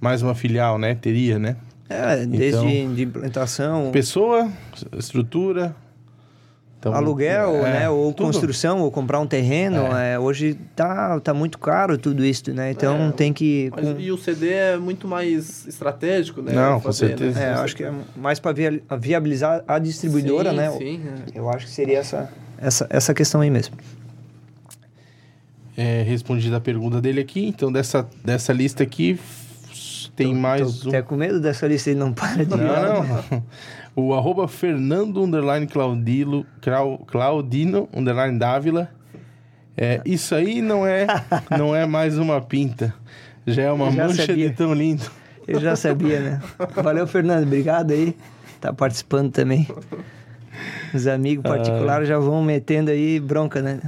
[SPEAKER 2] mais uma filial, né? Teria, né?
[SPEAKER 3] É, desde então, de implantação...
[SPEAKER 2] Pessoa, estrutura,
[SPEAKER 3] então, Aluguel, é, né? Ou tudo. construção, ou comprar um terreno. É. é. hoje tá, tá muito caro tudo isso, né? Então é, tem que.
[SPEAKER 1] Mas, com... E o CD é muito mais estratégico, né?
[SPEAKER 2] Não, fazer, com certeza.
[SPEAKER 3] Né? É, acho que é mais para viabilizar a distribuidora, sim, né? Sim, é. Eu acho que seria essa, essa, essa questão aí mesmo.
[SPEAKER 2] É, respondida a pergunta dele aqui, então dessa, dessa lista aqui tem tô, mais
[SPEAKER 3] tô um. Até com medo dessa lista ele não para de.
[SPEAKER 2] Não, não. *laughs* O arroba Fernando underline Claudilo, Claudino underline Dávila. É, isso aí não é, não é mais uma pinta. Já é uma já mancha sabia. de tão lindo.
[SPEAKER 3] Eu já sabia, né? Valeu, Fernando. Obrigado aí. Tá participando também. Os amigos particulares ah. já vão metendo aí bronca, né?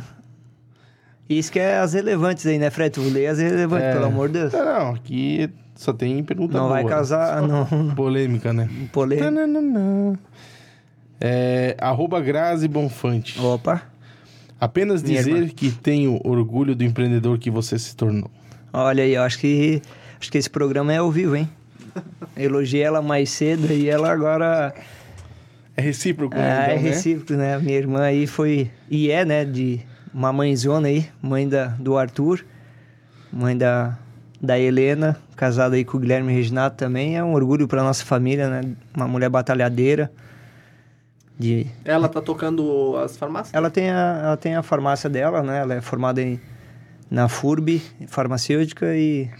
[SPEAKER 3] Isso que é as relevantes aí, né, Fred? Tu lê as relevantes, é. pelo amor de Deus.
[SPEAKER 2] Não, não, aqui só tem pergunta
[SPEAKER 3] Não
[SPEAKER 2] boa.
[SPEAKER 3] vai casar, não. *laughs*
[SPEAKER 2] Polêmica, né?
[SPEAKER 3] Polêmica.
[SPEAKER 2] É, arroba Grazi Bonfante.
[SPEAKER 3] Opa.
[SPEAKER 2] Apenas dizer que tenho orgulho do empreendedor que você se tornou.
[SPEAKER 3] Olha aí, eu acho que acho que esse programa é ao vivo, hein? Elogiei ela mais cedo e ela agora
[SPEAKER 2] é recíproco,
[SPEAKER 3] né? Ah, então, é né? recíproco, né? Minha irmã aí foi e é, né, de uma mãezona aí, mãe da, do Arthur, mãe da da Helena, casada aí com o Guilherme Reginato também, é um orgulho para nossa família, né? Uma mulher batalhadeira. De...
[SPEAKER 1] Ela tá tocando as farmácias?
[SPEAKER 3] Ela tem a, ela tem a farmácia dela, né? Ela é formada em, na FURB, farmacêutica, e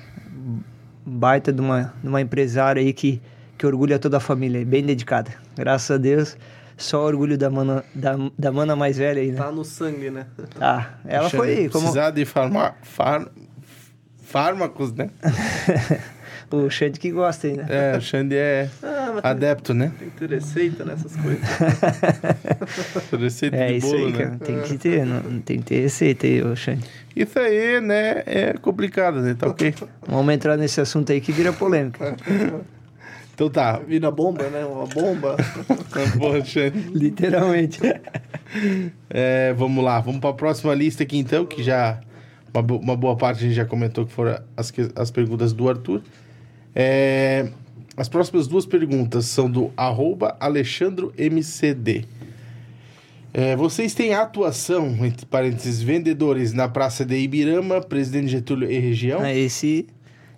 [SPEAKER 3] baita de uma, de uma empresária aí que, que orgulha toda a família, bem dedicada. Graças a Deus, só orgulho da mana, da, da mana mais velha aí, né?
[SPEAKER 1] Tá no sangue, né?
[SPEAKER 3] Tá. Ela foi...
[SPEAKER 2] Como... Precisar de farmar... Far fármacos, né? *laughs*
[SPEAKER 3] o Xande que gosta aí, né?
[SPEAKER 2] É, o Xande é *laughs*
[SPEAKER 1] Ah, mas
[SPEAKER 2] adepto, né?
[SPEAKER 1] tem que ter receita nessas coisas. *laughs*
[SPEAKER 2] Receita
[SPEAKER 3] É
[SPEAKER 2] de
[SPEAKER 3] isso
[SPEAKER 2] bolo,
[SPEAKER 3] aí,
[SPEAKER 2] né?
[SPEAKER 3] cara. Tem que ter, não, tem que ter receita aí, ô Xande.
[SPEAKER 2] Isso aí, né? É complicado, né? Tá ok?
[SPEAKER 3] Vamos entrar nesse assunto aí que vira polêmica.
[SPEAKER 2] Então tá.
[SPEAKER 1] Vira bomba, né? Uma bomba.
[SPEAKER 2] Porra, Xande.
[SPEAKER 3] Literalmente.
[SPEAKER 2] É, vamos lá, vamos para a próxima lista aqui então, que já uma, bo- uma boa parte a gente já comentou que foram as, que- as perguntas do Arthur. É, as próximas duas perguntas são do arroba alexandromcd. É, vocês têm atuação, entre parênteses, vendedores na Praça de Ibirama, Presidente Getúlio e região?
[SPEAKER 3] Ah, Esse,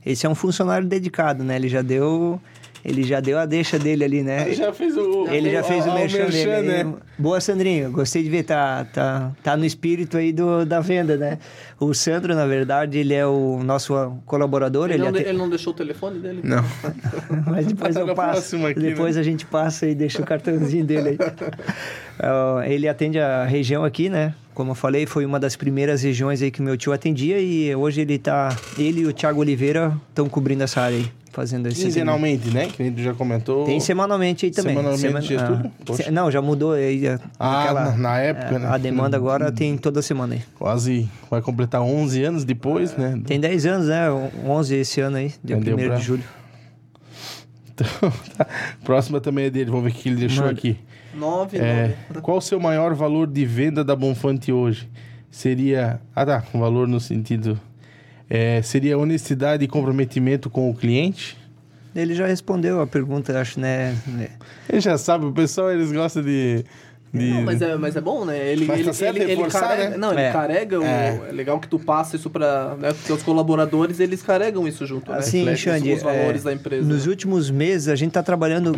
[SPEAKER 3] esse é um funcionário dedicado, né? Ele já deu, ele já deu a deixa dele ali, né?
[SPEAKER 2] Ele já fez o...
[SPEAKER 3] Ele já fez o, merchan, dele.
[SPEAKER 2] né?
[SPEAKER 3] Boa, Sandrinho. Gostei de ver. Tá, tá, tá no espírito aí do, da venda, né? O Sandro, na verdade, ele é o nosso colaborador.
[SPEAKER 1] Ele
[SPEAKER 3] Ele,
[SPEAKER 1] não, de- ele não deixou o telefone dele?
[SPEAKER 2] Não. *laughs*
[SPEAKER 3] Mas depois eu
[SPEAKER 2] Na
[SPEAKER 3] passo.
[SPEAKER 2] aqui,
[SPEAKER 3] depois
[SPEAKER 2] né?
[SPEAKER 3] a gente passa e deixa o cartãozinho dele aí. *laughs* Ah, ele atende a região aqui, né? Como eu falei, foi uma das primeiras regiões aí que meu tio atendia e hoje ele tá. Ele e o Thiago Oliveira estão cobrindo essa área aí, fazendo esse.
[SPEAKER 2] Quinzenalmente, né? Que a gente já comentou.
[SPEAKER 3] Tem semanalmente aí também.
[SPEAKER 2] Semanalmente, Getúlio?
[SPEAKER 3] ah,
[SPEAKER 2] Poxa.
[SPEAKER 3] se- não, já mudou aí.
[SPEAKER 2] Ah,
[SPEAKER 3] aquela-
[SPEAKER 2] na- na época,
[SPEAKER 3] é,
[SPEAKER 2] né?
[SPEAKER 3] A demanda agora tem toda semana aí.
[SPEAKER 2] Quase vai completar 11 anos depois, né?
[SPEAKER 3] Tem 10 anos, né? 11 esse ano aí, dia
[SPEAKER 2] Entendeu,
[SPEAKER 3] 1
[SPEAKER 2] pra-
[SPEAKER 3] de julho.
[SPEAKER 2] Então, *laughs* tá. Próxima também é dele, vamos ver o que ele deixou
[SPEAKER 3] Manda.
[SPEAKER 2] aqui.
[SPEAKER 1] Nove,
[SPEAKER 2] É,
[SPEAKER 1] nove.
[SPEAKER 2] qual o seu maior valor de venda da Bonfante hoje? Seria. Ah, tá. Um valor no sentido. É, seria honestidade e comprometimento com o cliente?
[SPEAKER 3] Ele já respondeu a pergunta, acho, né? né?
[SPEAKER 2] Ele já sabe, o pessoal eles gostam de. de-
[SPEAKER 1] Não, mas é, mas é bom, né? Ele,
[SPEAKER 2] Mas
[SPEAKER 1] ele,
[SPEAKER 2] tá certo
[SPEAKER 1] ele, ele carrega,
[SPEAKER 2] né?
[SPEAKER 1] Não, ele
[SPEAKER 3] É.
[SPEAKER 1] carrega. o-
[SPEAKER 2] É.
[SPEAKER 1] é. legal que tu passa isso para né, os colaboradores, eles carregam isso junto, né?
[SPEAKER 3] Assim,
[SPEAKER 1] os-
[SPEAKER 3] Xande,
[SPEAKER 1] os valores
[SPEAKER 3] é,
[SPEAKER 1] da empresa.
[SPEAKER 3] nos últimos meses a gente está trabalhando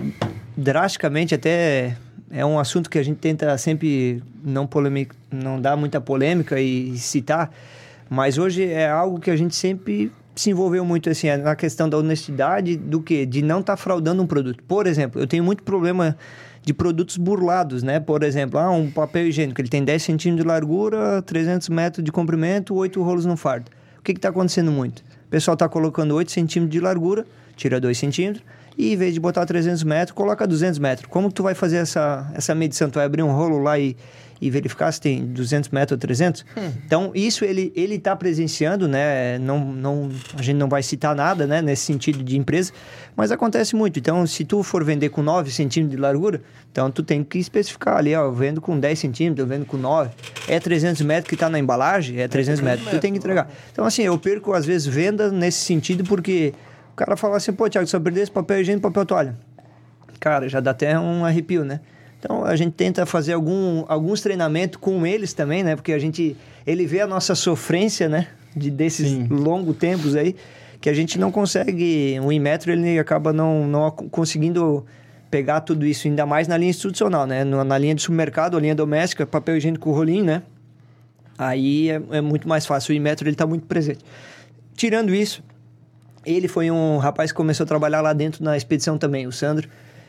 [SPEAKER 3] drasticamente, até é um assunto que a gente tenta sempre não, polemic, não dar muita polêmica e citar, mas hoje é algo que a gente sempre se envolveu muito assim, é na questão da honestidade do que? De não estar fraudando um produto. Por exemplo, eu tenho muito problema de produtos burlados, né? Por exemplo, ah, um papel higiênico, ele tem 10 centímetros de largura, 300 metros de comprimento, 8 rolos no fardo. O que está acontecendo muito? O pessoal está colocando 8 centímetros de largura, tira 2 centímetros, e em vez de botar 300 metros, coloca 200 metros. Como tu vai fazer essa, essa medição? Tu vai abrir um rolo lá e, e verificar se tem 200 metros ou 300? Então, isso ele ele está presenciando, né? Não, não, a gente não vai citar nada, né? Nesse sentido de empresa, mas acontece muito. Então, se tu for vender com 9 centímetros de largura, então tu tem que especificar ali, ó, eu vendo com 10 centímetros, eu vendo com 9. É 300 metros que está na embalagem? É 300 metros. Tu tem que entregar. Então, assim, eu perco às vezes venda nesse sentido porque o cara fala assim, pô, Thiago, só perder esse papel higiênico e papel toalha. Cara, já dá até um arrepio, né? Então a gente tenta fazer algum, alguns treinamentos com eles também, né? Porque a gente. Ele vê a nossa sofrência, né? De, desses
[SPEAKER 2] Sim.
[SPEAKER 3] longos tempos aí, que a gente não consegue. O Inmetro ele acaba não, não conseguindo pegar tudo isso, ainda mais na linha institucional, né? Na linha de supermercado, a linha doméstica, papel higiênico rolinho, né? Aí é, é muito mais fácil. O Inmetro ele tá muito presente. Tirando isso, ele foi um rapaz que começou a trabalhar lá dentro na expedição também, o Sandro.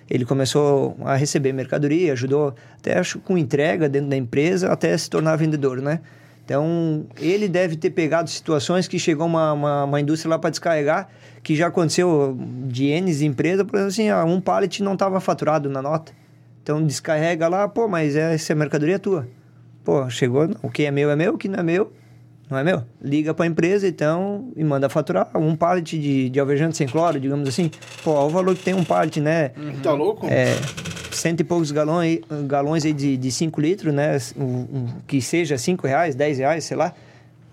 [SPEAKER 3] Ele começou a receber mercadoria, ajudou até acho com entrega dentro da empresa, até se tornar vendedor, né? Então, ele deve ter pegado situações que chegou uma, uma, uma indústria lá para descarregar, que já aconteceu de N empresas, por exemplo, assim, ah, um pallet não estava faturado na nota. Então, descarrega lá, pô, mas essa mercadoria é tua. Pô, chegou, o que é meu é meu, o que não é meu não é meu? Liga para a empresa, então, e manda faturar um pallet de, de alvejante sem cloro, digamos assim. Pô, olha o valor que tem um pallet, né?
[SPEAKER 2] Tá louco?
[SPEAKER 3] É, cento e poucos galões, galões aí de 5 litros, né? Um, um- que seja 5 reais, 10 reais, sei lá.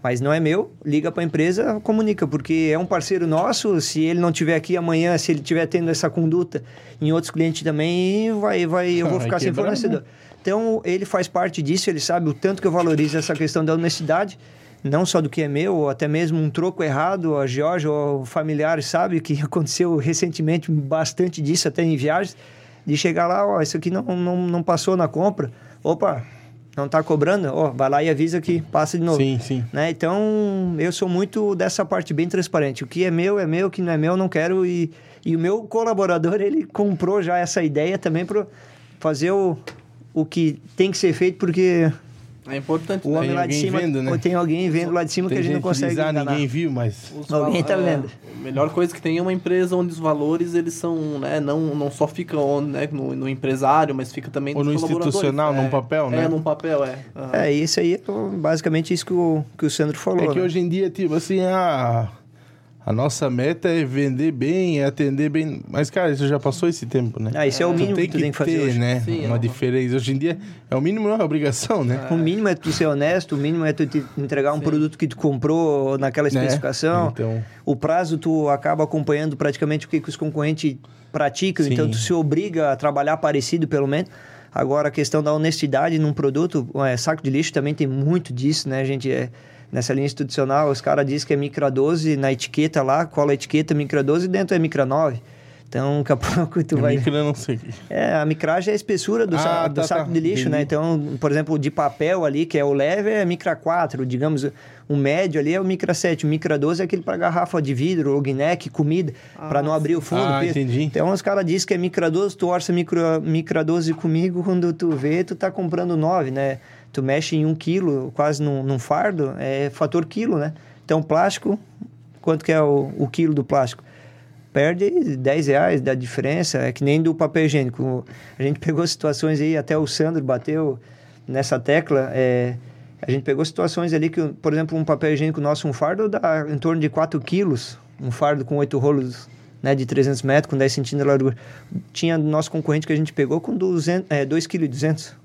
[SPEAKER 3] Mas não é meu, liga para a empresa, comunica, porque é um parceiro nosso. Se ele não tiver aqui amanhã, se ele tiver tendo essa conduta em outros clientes também, vai, vai, eu vou *laughs* ficar sem
[SPEAKER 2] né?
[SPEAKER 3] fornecedor. Então, ele faz parte disso, ele sabe o tanto que eu valorizo essa questão da honestidade, não só do que é meu, ou até mesmo um troco errado, a Georgia ou familiares sabe que *laughs* aconteceu recentemente bastante disso, até em viagens, de chegar lá, ó, isso aqui não, não, não passou na compra, opa, não tá cobrando, ó, vai lá e avisa que passa de novo.
[SPEAKER 2] Sim, sim.
[SPEAKER 3] Né? Então, eu sou muito dessa parte bem transparente. O que é meu é meu, o que não é meu eu não quero. E, e o meu colaborador, ele comprou já essa ideia também para fazer o, o que tem que ser feito, porque
[SPEAKER 1] É importante.
[SPEAKER 3] O
[SPEAKER 1] né?
[SPEAKER 3] homem
[SPEAKER 2] Tem
[SPEAKER 3] lá de
[SPEAKER 2] alguém
[SPEAKER 3] cima,
[SPEAKER 2] vendo, né?
[SPEAKER 3] ou tem alguém vendo lá de cima
[SPEAKER 2] Tem
[SPEAKER 3] que a gente não
[SPEAKER 2] que
[SPEAKER 3] consegue
[SPEAKER 2] ah,
[SPEAKER 3] enganar.
[SPEAKER 2] ninguém viu, mas...
[SPEAKER 1] Os
[SPEAKER 3] Alguém
[SPEAKER 1] val-
[SPEAKER 3] tá
[SPEAKER 1] é,
[SPEAKER 3] vendo.
[SPEAKER 1] A melhor coisa que tem é uma empresa onde os valores eles são, né, não, não só ficam né, no, no empresário, mas fica também
[SPEAKER 2] Ou no institucional,
[SPEAKER 1] é,
[SPEAKER 2] num papel, né?
[SPEAKER 1] É, num papel, é. Aham.
[SPEAKER 3] É, isso aí é basicamente isso que o, que o Sandro falou.
[SPEAKER 2] É que
[SPEAKER 3] né?
[SPEAKER 2] hoje em dia, tipo assim, a, a nossa meta é vender bem, é atender bem. Mas, cara, isso já passou esse tempo, né?
[SPEAKER 3] Ah, isso é o
[SPEAKER 2] Tu
[SPEAKER 3] mínimo
[SPEAKER 2] tem
[SPEAKER 3] que tu tem que fazer
[SPEAKER 2] ter,
[SPEAKER 3] hoje.
[SPEAKER 2] né?
[SPEAKER 1] Sim,
[SPEAKER 2] uma
[SPEAKER 1] é.
[SPEAKER 2] diferença. Hoje em dia, é o mínimo, não é obrigação, né?
[SPEAKER 3] O mínimo é tu ser honesto, o mínimo é tu te entregar um
[SPEAKER 1] Sim.
[SPEAKER 3] produto que tu comprou naquela
[SPEAKER 2] Né?
[SPEAKER 3] especificação.
[SPEAKER 2] Então,
[SPEAKER 3] O prazo tu acaba acompanhando praticamente o que, que os concorrentes praticam,
[SPEAKER 2] Sim.
[SPEAKER 3] então tu se obriga a trabalhar parecido pelo menos. Agora a questão da honestidade num produto, é, saco de lixo também tem muito disso, né, gente? É, nessa linha institucional, os caras dizem que é micra 12 na etiqueta lá, cola a etiqueta micra 12 e dentro é micra 9. Então, daqui a pouco tu vai.
[SPEAKER 2] micro, eu não sei.
[SPEAKER 3] É, a micragem é a espessura do,
[SPEAKER 2] Ah,
[SPEAKER 3] sa- do
[SPEAKER 2] tá,
[SPEAKER 3] saco
[SPEAKER 2] tá.
[SPEAKER 3] de lixo, né?
[SPEAKER 2] Entendi.
[SPEAKER 3] Então, por exemplo, de papel ali, que é o leve, é micra 4, digamos, o médio ali é o micra 7, o micra 12 é aquele para garrafa de vidro, neck, comida, para não abrir o fundo.
[SPEAKER 2] Ah,
[SPEAKER 3] peso.
[SPEAKER 2] entendi.
[SPEAKER 3] Então, os caras dizem que é micra 12, tu orça micro, micra 12 comigo, quando tu vê, tu tá comprando 9, né? Tu mexe em um quilo, quase num, num fardo, é fator quilo, né? Então, plástico, quanto que é o, o quilo do plástico? perde 10 reais da diferença, é que nem do papel higiênico. A gente pegou situações aí, até o Sandro bateu nessa tecla, é, a gente pegou situações ali que, por exemplo, um papel higiênico nosso, um fardo dá em torno de 4 quilos, um fardo com 8 rolos né, de 300 metros, com 10 centímetros de largura. Tinha nosso concorrente que a gente pegou com 200, é, 2,2 kg.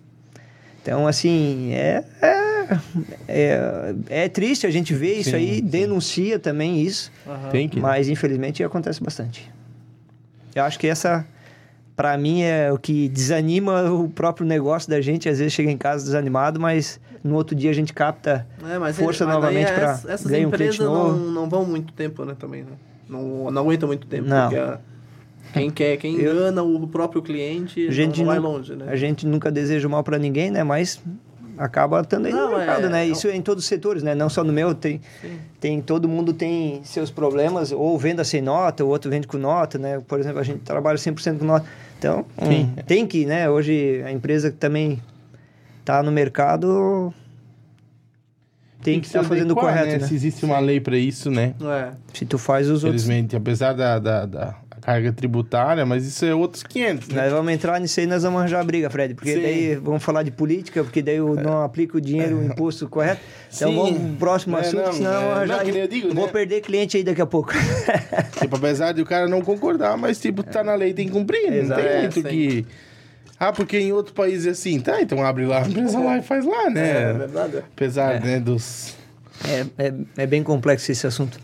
[SPEAKER 3] Então, assim, é, é, é, é triste a gente ver isso
[SPEAKER 2] Sim,
[SPEAKER 3] aí,
[SPEAKER 2] sim.
[SPEAKER 3] denuncia também isso.
[SPEAKER 1] Aham.
[SPEAKER 2] Tem que.
[SPEAKER 3] Mas infelizmente acontece bastante. Eu acho que essa, para mim, é o que desanima o próprio negócio da gente. Às vezes chega em casa desanimado, mas no outro dia a gente capta
[SPEAKER 1] É, mas
[SPEAKER 3] força
[SPEAKER 1] ele-
[SPEAKER 3] novamente para ganhar um
[SPEAKER 1] empresas
[SPEAKER 3] cliente
[SPEAKER 1] não,
[SPEAKER 3] novo.
[SPEAKER 1] não vão muito tempo, né, também, né? Não, não aguentam muito tempo.
[SPEAKER 3] Não.
[SPEAKER 1] Porque a- quem quer, quem
[SPEAKER 3] Eu-
[SPEAKER 1] engana o próprio cliente
[SPEAKER 3] A gente,
[SPEAKER 1] não, não vai longe, né?
[SPEAKER 3] a gente nunca deseja mal para ninguém, né? Mas acaba estando aí
[SPEAKER 1] Não,
[SPEAKER 3] no mercado,
[SPEAKER 1] é-
[SPEAKER 3] né?
[SPEAKER 1] é-
[SPEAKER 3] Isso é em todos os setores, né? Não só no meu, tem,
[SPEAKER 1] Sim.
[SPEAKER 3] tem todo mundo tem seus problemas, ou venda sem nota, o outro vende com nota, né? Por exemplo, a gente trabalha 100% com nota. Então, hum, tem que, né? Hoje a empresa que também tá no mercado tem, que estar
[SPEAKER 2] se
[SPEAKER 3] fazendo o correto, né?
[SPEAKER 2] Se existe uma lei para isso, né?
[SPEAKER 1] É.
[SPEAKER 3] Se tu faz os outros
[SPEAKER 2] Infelizmente, apesar da, da, da carga tributária, mas isso é outros 500, né?
[SPEAKER 3] Nós vamos entrar nisso aí, nós vamos arranjar briga, Fred. Porque
[SPEAKER 2] Sim.
[SPEAKER 3] daí vamos falar de política, porque daí eu não aplico o dinheiro, o imposto correto. Então
[SPEAKER 2] Sim.
[SPEAKER 3] vamos pro próximo
[SPEAKER 2] É,
[SPEAKER 3] assunto,
[SPEAKER 2] não,
[SPEAKER 3] senão eu
[SPEAKER 2] é,
[SPEAKER 3] arranjar.
[SPEAKER 2] não, eu digo,
[SPEAKER 3] vou
[SPEAKER 2] né?
[SPEAKER 3] perder cliente aí daqui a pouco. *laughs*
[SPEAKER 2] Tipo, apesar de o cara não concordar, mas tipo, tá na lei, tem que cumprir. Não
[SPEAKER 3] Exato.
[SPEAKER 2] tem
[SPEAKER 1] É,
[SPEAKER 2] muito
[SPEAKER 1] sim.
[SPEAKER 2] que. Ah, porque em outro país é assim, tá? Então abre lá a empresa lá e faz lá,
[SPEAKER 1] É,
[SPEAKER 2] né?
[SPEAKER 1] verdade.
[SPEAKER 2] Apesar, né, dos.
[SPEAKER 3] é, é, é bem complexo esse assunto.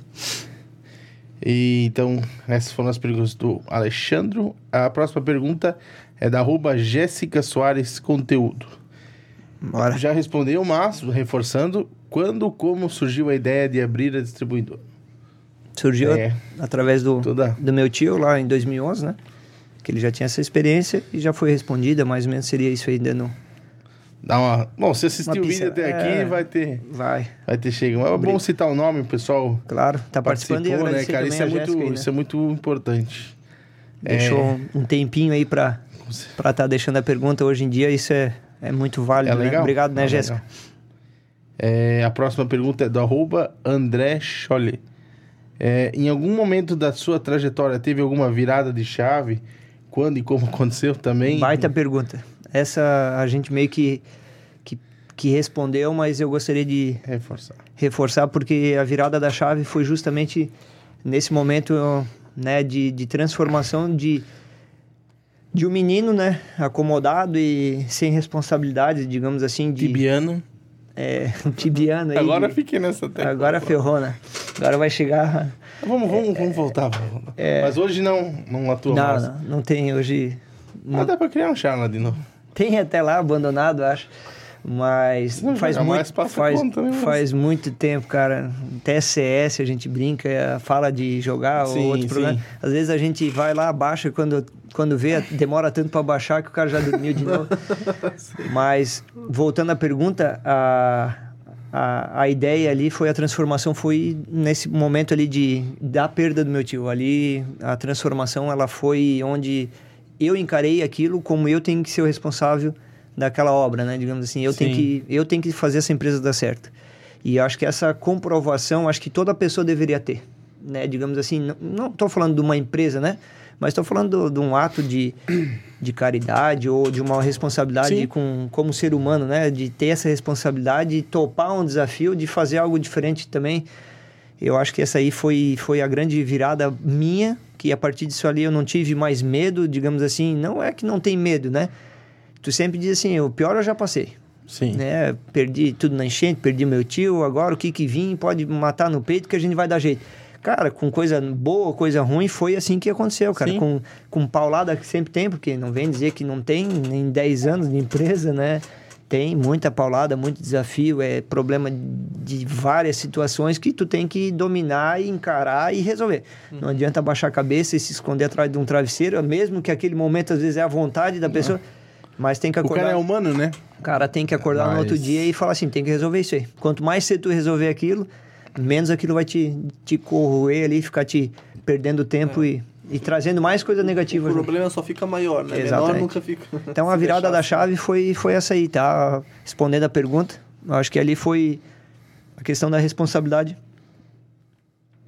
[SPEAKER 2] E, então, essas foram as perguntas do Alexandro. A próxima pergunta é da arroba Jéssica Soares Conteúdo.
[SPEAKER 3] Bora.
[SPEAKER 2] Já respondeu, mas, reforçando, quando, como surgiu a ideia de abrir a distribuidora?
[SPEAKER 3] Surgiu
[SPEAKER 2] É.
[SPEAKER 3] através do,
[SPEAKER 2] Toda.
[SPEAKER 3] do meu tio lá em 2011, né? Que ele já tinha essa experiência e já foi respondida, mais ou menos seria isso aí dando.
[SPEAKER 2] Dá uma... Bom, se assistiu
[SPEAKER 3] Uma
[SPEAKER 2] o vídeo até aqui,
[SPEAKER 3] é.
[SPEAKER 2] vai ter...
[SPEAKER 3] Vai,
[SPEAKER 2] Vai ter chegado. Mas é bom citar o nome, o pessoal
[SPEAKER 3] claro. Tá participando e
[SPEAKER 2] né, cara? Isso é, muito,
[SPEAKER 3] Jéssica né?
[SPEAKER 2] isso é muito importante.
[SPEAKER 3] Deixou
[SPEAKER 2] É,
[SPEAKER 3] um tempinho aí pra para estar deixando a pergunta hoje em dia, isso é, é muito válido,
[SPEAKER 2] é
[SPEAKER 3] né?
[SPEAKER 2] legal.
[SPEAKER 3] Obrigado, né,
[SPEAKER 2] É
[SPEAKER 3] Jéssica?
[SPEAKER 2] É, a próxima pergunta é do arroba André Scholle. É, em algum momento da sua trajetória teve alguma virada de chave? Quando e como *laughs* aconteceu também?
[SPEAKER 3] Baita pergunta. Essa a gente meio que, que, que respondeu, mas eu gostaria de
[SPEAKER 2] Reforçar.
[SPEAKER 3] reforçar porque a virada da chave foi justamente nesse momento né, de, de transformação de, de um menino né, acomodado e sem responsabilidades, digamos assim, de
[SPEAKER 2] Tibiano.
[SPEAKER 3] é, tibiano. aí,
[SPEAKER 2] Agora
[SPEAKER 3] de-
[SPEAKER 2] fiquei nessa tecla.
[SPEAKER 3] Agora ferrou, né? Agora vai chegar...
[SPEAKER 2] Vamos, vamos, vamos voltar. vamos voltar. Mas hoje não, não atua
[SPEAKER 3] É. Não,
[SPEAKER 2] mais.
[SPEAKER 3] não, não tem hoje...
[SPEAKER 2] Ah, dá pra criar um charla de novo.
[SPEAKER 3] Tem até lá abandonado, acho. Mas
[SPEAKER 2] não
[SPEAKER 3] faz muito, faz,
[SPEAKER 2] conta, né,
[SPEAKER 3] faz muito tempo, cara. Até CS a gente brinca, é, fala de jogar
[SPEAKER 2] Sim,
[SPEAKER 3] ou outro
[SPEAKER 2] sim.
[SPEAKER 3] Às vezes a gente vai lá, baixa, quando, quando vê, demora tanto para baixar que o cara já dormiu de novo. *laughs* Mas, voltando à pergunta, a, a, a ideia ali foi, a transformação foi nesse momento ali de, da perda do meu tio. Ali, a transformação, ela foi onde eu encarei aquilo como eu tenho que ser o responsável daquela obra, né? Digamos assim, eu tenho
[SPEAKER 2] Sim.
[SPEAKER 3] que eu tenho que fazer essa empresa dar certo. E acho que essa comprovação, acho que toda pessoa deveria ter, né? Digamos assim, não- estou falando de uma empresa, né? Mas estou falando do- de um ato de, de caridade ou de uma responsabilidade
[SPEAKER 2] Sim.
[SPEAKER 3] com como ser humano, né? De ter essa responsabilidade, de topar um desafio, de fazer algo diferente também. Eu acho que essa aí foi, foi a grande virada minha, que a partir disso ali eu não tive mais medo, digamos assim. Não é que não tem medo, né? Tu sempre diz assim, o pior eu já passei
[SPEAKER 2] Sim.
[SPEAKER 3] né? Perdi tudo na enchente, perdi meu tio, agora o que que vim pode matar no peito que a gente vai dar jeito. Cara, com coisa boa, coisa ruim, foi assim que aconteceu, cara.
[SPEAKER 2] Sim.
[SPEAKER 3] Com, com paulada que sempre tem, porque não vem dizer que não tem em 10 anos de empresa, né? Tem muita paulada, muito desafio, é problema de várias situações que tu tem que dominar e encarar e resolver. Não adianta baixar a cabeça e se esconder atrás de um travesseiro, mesmo que aquele momento às vezes é a vontade da pessoa, mas tem que
[SPEAKER 2] O
[SPEAKER 3] acordar.
[SPEAKER 2] cara é humano, né?
[SPEAKER 3] Cara, tem que acordar no
[SPEAKER 2] Mas-
[SPEAKER 3] outro dia e falar assim, tem que resolver isso aí. Quanto mais cedo tu resolver aquilo, menos aquilo vai te, te corroer ali, ficar te perdendo tempo e, e trazendo mais coisa negativa.
[SPEAKER 1] O
[SPEAKER 3] junto.
[SPEAKER 1] problema só fica maior, né? Menor
[SPEAKER 3] Exatamente.
[SPEAKER 1] nunca fica. *laughs*
[SPEAKER 3] Então a virada da chave foi, foi essa aí, tá? Respondendo a pergunta, eu acho que ali foi a questão da responsabilidade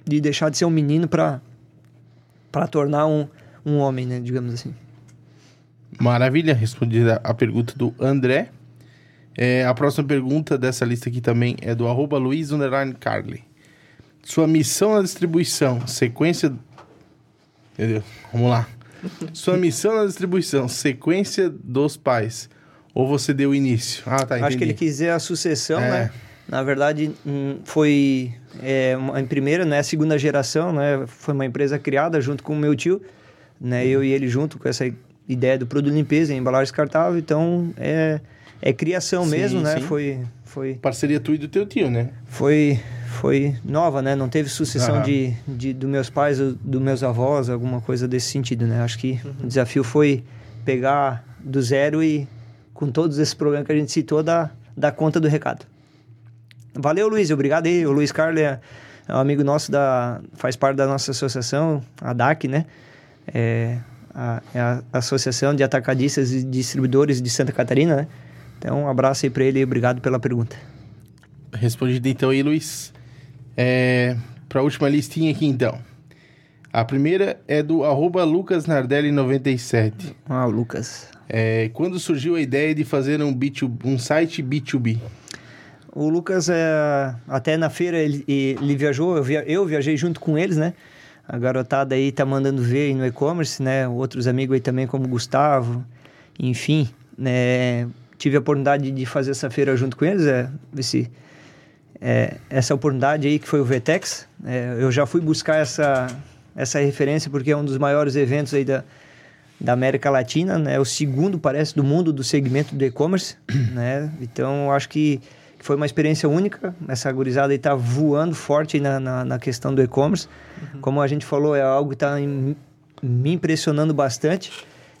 [SPEAKER 3] de deixar de ser um menino para para tornar um, um homem, né? Digamos assim.
[SPEAKER 2] Maravilha, respondida a pergunta do André. É, a próxima pergunta dessa lista aqui também é do arroba Luiz Underline Carly. Sua missão na distribuição, sequência... Deus, vamos lá. *laughs* Sua missão na distribuição, sequência dos pais. Ou você deu início? Ah, tá, entendi.
[SPEAKER 3] Acho que ele quis dizer a sucessão,
[SPEAKER 2] É.
[SPEAKER 3] né? Na verdade, hum, foi é, em primeira, né? Segunda geração, né? Foi uma empresa criada junto com o meu tio, né? Eu e ele junto com essa ideia do produto limpeza, embalagem descartável. Então, é, é criação
[SPEAKER 2] Sim,
[SPEAKER 3] mesmo, né?
[SPEAKER 2] sim.
[SPEAKER 3] Foi, foi,
[SPEAKER 2] Parceria tua e do teu tio, né?
[SPEAKER 3] foi, foi nova, né? Não teve sucessão
[SPEAKER 2] Aham.
[SPEAKER 3] de, de dos meus pais ou dos meus avós, alguma coisa desse sentido, né? Acho que o desafio foi pegar do zero e, com todos esses problemas que a gente citou, dar, dar conta do recado. Valeu, Luiz. Obrigado aí. O Luiz Carlos é é um amigo nosso, da, faz parte da nossa associação, a DAC, né? É a, é a Associação de Atacadistas e Distribuidores de Santa Catarina, né? Então, um abraço aí para ele e obrigado pela pergunta.
[SPEAKER 2] Respondido então aí, Luiz. É, para a última listinha aqui, então. A primeira é do arroba lucasnardelli97.
[SPEAKER 3] Ah, Lucas.
[SPEAKER 2] É, quando surgiu a ideia de fazer um, B2, um site B2B?
[SPEAKER 3] O Lucas, é, até na feira, ele, ele viajou, eu, via, eu viajei junto com eles, né? A garotada aí tá mandando ver aí no e-commerce, né? Outros amigos aí também, como o Gustavo, enfim, né? Tive a oportunidade de fazer essa feira junto com eles, é, esse, é, essa oportunidade aí que foi o VTEX. É, eu já fui buscar essa, essa referência porque é um dos maiores eventos aí da, da América Latina, né? O segundo, parece, do mundo do segmento do e-commerce, *clears throat* né? Então, acho que foi uma experiência única. Essa gurizada aí tá voando forte na, na, na questão do e-commerce. Como a gente falou, é algo que tá em- me impressionando bastante.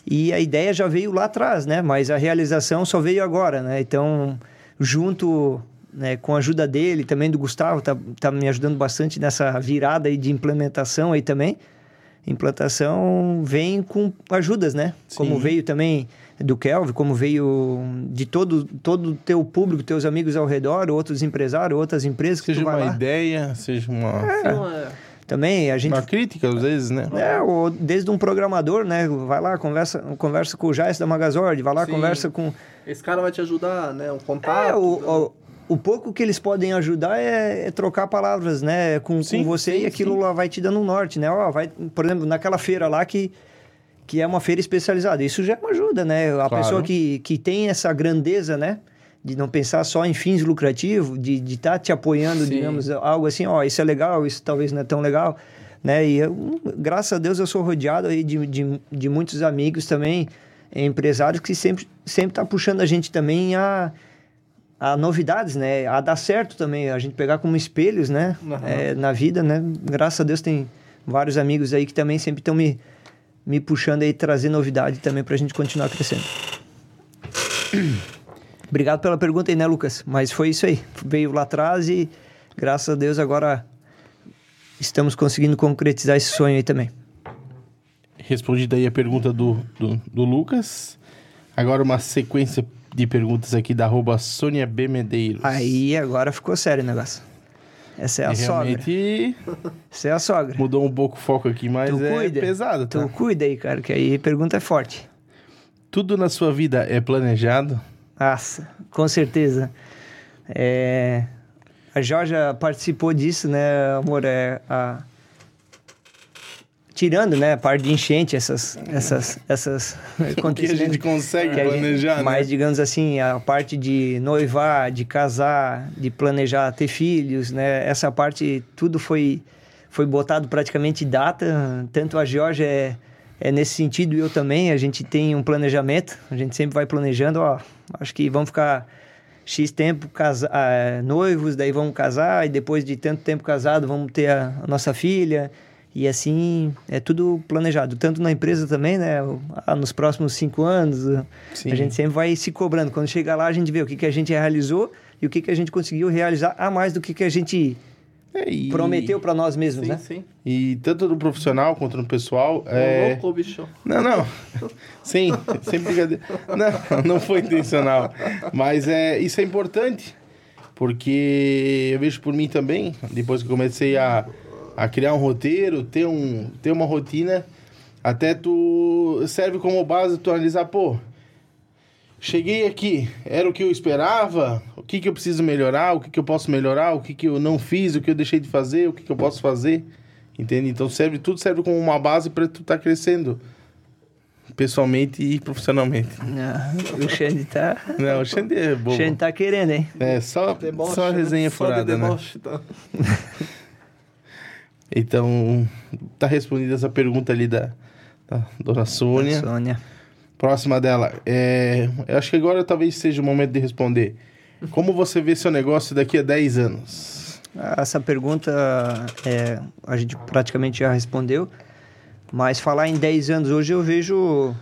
[SPEAKER 3] E a ideia já veio lá atrás, né? Mas a realização só veio agora, né? Então, junto né, com a ajuda dele, também do Gustavo, tá, tá me ajudando bastante nessa virada aí de implementação aí também. Implantação vem com ajudas, né? Como
[SPEAKER 2] Sim.
[SPEAKER 3] veio também do Kelvin, como veio de todo todo o teu público, teus amigos ao redor, outros empresários, outras empresas que
[SPEAKER 2] Seja
[SPEAKER 3] tu vai
[SPEAKER 2] uma
[SPEAKER 3] lá.
[SPEAKER 2] ideia, seja uma,
[SPEAKER 1] é,
[SPEAKER 3] Também a gente
[SPEAKER 2] uma crítica, às vezes, né?
[SPEAKER 3] é, ou desde um programador, né? Vai lá, conversa, conversa com o Jais da Magazord, vai lá,
[SPEAKER 1] Sim.
[SPEAKER 3] conversa com.
[SPEAKER 1] Esse cara vai te ajudar, né? O contato.
[SPEAKER 3] É, o, o, o pouco que eles podem ajudar é, é trocar palavras, né? Com,
[SPEAKER 2] Sim,
[SPEAKER 3] com você
[SPEAKER 2] sim,
[SPEAKER 3] e aquilo
[SPEAKER 2] sim.
[SPEAKER 3] lá vai te dando um norte, né? Ó, vai, por exemplo, naquela feira lá que, que é uma feira especializada. Isso já é uma ajuda, né? A
[SPEAKER 2] Claro.
[SPEAKER 3] pessoa que, que tem essa grandeza, né? De não pensar só em fins lucrativos, de estar de tá te apoiando, digamos, algo assim, ó, isso é legal, isso talvez não é tão legal, né? E eu, graças a Deus eu sou rodeado aí de, de, de muitos amigos também, empresários que sempre sempre tá puxando a gente também a, a novidades, né? A dar certo também, a gente pegar como espelhos, né?
[SPEAKER 1] Aham.
[SPEAKER 3] Eh, na vida, né? Graças a Deus tem vários amigos aí que também sempre estão me, me puxando aí, trazer novidade também pra gente continuar crescendo. *clears throat* Obrigado pela pergunta aí, né, Lucas? Mas foi isso aí. Veio lá atrás e, graças a Deus, agora estamos conseguindo concretizar esse sonho aí também.
[SPEAKER 2] Respondida aí a pergunta do, do, do Lucas. Agora uma sequência de perguntas aqui da arroba Sônia B. Medeiros.
[SPEAKER 3] Aí agora ficou sério o negócio. Essa é a
[SPEAKER 2] E
[SPEAKER 3] sogra.
[SPEAKER 2] realmente
[SPEAKER 3] Essa é a sogra.
[SPEAKER 2] mudou um pouco o foco aqui, mas
[SPEAKER 3] Tu
[SPEAKER 2] é
[SPEAKER 3] cuida.
[SPEAKER 2] pesado, tá?
[SPEAKER 3] Tu cuida aí, cara, que aí a pergunta é forte.
[SPEAKER 2] Tudo na sua vida é planejado?
[SPEAKER 3] Nossa, com certeza. É, A Georgia participou disso, né, amor? É, a... Tirando, né, a parte de enchente, essas, essas, essas *laughs*
[SPEAKER 2] que a gente consegue
[SPEAKER 3] que a gente-
[SPEAKER 2] planejar, né?
[SPEAKER 3] Mas, digamos assim, a parte de noivar, de casar, de planejar ter filhos, né? Essa parte, tudo foi, foi botado praticamente data. Tanto a Georgia é, é nesse sentido eu também. A gente tem um planejamento, a gente sempre vai planejando, ó, acho que vamos ficar X tempo casa, ah, noivos, daí vamos casar, e depois de tanto tempo casado vamos ter a, a nossa filha. E assim, é tudo planejado. Tanto na empresa também, né? Ah, nos próximos cinco anos,
[SPEAKER 2] Sim.
[SPEAKER 3] a gente sempre vai se cobrando. Quando chega lá, a gente vê o que, que a gente realizou e o que, que a gente conseguiu realizar a mais do que, que a gente
[SPEAKER 2] É, e-
[SPEAKER 3] prometeu para nós mesmos,
[SPEAKER 1] Sim,
[SPEAKER 3] né?
[SPEAKER 1] sim.
[SPEAKER 2] E tanto no profissional quanto no pessoal. É...
[SPEAKER 1] louco, bicho.
[SPEAKER 2] Não, não. Sim, sem brincadeira. Não, não foi intencional. Mas é, isso é importante. Porque eu vejo por mim também, depois que eu comecei a, a criar um roteiro, ter, um, ter uma rotina, até tu serve como base tu analisar, pô, cheguei aqui, era o que eu esperava, o que, que eu preciso melhorar, o que, que eu posso melhorar, o que, que eu não fiz, o que eu deixei de fazer, o que, que eu posso fazer. Entende? Então serve, tudo serve como uma base para tu estar crescendo. Pessoalmente e profissionalmente.
[SPEAKER 3] Ah, o Xande tá,
[SPEAKER 2] Não, o Xande é
[SPEAKER 3] o
[SPEAKER 2] bom.
[SPEAKER 3] Xande tá querendo, hein?
[SPEAKER 2] É, só,
[SPEAKER 1] Deboche,
[SPEAKER 2] só a
[SPEAKER 1] né?
[SPEAKER 2] resenha
[SPEAKER 1] Só de
[SPEAKER 2] furada, né?
[SPEAKER 1] deboche, tá? *laughs*
[SPEAKER 2] Então, tá respondida essa pergunta ali da, da dona Sônia.
[SPEAKER 3] Sônia.
[SPEAKER 2] Próxima dela. É, eu acho que agora talvez seja o momento de responder. Como você vê seu negócio daqui a 10 anos?
[SPEAKER 3] Essa pergunta é, a gente praticamente já respondeu, mas falar em 10 anos hoje eu vejo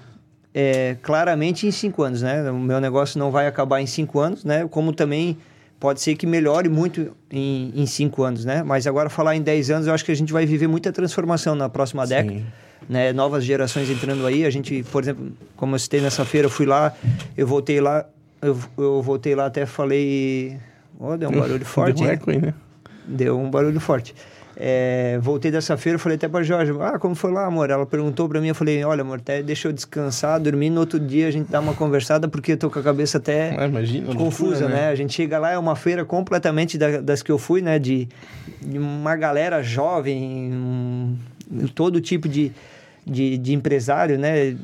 [SPEAKER 3] é, claramente em 5 anos, né? O meu negócio não vai acabar em 5 anos, né? Como também pode ser que melhore muito em 5 anos, né? Mas agora falar em 10 anos, eu acho que a gente vai viver muita transformação na próxima década. Né, novas gerações entrando aí. A gente, por exemplo, como eu citei nessa feira, eu fui lá, eu voltei lá, eu, eu voltei lá até falei. Ó, deu um barulho *laughs* forte.
[SPEAKER 2] Deu um
[SPEAKER 3] hein?
[SPEAKER 2] eco aí, né?
[SPEAKER 3] Deu um barulho forte. É, voltei dessa feira, falei até pra Jorge, ah, como foi lá, amor? Ela perguntou pra mim, eu falei, olha, amor, até deixa eu descansar, dormir, no outro dia a gente dá uma conversada, porque eu tô com a cabeça até
[SPEAKER 2] Ah, imagina. loucura,
[SPEAKER 3] confusa, né? A gente chega lá, é uma feira completamente da- das que eu fui, né? De, de uma galera jovem, um- todo tipo de, de, de empresário, né?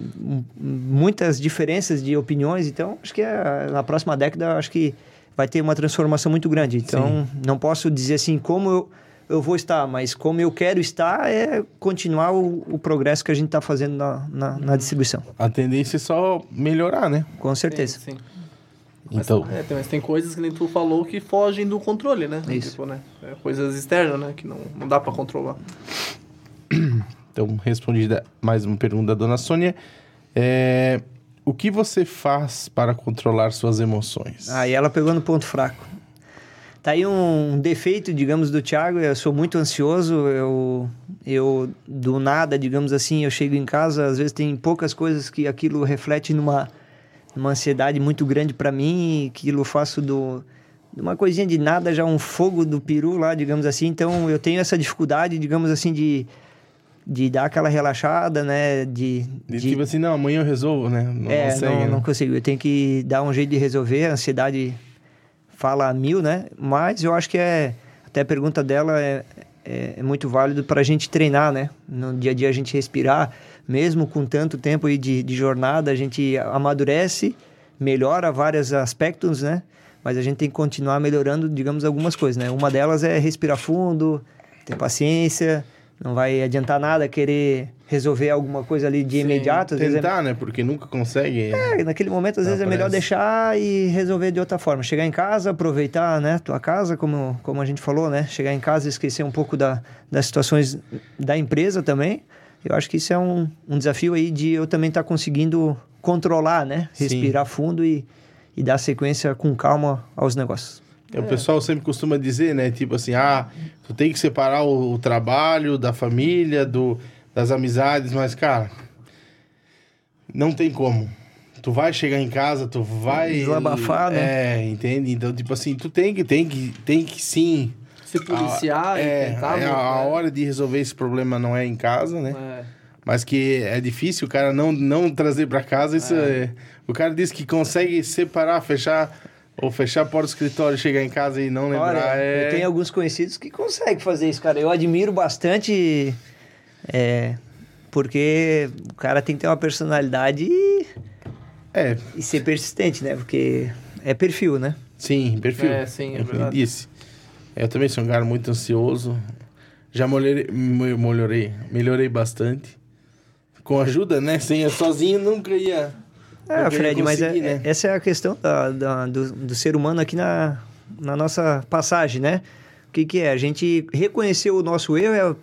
[SPEAKER 3] Muitas diferenças de opiniões, então acho que é, na próxima década acho que vai ter uma transformação muito grande. Então não posso dizer assim como eu, eu vou estar, mas como eu quero estar é continuar o, o progresso que a gente está fazendo na, na, na distribuição,
[SPEAKER 2] A tendência é só melhorar, né?
[SPEAKER 3] com certeza.
[SPEAKER 1] Sim, sim. Mas,
[SPEAKER 2] Então,
[SPEAKER 1] é, tem, mas tem coisas que nem tu falou que fogem do controle, né?
[SPEAKER 3] Isso.
[SPEAKER 1] Tipo, né? É, coisas externas, né? Que não, não dá pra controlar. *clears throat*
[SPEAKER 2] então, respondida mais uma pergunta da dona Sônia. É, o que você faz para controlar suas emoções?
[SPEAKER 3] Aí ela pegou no ponto fraco. Tá aí um defeito, digamos, do Thiago. Eu sou muito ansioso. Eu, eu do nada, digamos assim, eu chego em casa. Às vezes tem poucas coisas que aquilo reflete numa, numa ansiedade muito grande para mim. E aquilo eu faço do de uma coisinha de nada já um fogo do peru lá, digamos assim. Então eu tenho essa dificuldade, digamos assim, de de dar aquela relaxada, né? De,
[SPEAKER 2] De,
[SPEAKER 3] de-
[SPEAKER 2] tipo assim, não, amanhã eu resolvo, né? Não
[SPEAKER 3] é,
[SPEAKER 2] consegue,
[SPEAKER 3] não,
[SPEAKER 2] né?
[SPEAKER 3] não consigo. Eu tenho que dar um jeito de resolver. A ansiedade fala mil, né? Mas eu acho que é. Até a pergunta dela é, é, é muito válido para a gente treinar, né? No dia a dia a gente respirar, mesmo com tanto tempo aí de, de jornada, a gente amadurece, melhora vários aspectos, né? Mas a gente tem que continuar melhorando, digamos, algumas coisas, né? Uma delas é respirar fundo, ter paciência. Não vai adiantar nada querer resolver alguma coisa ali de
[SPEAKER 1] Sim,
[SPEAKER 3] imediato. Às vezes é-
[SPEAKER 2] Tentar, né? Porque nunca consegue.
[SPEAKER 3] é, naquele momento, às vezes, é melhor deixar e resolver de outra forma. Chegar em casa, aproveitar, né? Tua casa, como, como a gente falou, né? Chegar em casa e esquecer um pouco da, das situações da empresa também. Eu acho que isso é um, um desafio aí de eu também estar conseguindo controlar, né?
[SPEAKER 2] Sim.
[SPEAKER 3] Respirar fundo e, e dar sequência com calma aos negócios.
[SPEAKER 2] É, O pessoal sempre costuma dizer, né? Tipo assim, ah, tu tem que separar o, o trabalho da família, do, das amizades, mas, cara, não tem como. tu vai chegar em casa, tu vai.
[SPEAKER 3] Desabafar, né?
[SPEAKER 2] É, entende? Então, tipo assim, tu tem que, tem que, tem que sim.
[SPEAKER 1] Se policiar
[SPEAKER 2] a, é,
[SPEAKER 1] tentar.
[SPEAKER 2] é,
[SPEAKER 1] né?
[SPEAKER 2] a hora de resolver esse problema não é em casa, né?
[SPEAKER 1] É.
[SPEAKER 2] Mas que é difícil o cara não, não trazer pra casa, isso é. O cara diz que consegue separar, fechar. Ou fechar a porta do escritório, chegar em casa e não lembrar.
[SPEAKER 3] Olha,
[SPEAKER 2] é...
[SPEAKER 3] eu tenho alguns conhecidos que conseguem fazer isso, cara. Eu admiro bastante, é, porque o cara tem que ter uma personalidade e,
[SPEAKER 2] É,
[SPEAKER 3] e ser persistente, né? Porque é perfil, né?
[SPEAKER 2] sim, perfil.
[SPEAKER 1] É, sim, é
[SPEAKER 2] eu
[SPEAKER 1] verdade.
[SPEAKER 2] disse. Eu também sou um cara muito ansioso. Já melhorei, me- melhorei, melhorei bastante. Com ajuda, né? Sem sozinho nunca ia.
[SPEAKER 3] É,
[SPEAKER 2] nunca ia
[SPEAKER 3] Fred, mas é-
[SPEAKER 2] né?
[SPEAKER 3] essa é a questão da- da- do, do ser humano aqui na, na nossa passagem, né? O que, que é? A gente reconhecer o nosso erro é,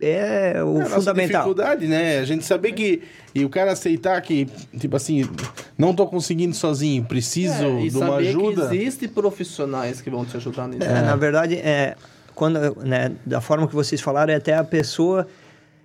[SPEAKER 3] é o
[SPEAKER 2] É a nossa
[SPEAKER 3] fundamental.
[SPEAKER 2] dificuldade, né? A gente saber que. E o cara aceitar que, tipo assim, não tô conseguindo sozinho, preciso
[SPEAKER 1] É, e
[SPEAKER 2] de uma
[SPEAKER 1] saber
[SPEAKER 2] ajuda.
[SPEAKER 1] que existem profissionais que vão te ajudar nisso.
[SPEAKER 3] É, Na verdade, é, quando, né, da forma que vocês falaram, é até a pessoa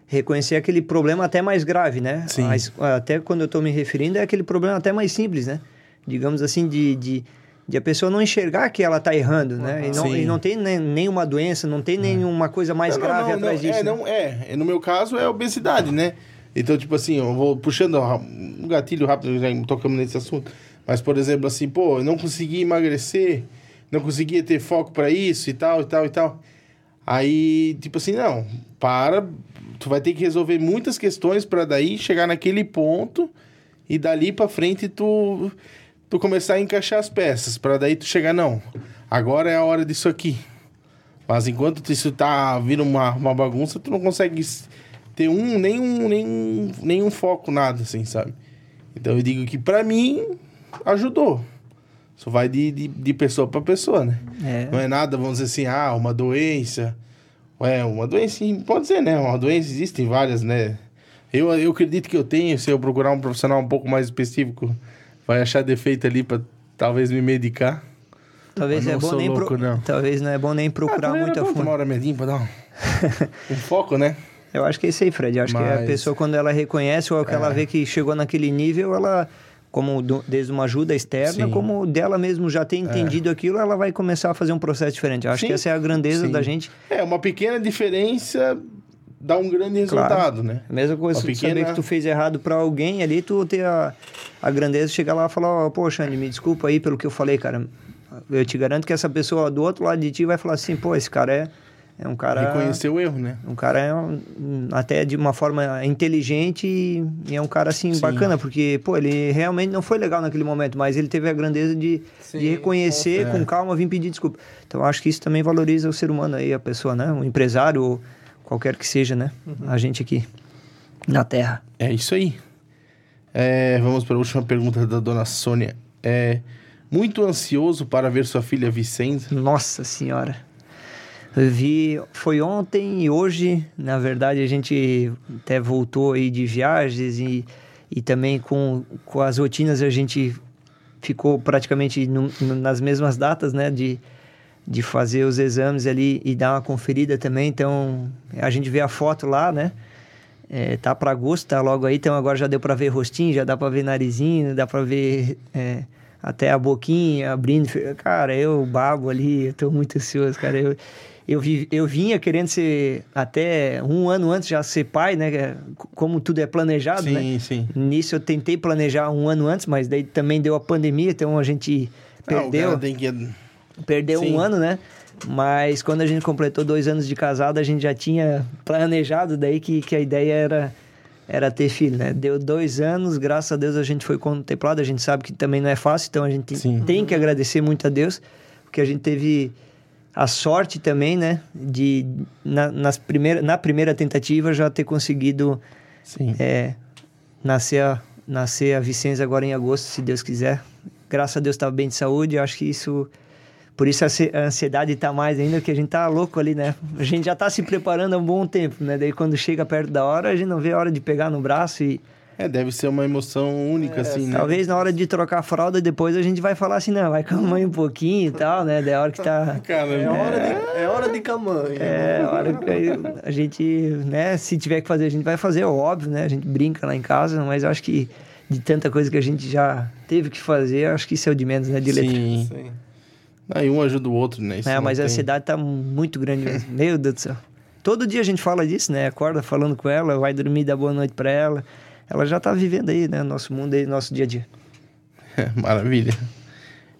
[SPEAKER 3] reconhecer aquele problema até mais grave, né?
[SPEAKER 2] Sim.
[SPEAKER 3] Mas, até quando eu estou me referindo, é aquele problema até mais simples, né? Digamos assim, de, de, de a pessoa não enxergar que ela está errando, né? E não, e não tem nem, nenhuma doença, não tem nenhuma coisa mais
[SPEAKER 2] Não,
[SPEAKER 3] grave
[SPEAKER 2] não,
[SPEAKER 3] atrás
[SPEAKER 2] não,
[SPEAKER 3] disso.
[SPEAKER 2] É,
[SPEAKER 3] né?
[SPEAKER 2] não, é, no meu caso é obesidade, né? Então, tipo assim, eu vou puxando um gatilho rápido, já tocamos nesse assunto. Mas, por exemplo, assim, pô, eu não consegui emagrecer, não conseguia ter foco pra isso e tal, e tal, e tal. Aí, tipo assim, não, para, tu vai ter que resolver muitas questões pra daí chegar naquele ponto e dali pra frente tu, tu começar a encaixar as peças, Pra daí tu chegar, não, agora é a hora disso aqui. Mas enquanto isso tá vindo uma, uma bagunça, tu não consegue ter um, nenhum, nenhum, nenhum foco, nada, assim, sabe? Então eu digo que pra mim ajudou. Só vai de, de, de pessoa pra pessoa, né?
[SPEAKER 3] É.
[SPEAKER 2] Não é nada, vamos dizer assim, ah, uma doença. É, uma doença, sim, pode ser, né? Uma doença, existem várias, né? Eu, eu acredito que eu tenho, se eu procurar um profissional um pouco mais específico, vai achar defeito ali pra talvez me medicar.
[SPEAKER 3] Talvez
[SPEAKER 2] Mas
[SPEAKER 3] é
[SPEAKER 2] não
[SPEAKER 3] bom nem pro-
[SPEAKER 2] louco, não.
[SPEAKER 3] talvez não é bom nem procurar
[SPEAKER 2] ah,
[SPEAKER 3] muito a fundo.
[SPEAKER 2] tomar uma pra dar um, *laughs* um foco, né?
[SPEAKER 3] Eu acho que é isso aí, Fred. Eu acho que a
[SPEAKER 2] Mas- É.
[SPEAKER 3] pessoa, quando ela reconhece ou que ela vê que chegou naquele nível, ela, como do- desde uma ajuda externa,
[SPEAKER 2] Sim.
[SPEAKER 3] como dela mesmo já tem entendido aquilo, ela vai começar a fazer um processo diferente. Eu acho
[SPEAKER 2] Sim,
[SPEAKER 3] que essa é a grandeza
[SPEAKER 2] sim.
[SPEAKER 3] da gente.
[SPEAKER 2] É, uma pequena diferença dá um grande
[SPEAKER 3] Claro.
[SPEAKER 2] resultado, né?
[SPEAKER 3] A mesma coisa,
[SPEAKER 2] Uma
[SPEAKER 3] tu saber
[SPEAKER 2] pequena-
[SPEAKER 3] que tu fez errado pra alguém ali, tu ter a, a grandeza de chegar lá e falar, ó, poxa, Andy, me desculpa aí pelo que eu falei, cara. Eu te garanto que essa pessoa do outro lado de ti vai falar assim, pô, esse cara é, é um cara...
[SPEAKER 2] Reconhecer o erro, né?
[SPEAKER 3] Um cara é um- até de uma forma inteligente e, e é um cara assim
[SPEAKER 2] Sim.
[SPEAKER 3] bacana, porque, pô, ele realmente não foi legal naquele momento, mas ele teve a grandeza de,
[SPEAKER 1] Sim,
[SPEAKER 3] de reconhecer
[SPEAKER 2] com-
[SPEAKER 3] com calma, vir pedir desculpa. Então acho que isso também valoriza o ser humano aí, a pessoa, né? O empresário, qualquer que seja, né? A gente aqui na Terra.
[SPEAKER 2] É isso aí. É, vamos para a última pergunta da dona Sônia. É muito ansioso para ver sua filha Vicenza?
[SPEAKER 3] Nossa Senhora. Eu vi, foi ontem e hoje, na verdade, a gente até voltou aí de viagens e, e também com, com as rotinas a gente ficou praticamente no- no- nas mesmas datas, né, de, de fazer os exames ali e dar uma conferida também. Então, a gente vê a foto lá, né, é, tá para agosto, tá logo aí, então agora já deu para ver rostinho, já dá para ver narizinho, dá para ver é, até a boquinha abrindo. Cara, eu babo ali, eu tô muito ansioso, cara. Eu, eu, vi, eu vinha querendo ser até um ano antes já ser pai, né? Como tudo é planejado, né?
[SPEAKER 2] sim, sim.
[SPEAKER 3] Nisso eu tentei planejar um ano antes, mas daí também deu a pandemia, então a gente
[SPEAKER 2] Ah,
[SPEAKER 3] perdeu
[SPEAKER 2] cara tem que...
[SPEAKER 3] perdeu
[SPEAKER 2] Sim.
[SPEAKER 3] um ano, né? Mas quando a gente completou dois anos de casado, a gente já tinha planejado daí que, que a ideia era, era ter filho, né? Deu dois anos, graças a Deus a gente foi contemplado, a gente sabe que também não é fácil, então a gente
[SPEAKER 2] Sim.
[SPEAKER 3] tem que agradecer muito a Deus, porque a gente teve a sorte também, né? De na, nas primeira, na primeira tentativa já ter conseguido
[SPEAKER 2] Sim.
[SPEAKER 3] é, nascer, a, nascer a Vicenza agora em agosto, se Deus quiser. Graças a Deus tá bem de saúde, eu acho que isso... Por isso a ansi- a ansiedade tá mais ainda, que a gente tá louco ali, né? A gente já tá se preparando há um bom tempo, né? Daí quando chega perto da hora, a gente não vê a hora de pegar no braço e...
[SPEAKER 2] É, deve ser uma emoção única, assim, né?
[SPEAKER 3] Talvez na hora de trocar a fralda, depois a gente vai falar assim, não, vai com a mãe um pouquinho e tal, né? Daí a hora que tá... *laughs*
[SPEAKER 2] Cara,
[SPEAKER 1] É hora de, é hora de camanha.
[SPEAKER 3] É, a hora que a gente, né, se tiver que fazer, a gente vai fazer, é óbvio, né? A gente brinca lá em casa, mas eu acho que de tanta coisa que a gente já teve que fazer, acho que isso é o de menos, né? De letra.
[SPEAKER 2] Sim.
[SPEAKER 1] Sim.
[SPEAKER 2] Aí um ajuda o outro, né? Isso
[SPEAKER 3] É, mas a
[SPEAKER 2] tem-
[SPEAKER 3] cidade tá muito grande mesmo. *laughs* Meu Deus do céu. Todo dia a gente fala disso, né? Acorda falando com ela, vai dormir, dá boa noite pra ela. Ela já tá vivendo aí, né? Nosso mundo aí, nosso dia a dia. *laughs*
[SPEAKER 2] Maravilha.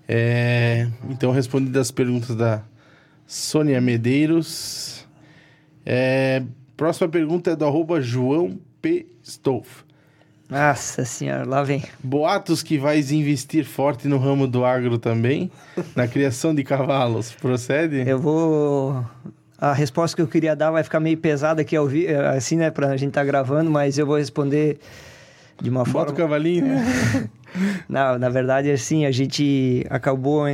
[SPEAKER 2] É, então, respondidas as perguntas da Sônia Medeiros. É, próxima pergunta é do arroba João P. Stolf.
[SPEAKER 3] Nossa senhora, lá vem.
[SPEAKER 2] Boatos que vais investir forte no ramo do agro também, na criação de cavalos. Procede?
[SPEAKER 3] Eu vou. A resposta que eu queria dar vai ficar meio pesada aqui ao vi... assim, né? Pra gente tá gravando, mas eu vou responder de uma
[SPEAKER 2] Bota
[SPEAKER 3] forma.
[SPEAKER 2] o cavalinho, né? *laughs*
[SPEAKER 3] Não, na verdade, assim, a gente acabou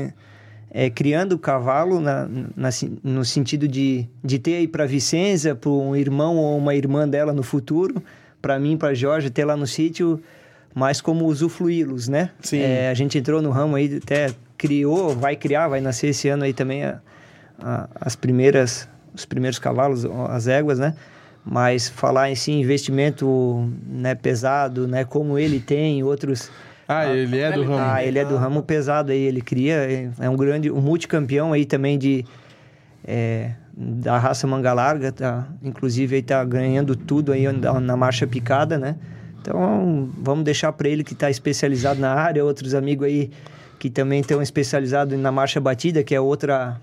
[SPEAKER 3] é, criando o cavalo na, na- no sentido de, de ter aí para Vicenza, para um irmão ou uma irmã dela no futuro, para mim, para Jorge, ter lá no sítio, mas como usufruí-los, né?
[SPEAKER 2] Sim.
[SPEAKER 3] É, a gente entrou no ramo aí, até criou, vai criar, vai nascer esse ano aí também a- a- as primeiras, os primeiros cavalos, as éguas, né? Mas falar em si, investimento né, pesado, né? Como ele tem, outros...
[SPEAKER 2] Ah, ele é do ramo.
[SPEAKER 3] Ah, ele é do ramo pesado aí, ele cria, é- é um grande, um multicampeão aí também de é, da raça manga larga, tá? Inclusive aí tá ganhando tudo aí na, na marcha picada, né? Então vamos deixar para ele que está especializado na área, outros amigos aí que também estão especializados na marcha batida, que é outra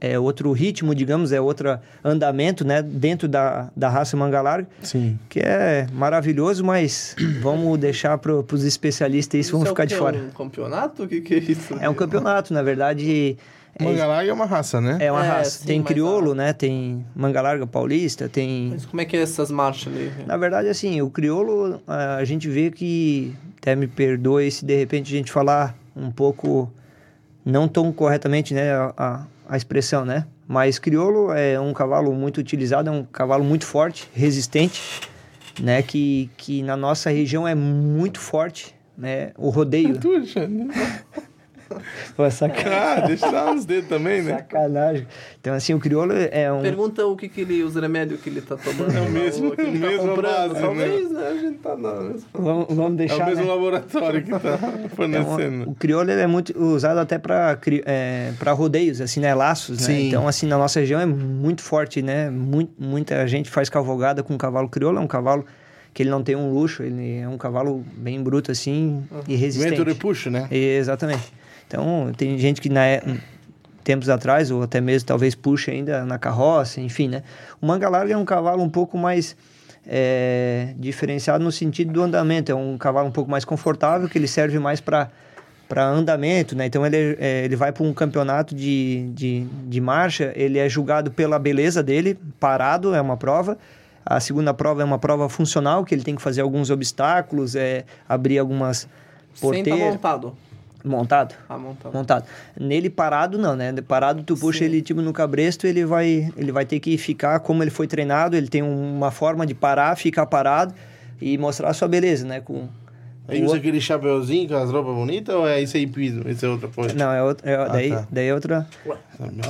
[SPEAKER 3] é outro ritmo, digamos, é outro andamento, né, dentro da, da raça manga larga
[SPEAKER 2] Sim.
[SPEAKER 3] que é maravilhoso, mas *coughs* vamos deixar para os especialistas isso, vamos
[SPEAKER 1] é o
[SPEAKER 3] ficar de fora.
[SPEAKER 1] um campeonato? O que, que é isso?
[SPEAKER 3] É um campeonato, na verdade. É,
[SPEAKER 2] Manga larga é uma raça, né?
[SPEAKER 3] é uma
[SPEAKER 1] É,
[SPEAKER 3] raça.
[SPEAKER 1] sim,
[SPEAKER 3] tem
[SPEAKER 1] mas
[SPEAKER 3] crioulo,
[SPEAKER 1] a-
[SPEAKER 3] né? Tem manga larga paulista, tem.
[SPEAKER 1] Mas como é que é essas marchas ali?
[SPEAKER 3] Na verdade, assim, o crioulo, a gente vê que, até me perdoe se de repente a gente falar um pouco, não tão corretamente, né, a, a, a expressão, né? Mas crioulo é um cavalo muito utilizado, é um cavalo muito forte, resistente, né? Que, que na nossa região é muito forte, né? O rodeio.
[SPEAKER 2] Tu, Alexandre? *laughs* *laughs*
[SPEAKER 3] Pô, sacanagem.
[SPEAKER 2] Ah, deixa uns dedos também, né?
[SPEAKER 3] sacanagem. Então, assim, o crioulo é um...
[SPEAKER 1] Pergunta o que, que ele, os remédios que ele tá tomando.
[SPEAKER 2] É o mesmo-
[SPEAKER 1] o que ele tá
[SPEAKER 2] mesma
[SPEAKER 1] comprando.
[SPEAKER 2] base,
[SPEAKER 1] Talvez, né? A gente tá na mesma.
[SPEAKER 3] Vamos, vamos
[SPEAKER 2] É
[SPEAKER 3] deixar,
[SPEAKER 2] o mesmo
[SPEAKER 3] né?
[SPEAKER 2] laboratório que tá
[SPEAKER 3] Então, *laughs*
[SPEAKER 2] fornecendo.
[SPEAKER 3] o crioulo ele é muito usado até para é, para rodeios, assim, né? Laços, né?
[SPEAKER 2] Sim.
[SPEAKER 3] Então, assim, na nossa região é muito forte, né? Muito, muita gente faz cavalgada com cavalo crioulo. É um cavalo que ele não tem um luxo, ele é um cavalo bem bruto, assim, e resistente.
[SPEAKER 2] Vento de puxo, né?
[SPEAKER 3] Exatamente. Então, tem gente que na, é- tempos atrás, ou até mesmo talvez puxe ainda na carroça, enfim, né? O manga larga é um cavalo um pouco mais é, diferenciado no sentido do andamento. É um cavalo um pouco mais confortável, que ele serve mais para para andamento, né? Então ele, é, ele vai para um campeonato de, de, de marcha, ele é julgado pela beleza dele, parado, é uma prova. A segunda prova é uma prova funcional, que ele tem que fazer alguns obstáculos, é, abrir algumas
[SPEAKER 1] Sem tá
[SPEAKER 3] porteiras.
[SPEAKER 1] montado.
[SPEAKER 3] Montado?
[SPEAKER 1] Ah, montado.
[SPEAKER 3] Montado. Nele parado não, né? Parado tu puxa
[SPEAKER 1] Sim.
[SPEAKER 3] ele tipo no cabresto, ele vai ele vai ter que ficar como ele foi treinado, ele tem uma forma de parar, ficar parado e mostrar a sua beleza, né? Com
[SPEAKER 2] Aí usa aquele chapeuzinho com as roupas bonitas ou é isso aí pismo? Isso é outra coisa?
[SPEAKER 3] Não, é outra, é- daí,
[SPEAKER 2] tá.
[SPEAKER 3] daí é outra
[SPEAKER 1] Ué.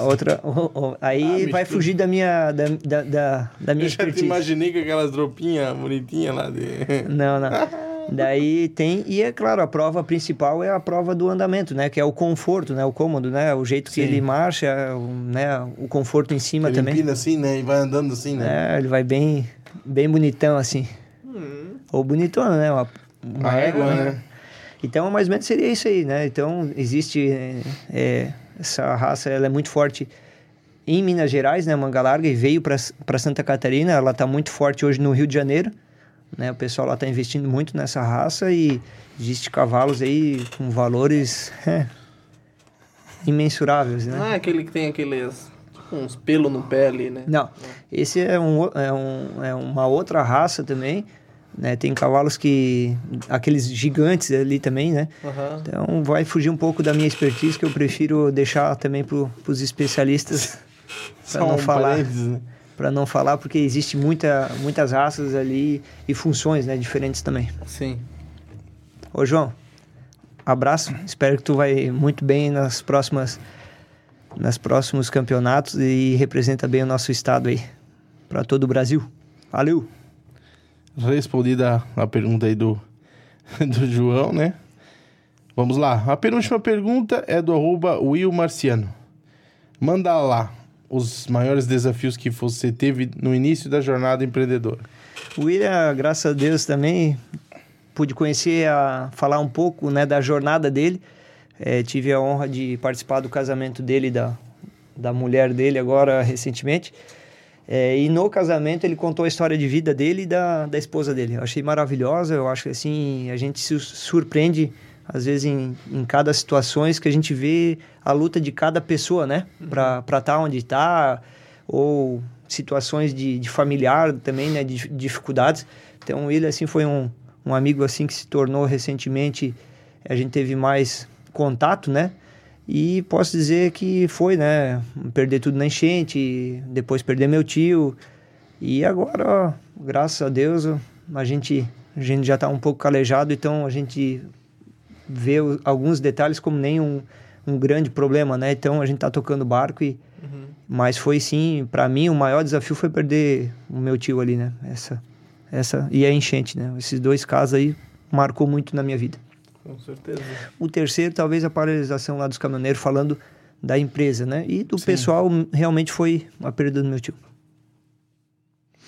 [SPEAKER 3] outra o- o- aí
[SPEAKER 2] Ah,
[SPEAKER 3] vai fugir da minha da, da, da, da minha
[SPEAKER 2] Eu já te
[SPEAKER 3] expertise.
[SPEAKER 2] imaginei com aquelas roupinhas bonitinhas lá de...
[SPEAKER 3] Não, não. *laughs* Daí tem, e é claro, a prova principal é a prova do andamento, né? Que é o conforto, né? O cômodo, né? O jeito que
[SPEAKER 2] Sim.
[SPEAKER 3] ele marcha, o, né? O conforto em cima
[SPEAKER 2] Ele
[SPEAKER 3] também.
[SPEAKER 2] empina assim, né? E vai andando assim, né?
[SPEAKER 3] É, ele vai bem, bem bonitão, assim.
[SPEAKER 1] Hum,
[SPEAKER 3] Ou bonitona, né? Uma, uma
[SPEAKER 2] A
[SPEAKER 3] égua,
[SPEAKER 2] égua,
[SPEAKER 3] né?
[SPEAKER 2] né?
[SPEAKER 3] Então, mais ou menos seria isso aí, né? Então, existe... é, é, essa raça, ela é muito forte em Minas Gerais, né? Manga Larga, e veio para Santa Catarina. Ela está muito forte hoje no Rio de Janeiro. Né? O pessoal lá está investindo muito nessa raça e existe cavalos aí com valores é, imensuráveis, né?
[SPEAKER 1] Não é aquele que tem aqueles. Tipo, uns pelos no pé ali, né?
[SPEAKER 3] Não, esse é, um, é, um, é uma outra raça também, né? Tem cavalos que... Aqueles gigantes ali também, né?
[SPEAKER 1] Aham.
[SPEAKER 3] Então vai fugir um pouco da minha expertise, que eu prefiro deixar também para os especialistas *laughs* para não
[SPEAKER 2] um
[SPEAKER 3] falar.
[SPEAKER 2] parênteses, né?
[SPEAKER 3] Para não falar, porque existe muita, muitas raças ali e funções né, diferentes também.
[SPEAKER 1] Sim.
[SPEAKER 3] Ô João, abraço. Espero que tu vai muito bem nas próximas nas próximos campeonatos e representa bem o nosso estado aí para todo o Brasil. Valeu.
[SPEAKER 2] Respondida a pergunta aí do *laughs* do João, né? Vamos lá. A penúltima pergunta é do arroba Will Marciano. Manda lá os maiores desafios que você teve no início da jornada empreendedora.
[SPEAKER 3] O William, graças a Deus também, pude conhecer, a, falar um pouco né, da jornada dele. É, tive a honra de participar do casamento dele, da, da mulher dele agora recentemente. É, e no casamento ele contou a história de vida dele e da, da esposa dele. Eu achei maravilhosa, eu acho que assim, a gente se surpreende às vezes em, em cada situações que a gente vê a luta de cada pessoa, né? Uhum. Para estar tá onde está, ou situações de, de familiar também, né? De, de dificuldades. Então ele, assim, foi um, um amigo, assim, que se tornou recentemente, a gente teve mais contato, né? E posso dizer que foi, né? Perder tudo na enchente, depois perder meu tio. E agora, ó, graças a Deus, a gente, a gente já está um pouco calejado, então a gente vê alguns detalhes como nem um, um grande problema, né? Então a gente está tocando barco e... Uhum. Mas foi sim, para mim, o maior desafio foi perder o meu tio ali, né? Essa, essa e a enchente, né? Esses dois casos aí marcou muito na minha vida.
[SPEAKER 1] Com certeza.
[SPEAKER 3] O terceiro, talvez a paralisação lá dos caminhoneiros, falando da empresa, né? E do Sim. pessoal, realmente foi a perda do meu tio.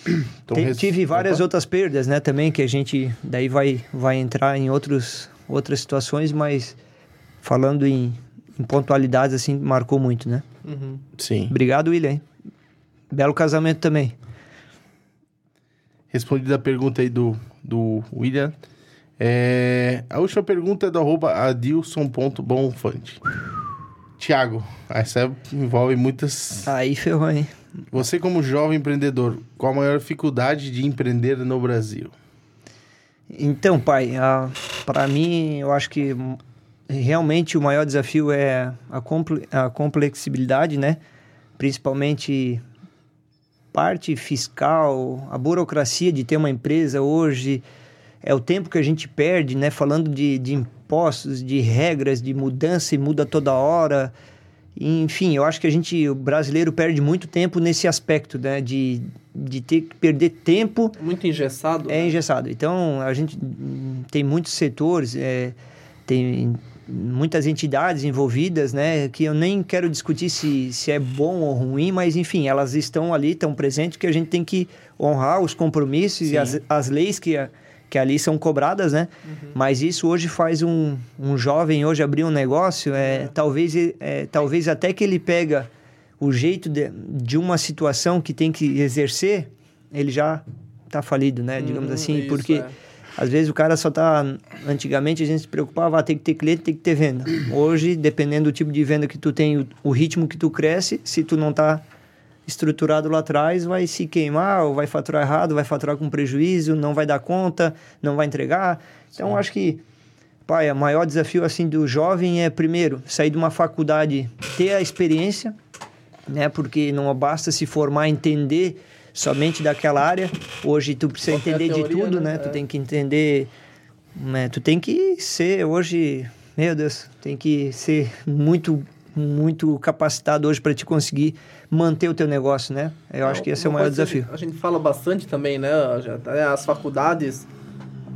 [SPEAKER 3] Então, Tem, tive várias Opa. outras perdas, né? Também que a gente daí vai, vai entrar em outros, outras situações, mas falando em, em pontualidades, assim, marcou muito, né?
[SPEAKER 2] Uhum. Sim.
[SPEAKER 3] Obrigado, William. Belo casamento também.
[SPEAKER 2] Respondida a pergunta aí do, do William. É, a última pergunta é do arroba adilson.bonfante. Tiago, essa envolve muitas...
[SPEAKER 3] Aí ferrou, hein?
[SPEAKER 2] Você como jovem empreendedor, qual a maior dificuldade de empreender no Brasil?
[SPEAKER 3] Então, pai, para mim, eu acho que realmente o maior desafio é a, comple a complexibilidade, né? Principalmente parte fiscal, a burocracia de ter uma empresa hoje é o tempo que a gente perde, né? Falando de, de impostos, de regras, de mudança e muda toda hora. Enfim, eu acho que a gente, o brasileiro, perde muito tempo nesse aspecto, né? De, de ter que perder tempo.
[SPEAKER 1] Muito engessado.
[SPEAKER 3] É né? engessado. Então, a gente tem muitos setores, é, tem muitas entidades envolvidas, né? Que eu nem quero discutir se, se é bom ou ruim, mas enfim, elas estão ali, estão presentes, que a gente tem que honrar os compromissos Sim. e as, as leis que. A, que ali são cobradas, né? Uhum. Mas isso hoje faz um, um jovem hoje abrir um negócio, é, é. Talvez, é, talvez até que ele pega o jeito de, de uma situação que tem que exercer, ele já está falido, né? Digamos uhum, assim, isso, porque... É. Às vezes o cara só tá. Antigamente a gente se preocupava, ah, tem que ter cliente, tem que ter venda. Hoje, dependendo do tipo de venda que tu tem, o, o ritmo que tu cresce, se tu não tá estruturado lá atrás vai se queimar, ou vai faturar errado, vai faturar com prejuízo, não vai dar conta, não vai entregar. Então, acho que, pai, o maior desafio assim do jovem é, primeiro, sair de uma faculdade, ter a experiência, né? Porque não basta se formar, entender somente daquela área. Hoje tu precisa Qualquer entender teoria, de tudo, né? né? É. Tu tem que entender, né? Tu tem que ser hoje, meu Deus, tem que ser muito muito capacitado hoje para te conseguir manter o teu negócio, né? Eu acho que esse é o maior desafio.
[SPEAKER 1] A gente fala bastante também, né? As faculdades,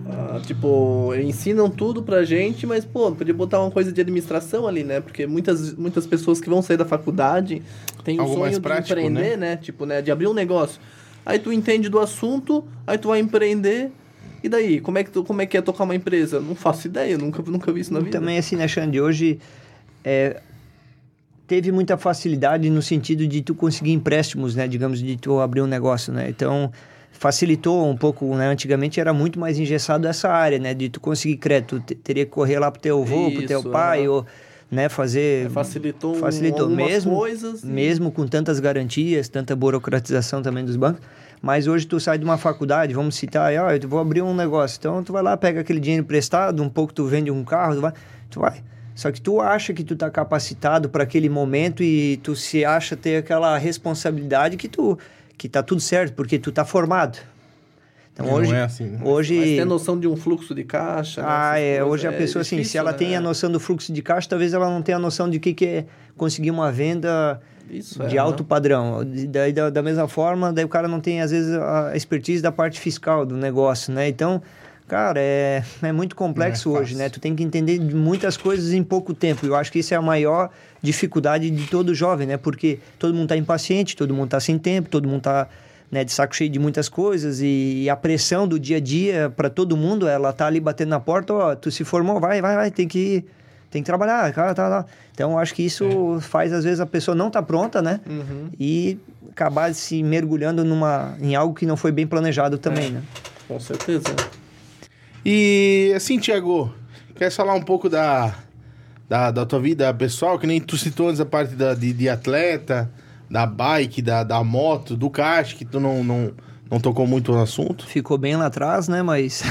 [SPEAKER 1] uh, tipo, ensinam tudo pra gente, mas, pô, podia botar uma coisa de administração ali, né? Porque muitas, muitas pessoas que vão sair da faculdade têm o sonho prático, de empreender, né? né? Tipo, né? De abrir um negócio. Aí tu entende do assunto, aí tu vai empreender, e daí, como é que, tu, como é, que é tocar uma empresa? Não faço ideia, nunca, nunca vi isso na vida.
[SPEAKER 3] Também assim, né, Xande? Hoje, é, teve muita facilidade no sentido de tu conseguir empréstimos, né? Digamos, de tu abrir um negócio, né? Então, facilitou um pouco, né? Antigamente era muito mais engessado essa área, né? De tu conseguir crédito, tu teria que correr lá pro teu avô, Isso, pro teu pai, é. ou né, fazer...
[SPEAKER 1] É, facilitou,
[SPEAKER 3] facilitou mesmo, coisas. Mesmo com tantas garantias, tanta burocratização também dos bancos. Mas hoje tu sai de uma faculdade, vamos citar, ó, eu vou abrir um negócio. Então tu vai lá, pega aquele dinheiro emprestado, um pouco tu vende um carro, tu vai... Tu vai só que tu acha que tu tá capacitado para aquele momento e tu se acha ter aquela responsabilidade que tu que tá tudo certo, porque tu tá formado.
[SPEAKER 2] Então não hoje, é assim. Né?
[SPEAKER 3] hoje Mas
[SPEAKER 1] tem noção de um fluxo de caixa.
[SPEAKER 3] Né? Ah, né? é. Hoje a é pessoa difícil, assim, se ela né? tem a noção do fluxo de caixa, talvez ela não tenha a noção de que que é conseguir uma venda Isso de é, alto né? padrão. Daí da, da mesma forma, daí o cara não tem às vezes a expertise da parte fiscal do negócio, né? Então Cara, é, é muito complexo
[SPEAKER 2] é
[SPEAKER 3] hoje, né? Tu tem que entender de muitas coisas em pouco tempo. Eu acho que isso é a maior dificuldade de todo jovem, né? Porque todo mundo tá impaciente, todo mundo tá sem tempo, todo mundo tá né, de saco cheio de muitas coisas e, a pressão do dia a dia para todo mundo, ela tá ali batendo na porta, ó, tu se formou, vai, vai, vai, tem que tem que trabalhar, cara, tá, tá. Então, eu acho que isso faz às vezes a pessoa não tá pronta, né?
[SPEAKER 1] Uhum.
[SPEAKER 3] E acabar se mergulhando numa em algo que não foi bem planejado também, né?
[SPEAKER 1] Com certeza.
[SPEAKER 2] E assim, Tiago, quer falar um pouco da, da, da tua vida pessoal? Que nem tu citou antes a parte da, de, de atleta, da bike, da, da moto, do kart, que tu não, não, não tocou muito no assunto.
[SPEAKER 3] ficou bem lá atrás, né? Mas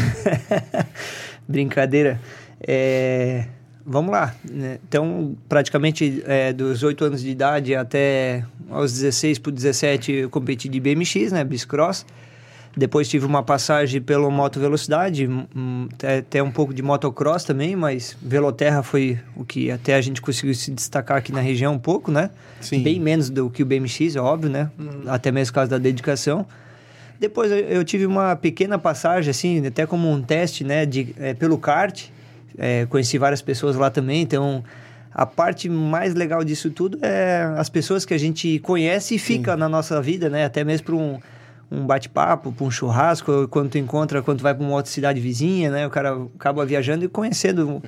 [SPEAKER 3] *laughs* brincadeira. É, Vamos lá. né? Então, praticamente é, dos 8 anos de idade até aos 16 para 17 eu competi de BMX, né? Bicicross. Depois tive uma passagem pelo moto velocidade, hum, até, até um pouco de motocross também, mas Veloterra foi o que até a gente conseguiu se destacar aqui na região um pouco, né?
[SPEAKER 2] Sim.
[SPEAKER 3] Bem menos do que o BMX, é óbvio, né? Até mesmo por causa da dedicação. Depois eu, tive uma pequena passagem, assim, até como um teste, né, de, é, pelo kart. É, conheci várias pessoas lá também, então a parte mais legal disso tudo é as pessoas que a gente conhece e fica na nossa vida, né? Até mesmo para um, um bate-papo, para um churrasco, quando tu encontra, quando tu vai para uma outra cidade vizinha, né? O cara acaba viajando e conhecendo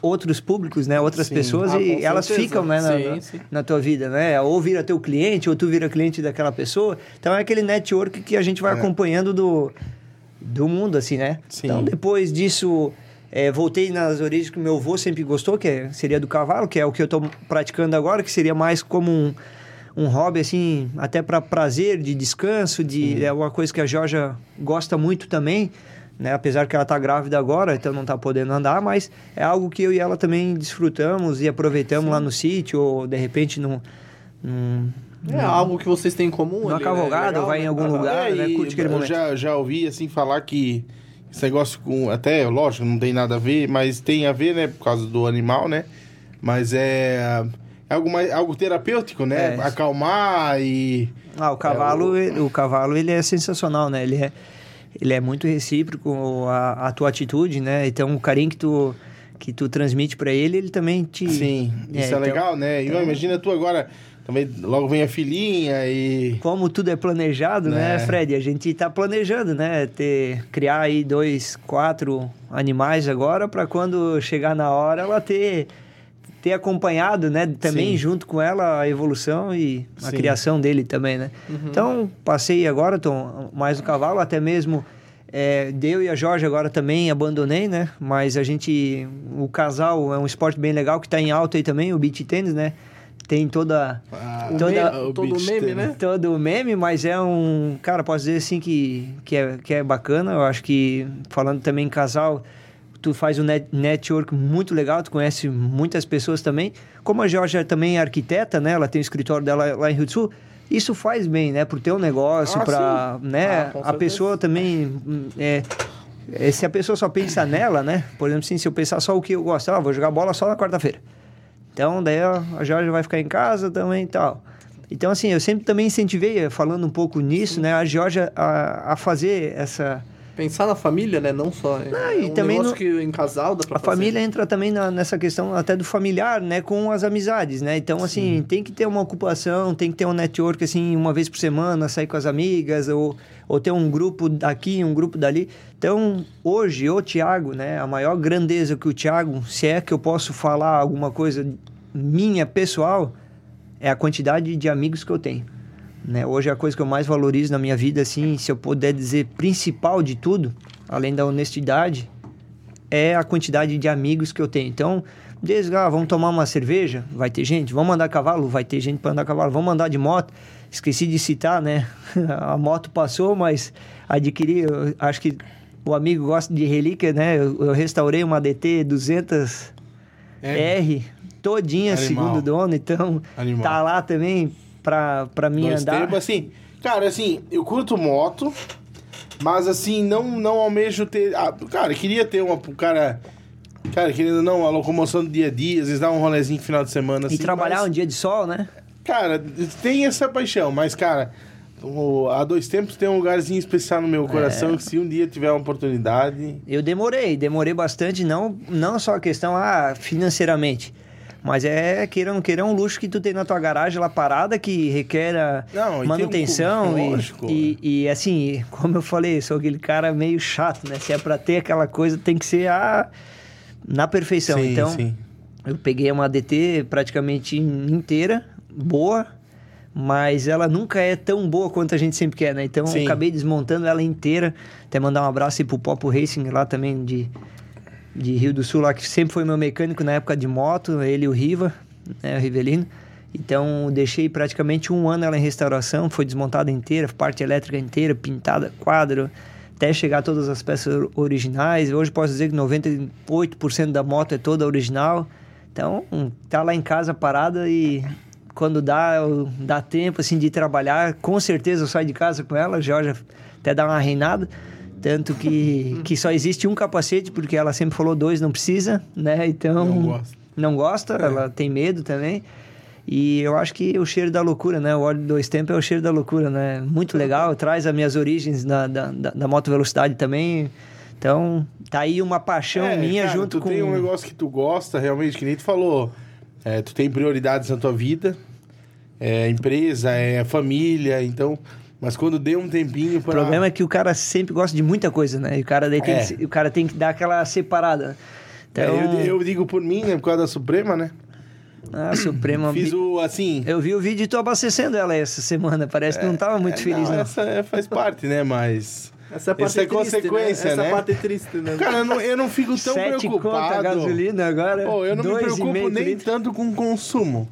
[SPEAKER 3] outros públicos, né? Outras
[SPEAKER 2] Sim.
[SPEAKER 3] pessoas
[SPEAKER 1] Ah,
[SPEAKER 3] e elas
[SPEAKER 1] certeza.
[SPEAKER 3] ficam, né? Na,
[SPEAKER 1] Sim,
[SPEAKER 3] na-
[SPEAKER 1] sim.
[SPEAKER 3] na tua vida, né? Ou vira teu cliente, ou tu vira cliente daquela pessoa. Então é aquele network que a gente vai
[SPEAKER 2] É.
[SPEAKER 3] acompanhando do, do mundo, assim, né?
[SPEAKER 2] Sim.
[SPEAKER 3] Então depois disso, é, voltei nas origens que o meu avô sempre gostou, que é- seria do cavalo, que é o que eu tô praticando agora, que seria mais como um, um hobby, assim, até para prazer, de descanso, de, é uma coisa que a Georgia gosta muito também. Né? Apesar que ela tá grávida agora, então não tá podendo andar, mas é algo que eu e ela também desfrutamos e aproveitamos lá no sítio, ou de repente num, num,
[SPEAKER 1] É algo que vocês têm em comum. ali, né?
[SPEAKER 3] cavalgada,
[SPEAKER 1] Legal,
[SPEAKER 3] ou vai
[SPEAKER 1] né?
[SPEAKER 3] em algum
[SPEAKER 1] Aham.
[SPEAKER 3] lugar,
[SPEAKER 2] É,
[SPEAKER 3] né? Curte aquele
[SPEAKER 2] eu
[SPEAKER 3] momento.
[SPEAKER 2] já, já ouvi assim falar que esse negócio com. Até, lógico, não tem nada a ver, mas tem a ver, né? Por causa do animal, né? Mas é. É algo, mais, algo terapêutico, né?
[SPEAKER 3] É.
[SPEAKER 2] Acalmar e.
[SPEAKER 3] Ah, o cavalo,
[SPEAKER 2] É,
[SPEAKER 3] ele- o... cavalo ele é sensacional, né? Ele é, ele é muito recíproco a, a tua atitude, né? Então o carinho que tu que tu transmite pra ele, ele também te
[SPEAKER 2] Sim,
[SPEAKER 3] É,
[SPEAKER 2] isso é,
[SPEAKER 3] então-
[SPEAKER 2] legal, né?
[SPEAKER 3] Então-
[SPEAKER 2] imagina tu agora. Também logo vem a filhinha e.
[SPEAKER 3] Como tudo é planejado, né,
[SPEAKER 2] É.
[SPEAKER 3] Fred? A gente tá planejando, né? Ter, criar aí dois, quatro animais agora para quando chegar na hora ela ter, ter acompanhado, né? Também
[SPEAKER 2] Sim.
[SPEAKER 3] junto com ela a evolução e a
[SPEAKER 2] Sim.
[SPEAKER 3] criação dele também, né? Então, passei agora, tô mais no cavalo, até mesmo é, eu e a Jorge agora também abandonei, né? Mas a gente, o casal é um esporte bem legal que tá em alta aí também, o beach tennis, né? Tem toda
[SPEAKER 2] Ah,
[SPEAKER 1] O
[SPEAKER 3] Toda-
[SPEAKER 1] meme-
[SPEAKER 2] o
[SPEAKER 1] todo
[SPEAKER 2] beach
[SPEAKER 1] meme, né?
[SPEAKER 3] todo meme, mas é um. Cara, posso dizer assim que, que, é, que é bacana. Eu acho que, falando também em casal, tu faz um net, network muito legal, tu conhece muitas pessoas também. Como a Georgia também é arquiteta, né? Ela tem o escritório dela lá em Rio do Sul. Isso faz bem, né? Pro teu negócio,
[SPEAKER 2] Ah,
[SPEAKER 3] pra. Né?
[SPEAKER 1] Ah,
[SPEAKER 3] a pessoa também. É, é, se a pessoa só pensa nela, né? Por exemplo, assim, se eu pensar só o que eu gosto, ah, vou jogar bola só na quarta-feira. Então, daí a a Jorge vai ficar em casa também e tal. Então, assim, eu sempre também incentivei, falando um pouco nisso, né, a Georgia a, a fazer essa...
[SPEAKER 1] Pensar na família, né? Não só. É,
[SPEAKER 3] e
[SPEAKER 1] um
[SPEAKER 3] também no-
[SPEAKER 1] que em casal dá pra
[SPEAKER 3] A
[SPEAKER 1] fazer.
[SPEAKER 3] família entra também na- nessa questão até do familiar, né, com as amizades, né? Então, assim, tem que ter uma ocupação, tem que ter um network, assim, uma vez por semana, sair com as amigas, ou, ou ter um grupo daqui, um grupo dali. Então, hoje, o Tiago, né, a maior grandeza que o Tiago, se é que eu posso falar alguma coisa minha, pessoal, é a quantidade de amigos que eu tenho. Né? Hoje a coisa que eu mais valorizo na minha vida, assim, se eu puder dizer principal de tudo, além da honestidade, é a quantidade de amigos que eu tenho. Então, desde ah, vamos tomar uma cerveja, vai ter gente. Vamos andar a cavalo, vai ter gente para andar a cavalo. Vamos andar de moto. Esqueci de citar, né? *laughs* a moto passou, mas adquiri. acho que o amigo gosta de relíquia, né? Eu, eu restaurei uma DT 200
[SPEAKER 2] É.
[SPEAKER 3] R todinha,
[SPEAKER 2] Animal.
[SPEAKER 3] segundo dono. Então,
[SPEAKER 2] Animal.
[SPEAKER 3] tá lá também pra, pra mim
[SPEAKER 2] Dois
[SPEAKER 3] andar.
[SPEAKER 2] tempos, assim, cara, assim, eu curto moto, mas assim, não, não almejo ter. Ah, cara, queria ter uma. Cara, cara, querendo não, a locomoção do dia a dia, às vezes dar um rolezinho no final de semana.
[SPEAKER 3] E
[SPEAKER 2] assim,
[SPEAKER 3] trabalhar
[SPEAKER 2] mas,
[SPEAKER 3] um dia de sol, né?
[SPEAKER 2] Cara, tem essa paixão, mas, cara, o- há dois tempos tem um lugarzinho especial no meu coração que se um dia tiver uma oportunidade.
[SPEAKER 3] Eu demorei, demorei bastante, não, não só a questão ah, financeiramente, mas é, queira ou não queira, é um luxo que tu tem na tua garagem lá parada, que requer a
[SPEAKER 2] Não, tem um
[SPEAKER 3] manutenção.
[SPEAKER 2] cu-
[SPEAKER 3] e, e, e, assim, como eu falei, sou aquele cara meio chato, né? Se é pra ter aquela coisa, tem que ser a, na perfeição.
[SPEAKER 2] Sim,
[SPEAKER 3] então,
[SPEAKER 2] sim.
[SPEAKER 3] eu peguei uma DT praticamente inteira, boa, mas ela nunca é tão boa quanto a gente sempre quer, né? Então
[SPEAKER 2] Sim.
[SPEAKER 3] eu acabei desmontando ela inteira. Até mandar um abraço aí pro Popo Racing lá também de, de Rio do Sul, lá que sempre foi meu mecânico na época de moto, ele e o Riva, né, o Rivelino. Então deixei praticamente um ano ela em restauração, foi desmontada inteira, parte elétrica inteira, pintada, quadro, até chegar todas as peças originais. Hoje posso dizer que 98% da moto é toda original. Então, tá lá em casa parada e quando dá, dá tempo assim de trabalhar, com certeza eu saio de casa com ela, Jorge até dá uma reinada. Tanto que, *laughs* que só existe um capacete, porque ela sempre falou dois, não precisa, né? Então.
[SPEAKER 2] Não gosta.
[SPEAKER 3] Não gosta, ela tem medo também. E eu acho que o cheiro da loucura, né? O óleo dois tempos é o cheiro da loucura, né? Muito legal, *laughs* traz as minhas origens da, da, da, da moto velocidade também. Então, tá aí uma paixão
[SPEAKER 2] É,
[SPEAKER 3] minha
[SPEAKER 2] cara,
[SPEAKER 3] junto
[SPEAKER 2] tu
[SPEAKER 3] com.
[SPEAKER 2] tem um negócio que tu gosta, realmente, que nem tu falou. É, tu tem prioridades na tua vida. É empresa, é família, então... Mas quando deu um tempinho
[SPEAKER 3] O
[SPEAKER 2] pra...
[SPEAKER 3] problema é que o cara sempre gosta de muita coisa, né? E o cara, daí tem
[SPEAKER 2] É.
[SPEAKER 3] que, o cara tem que dar aquela separada.
[SPEAKER 2] É,
[SPEAKER 3] Então,
[SPEAKER 2] eu, eu digo por mim, né? Por causa da Suprema, né?
[SPEAKER 3] a Suprema.
[SPEAKER 2] Fiz o, assim...
[SPEAKER 3] Eu vi o vídeo e tô abastecendo ela essa semana. Parece que não tava muito
[SPEAKER 2] é,
[SPEAKER 3] feliz,
[SPEAKER 2] não,
[SPEAKER 3] não.
[SPEAKER 2] Essa é- faz parte, né? Mas...
[SPEAKER 1] Essa é a parte
[SPEAKER 2] Essa é
[SPEAKER 1] triste,
[SPEAKER 2] consequência,
[SPEAKER 1] né? Essa
[SPEAKER 2] né?
[SPEAKER 1] é a parte triste, né?
[SPEAKER 2] Cara, eu não, eu não fico tão
[SPEAKER 3] Sete
[SPEAKER 2] preocupado...
[SPEAKER 3] a gasolina agora.
[SPEAKER 2] Pô, eu não me preocupo nem
[SPEAKER 3] litro.
[SPEAKER 2] tanto com o consumo.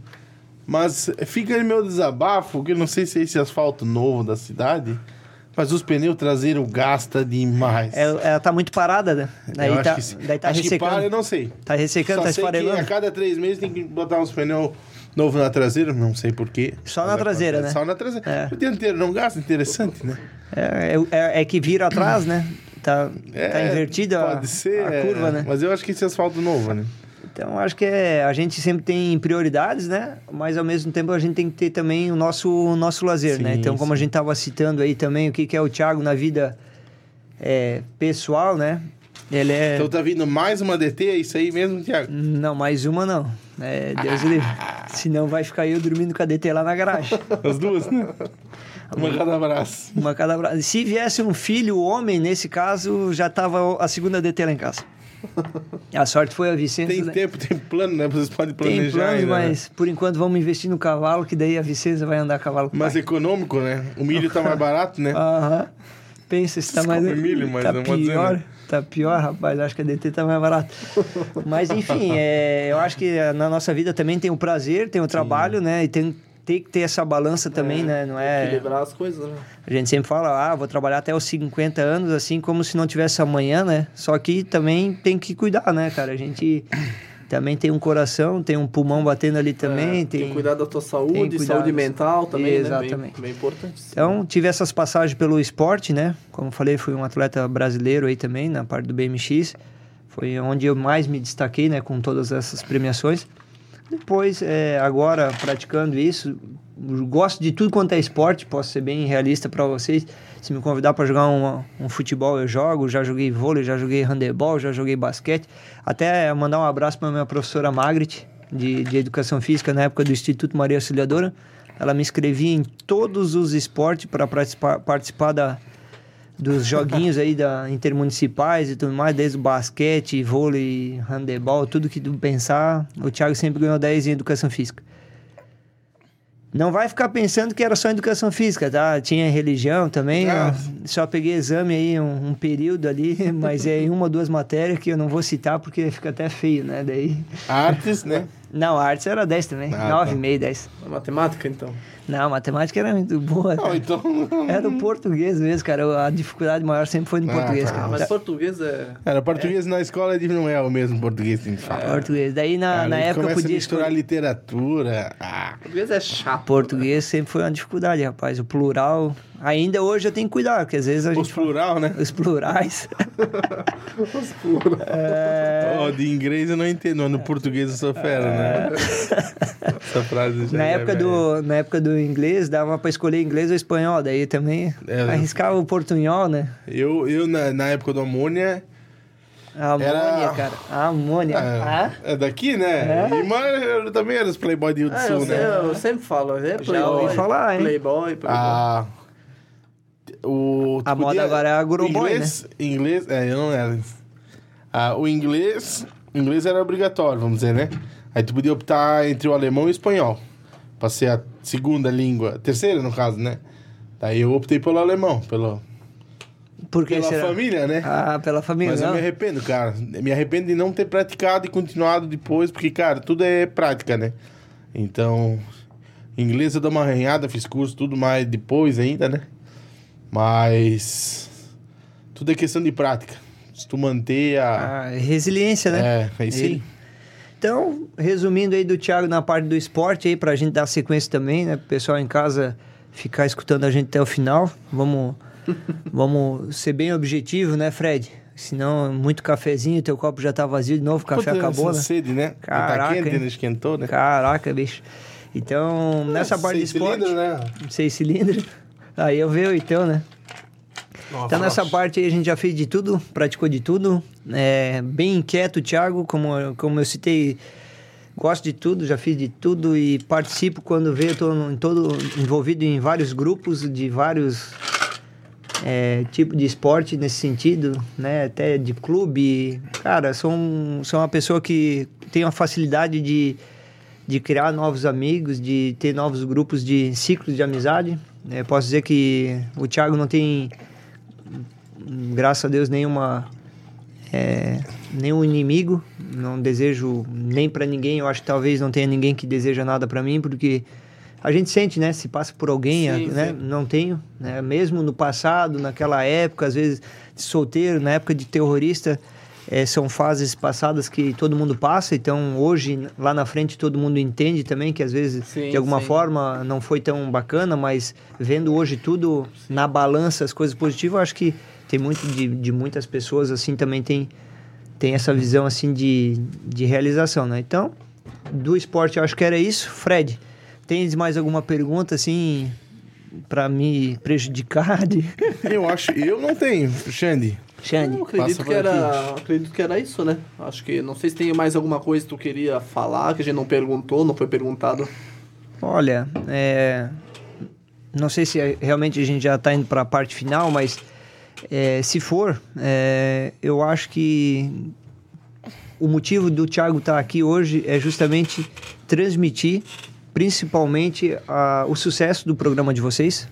[SPEAKER 2] Mas fica aí meu desabafo, que eu não sei se é esse asfalto novo da cidade, mas os pneus traseiros gasta demais.
[SPEAKER 3] É, Ela tá muito parada, né? Daí
[SPEAKER 2] eu
[SPEAKER 3] tá, daí tá
[SPEAKER 2] acho
[SPEAKER 3] ressecando.
[SPEAKER 2] para, eu não sei.
[SPEAKER 3] Tá ressecando,
[SPEAKER 2] Só
[SPEAKER 3] tá esfarelando.
[SPEAKER 2] a cada três meses tem que botar uns pneus novos na traseira, não sei porquê.
[SPEAKER 3] Só na traseira, né?
[SPEAKER 2] Só na traseira.
[SPEAKER 3] É.
[SPEAKER 2] O dianteiro não gasta, interessante, né?
[SPEAKER 3] É, é, é que vira atrás, né? Tá, tá invertida a- a,
[SPEAKER 2] é,
[SPEAKER 3] curva, né?
[SPEAKER 2] Mas eu acho que esse asfalto novo, né?
[SPEAKER 3] Então, acho que é, a gente sempre tem prioridades, né? Mas, ao mesmo tempo, a gente tem que ter também o nosso, o nosso lazer, né?
[SPEAKER 2] Sim,
[SPEAKER 3] Então, como a gente tava citando aí também, o que, que é o Thiago na vida é, pessoal, né? Ele é...
[SPEAKER 2] Então tá vindo mais uma DT, é isso aí mesmo, Thiago?
[SPEAKER 3] Não, mais uma não. É, Deus livre. Senão vai ficar eu dormindo com a DT lá na garagem. *laughs*
[SPEAKER 2] As duas, né? Uma cada braço.
[SPEAKER 3] Uma cada bra... Se viesse um filho homem, nesse caso, já tava a segunda DT lá em casa. *laughs* A sorte foi a Vicença.
[SPEAKER 2] Tem
[SPEAKER 3] né?
[SPEAKER 2] tempo, tem plano, né? Vocês podem planejar
[SPEAKER 3] Tem planos,
[SPEAKER 2] ainda, né?
[SPEAKER 3] mas por enquanto vamos investir no cavalo, que daí a Vicença vai andar a cavalo com
[SPEAKER 2] Mas
[SPEAKER 3] pai.
[SPEAKER 2] econômico, né? O milho tá mais barato, né?
[SPEAKER 3] Aham. Pensa se tá mais.
[SPEAKER 2] Milho, mas
[SPEAKER 3] tá
[SPEAKER 2] não vou dizer,
[SPEAKER 3] pior.
[SPEAKER 2] né?
[SPEAKER 3] Tá pior, rapaz. Acho que a DT tá mais barato. mas enfim, é, eu acho que na nossa vida também tem o prazer, tem o trabalho, né? E tem, tem que ter essa balança também, né? Não é.
[SPEAKER 1] Equilibrar as coisas, né?
[SPEAKER 3] A gente sempre fala, ah, vou trabalhar até os 50 anos, assim, como se não tivesse amanhã, né? Só que também tem que cuidar, né, cara? A gente *coughs* também tem um coração, tem um pulmão batendo ali também,
[SPEAKER 1] É,
[SPEAKER 3] tem...
[SPEAKER 1] que cuidar da tua saúde, saúde mental também,
[SPEAKER 3] Exatamente.
[SPEAKER 1] né? Bem, bem importante.
[SPEAKER 3] Então, tive essas passagens pelo esporte, né? Como falei, fui um atleta brasileiro aí também, na parte do BMX. Foi onde eu mais me destaquei, né? Com todas essas premiações. Depois, é, agora, praticando isso, gosto de tudo quanto é esporte, posso ser bem realista para vocês. Se me convidar para jogar um, um futebol, eu jogo. Já joguei vôlei, já joguei handebol, já joguei basquete. Até mandar um abraço para minha professora Magritte, de, de Educação Física, na época do Instituto Maria Auxiliadora. Ela me inscrevia em todos os esportes para participar, participar da, dos joguinhos aí da intermunicipais e tudo mais, desde o basquete, vôlei, handebol, tudo que tu pensar, o Thiago sempre ganhou 10 em educação física. Não vai ficar pensando que era só educação física, tá? Tinha religião também,
[SPEAKER 2] Ah.
[SPEAKER 3] só peguei exame aí um, um período ali, mas é em uma ou duas matérias que eu não vou citar porque fica até feio, né? Daí...
[SPEAKER 2] Artes, né?
[SPEAKER 3] Não, artes era 10 também,
[SPEAKER 2] Ah,
[SPEAKER 3] 9,5, 10.
[SPEAKER 1] A matemática, então.
[SPEAKER 3] Não, matemática era muito boa.
[SPEAKER 2] Não, então.
[SPEAKER 3] Era o português mesmo, cara. A dificuldade maior sempre foi no
[SPEAKER 2] Ah,
[SPEAKER 3] português,
[SPEAKER 2] tá.
[SPEAKER 3] cara.
[SPEAKER 1] Ah, mas
[SPEAKER 3] Tá-
[SPEAKER 1] português é...
[SPEAKER 2] Cara, português na escola ele não é o mesmo português que a gente fala.
[SPEAKER 3] Português. Daí na,
[SPEAKER 2] Cara,
[SPEAKER 3] na época eu podia
[SPEAKER 2] misturar
[SPEAKER 3] escolher.
[SPEAKER 2] literatura. Ah,
[SPEAKER 1] Português é chato.
[SPEAKER 3] Português sempre foi uma dificuldade, rapaz. O plural, Ainda hoje eu tenho que cuidar, porque às vezes a
[SPEAKER 2] Os
[SPEAKER 3] gente...
[SPEAKER 2] plural, né?
[SPEAKER 3] Os plurais. *laughs*
[SPEAKER 2] Ó, de inglês eu não entendo, mas no português eu sou fera, né? Essa frase já
[SPEAKER 3] na,
[SPEAKER 2] é
[SPEAKER 3] época
[SPEAKER 2] velha.
[SPEAKER 3] do, na época do inglês, dava pra escolher inglês ou espanhol. Daí também
[SPEAKER 2] É,
[SPEAKER 3] arriscava o portunhol, né?
[SPEAKER 2] Eu, eu na, na época do Amônia,
[SPEAKER 3] A amônia,
[SPEAKER 2] Era-
[SPEAKER 3] cara. A amônia. Ah?
[SPEAKER 2] é, é daqui, né?
[SPEAKER 3] É?
[SPEAKER 2] E, mas eu também era os Playboy do
[SPEAKER 1] É,
[SPEAKER 2] Sul,
[SPEAKER 1] eu, sei-
[SPEAKER 2] né?
[SPEAKER 1] eu sempre falo, é Playboy.
[SPEAKER 3] Já ouvi falar, hein?
[SPEAKER 1] Playboy, Playboy.
[SPEAKER 2] Ah, o,
[SPEAKER 3] A moda agora é a Guruboy,
[SPEAKER 2] o inglês, inglês, é, eu não era. Ah, o inglês, inglês era obrigatório, vamos dizer, né? Aí tu podia optar entre o alemão e o espanhol. Pra ser a segunda língua, terceira no caso, né? Daí eu optei pelo alemão, pelo,
[SPEAKER 3] Por que
[SPEAKER 2] pela
[SPEAKER 3] será?
[SPEAKER 2] família, né?
[SPEAKER 3] Ah, pela família.
[SPEAKER 2] Mas eu
[SPEAKER 3] não.
[SPEAKER 2] me arrependo, cara. Me arrependo de não ter praticado e continuado depois, porque, cara, tudo é prática, né? Então, inglês eu dou uma arranhada, fiz curso, tudo mais depois ainda, né? Mas tudo é questão de prática. Se tu manter a.
[SPEAKER 3] Ah, resiliência, né?
[SPEAKER 2] É, é isso aí.
[SPEAKER 3] Ele- Então, resumindo aí do Thiago na parte do esporte aí, pra gente dar sequência também, né? Pro pessoal em casa ficar escutando a gente até o final. Vamos, *laughs* vamos ser bem objetivo, né, Fred? Senão, muito cafezinho, teu copo já tá vazio de novo, o café acabou, né?
[SPEAKER 2] sede, né? E
[SPEAKER 3] Caraca,
[SPEAKER 2] tá quente,
[SPEAKER 3] hein?
[SPEAKER 2] Esquentou, né?
[SPEAKER 3] Caraca, bicho. Então, nessa parte do
[SPEAKER 2] Seis
[SPEAKER 3] esporte...
[SPEAKER 2] cilindros, né?
[SPEAKER 3] Seis cilindros. Aí eu vejo então, né? Então nessa parte aí a gente já fez de tudo, praticou de tudo. É, bem inquieto, Thiago, como, como eu citei, gosto de tudo, já fiz de tudo e participo quando vejo, estou em todo, envolvido em vários grupos de vários é, tipos de esporte nesse sentido, né? Até de clube. Cara, sou, um, sou uma pessoa que tem uma facilidade de, de criar novos amigos, de ter novos grupos de ciclos de amizade. É, posso dizer que o Thiago não tem graças a Deus, nenhuma. É, nenhum inimigo. Não desejo nem para ninguém. Eu acho que talvez não tenha ninguém que deseja nada para mim, porque a gente sente, né? Se passa por alguém,
[SPEAKER 1] Sim,
[SPEAKER 3] né?
[SPEAKER 1] sim.
[SPEAKER 3] Não tenho. Né? Mesmo no passado, naquela época, às vezes solteiro, na época de terrorista. É, são fases passadas que todo mundo passa, então hoje, lá na frente, todo mundo entende também que às vezes,
[SPEAKER 1] Sim,
[SPEAKER 3] de alguma
[SPEAKER 1] sim.
[SPEAKER 3] forma, não foi tão bacana, mas vendo hoje tudo na balança, as coisas positivas, eu acho que tem muito de, de muitas pessoas assim também tem tem essa visão assim de, de realização, né? Então, do esporte eu acho que era isso. Fred, tens mais alguma pergunta assim para me prejudicar? De...
[SPEAKER 2] Eu acho. Eu não tenho, Xande.
[SPEAKER 3] Xande,
[SPEAKER 1] Eu acredito
[SPEAKER 2] Passa
[SPEAKER 1] que, era, acredito que era isso, né? Acho que não sei se tem mais alguma coisa que tu queria falar, que a gente não perguntou, não foi perguntado.
[SPEAKER 3] olha, é, não sei se é- realmente a gente já está indo para a parte final, mas é, se for, é, eu acho que o motivo do Thiago estar aqui hoje é justamente transmitir, principalmente, a- o sucesso do programa de vocês.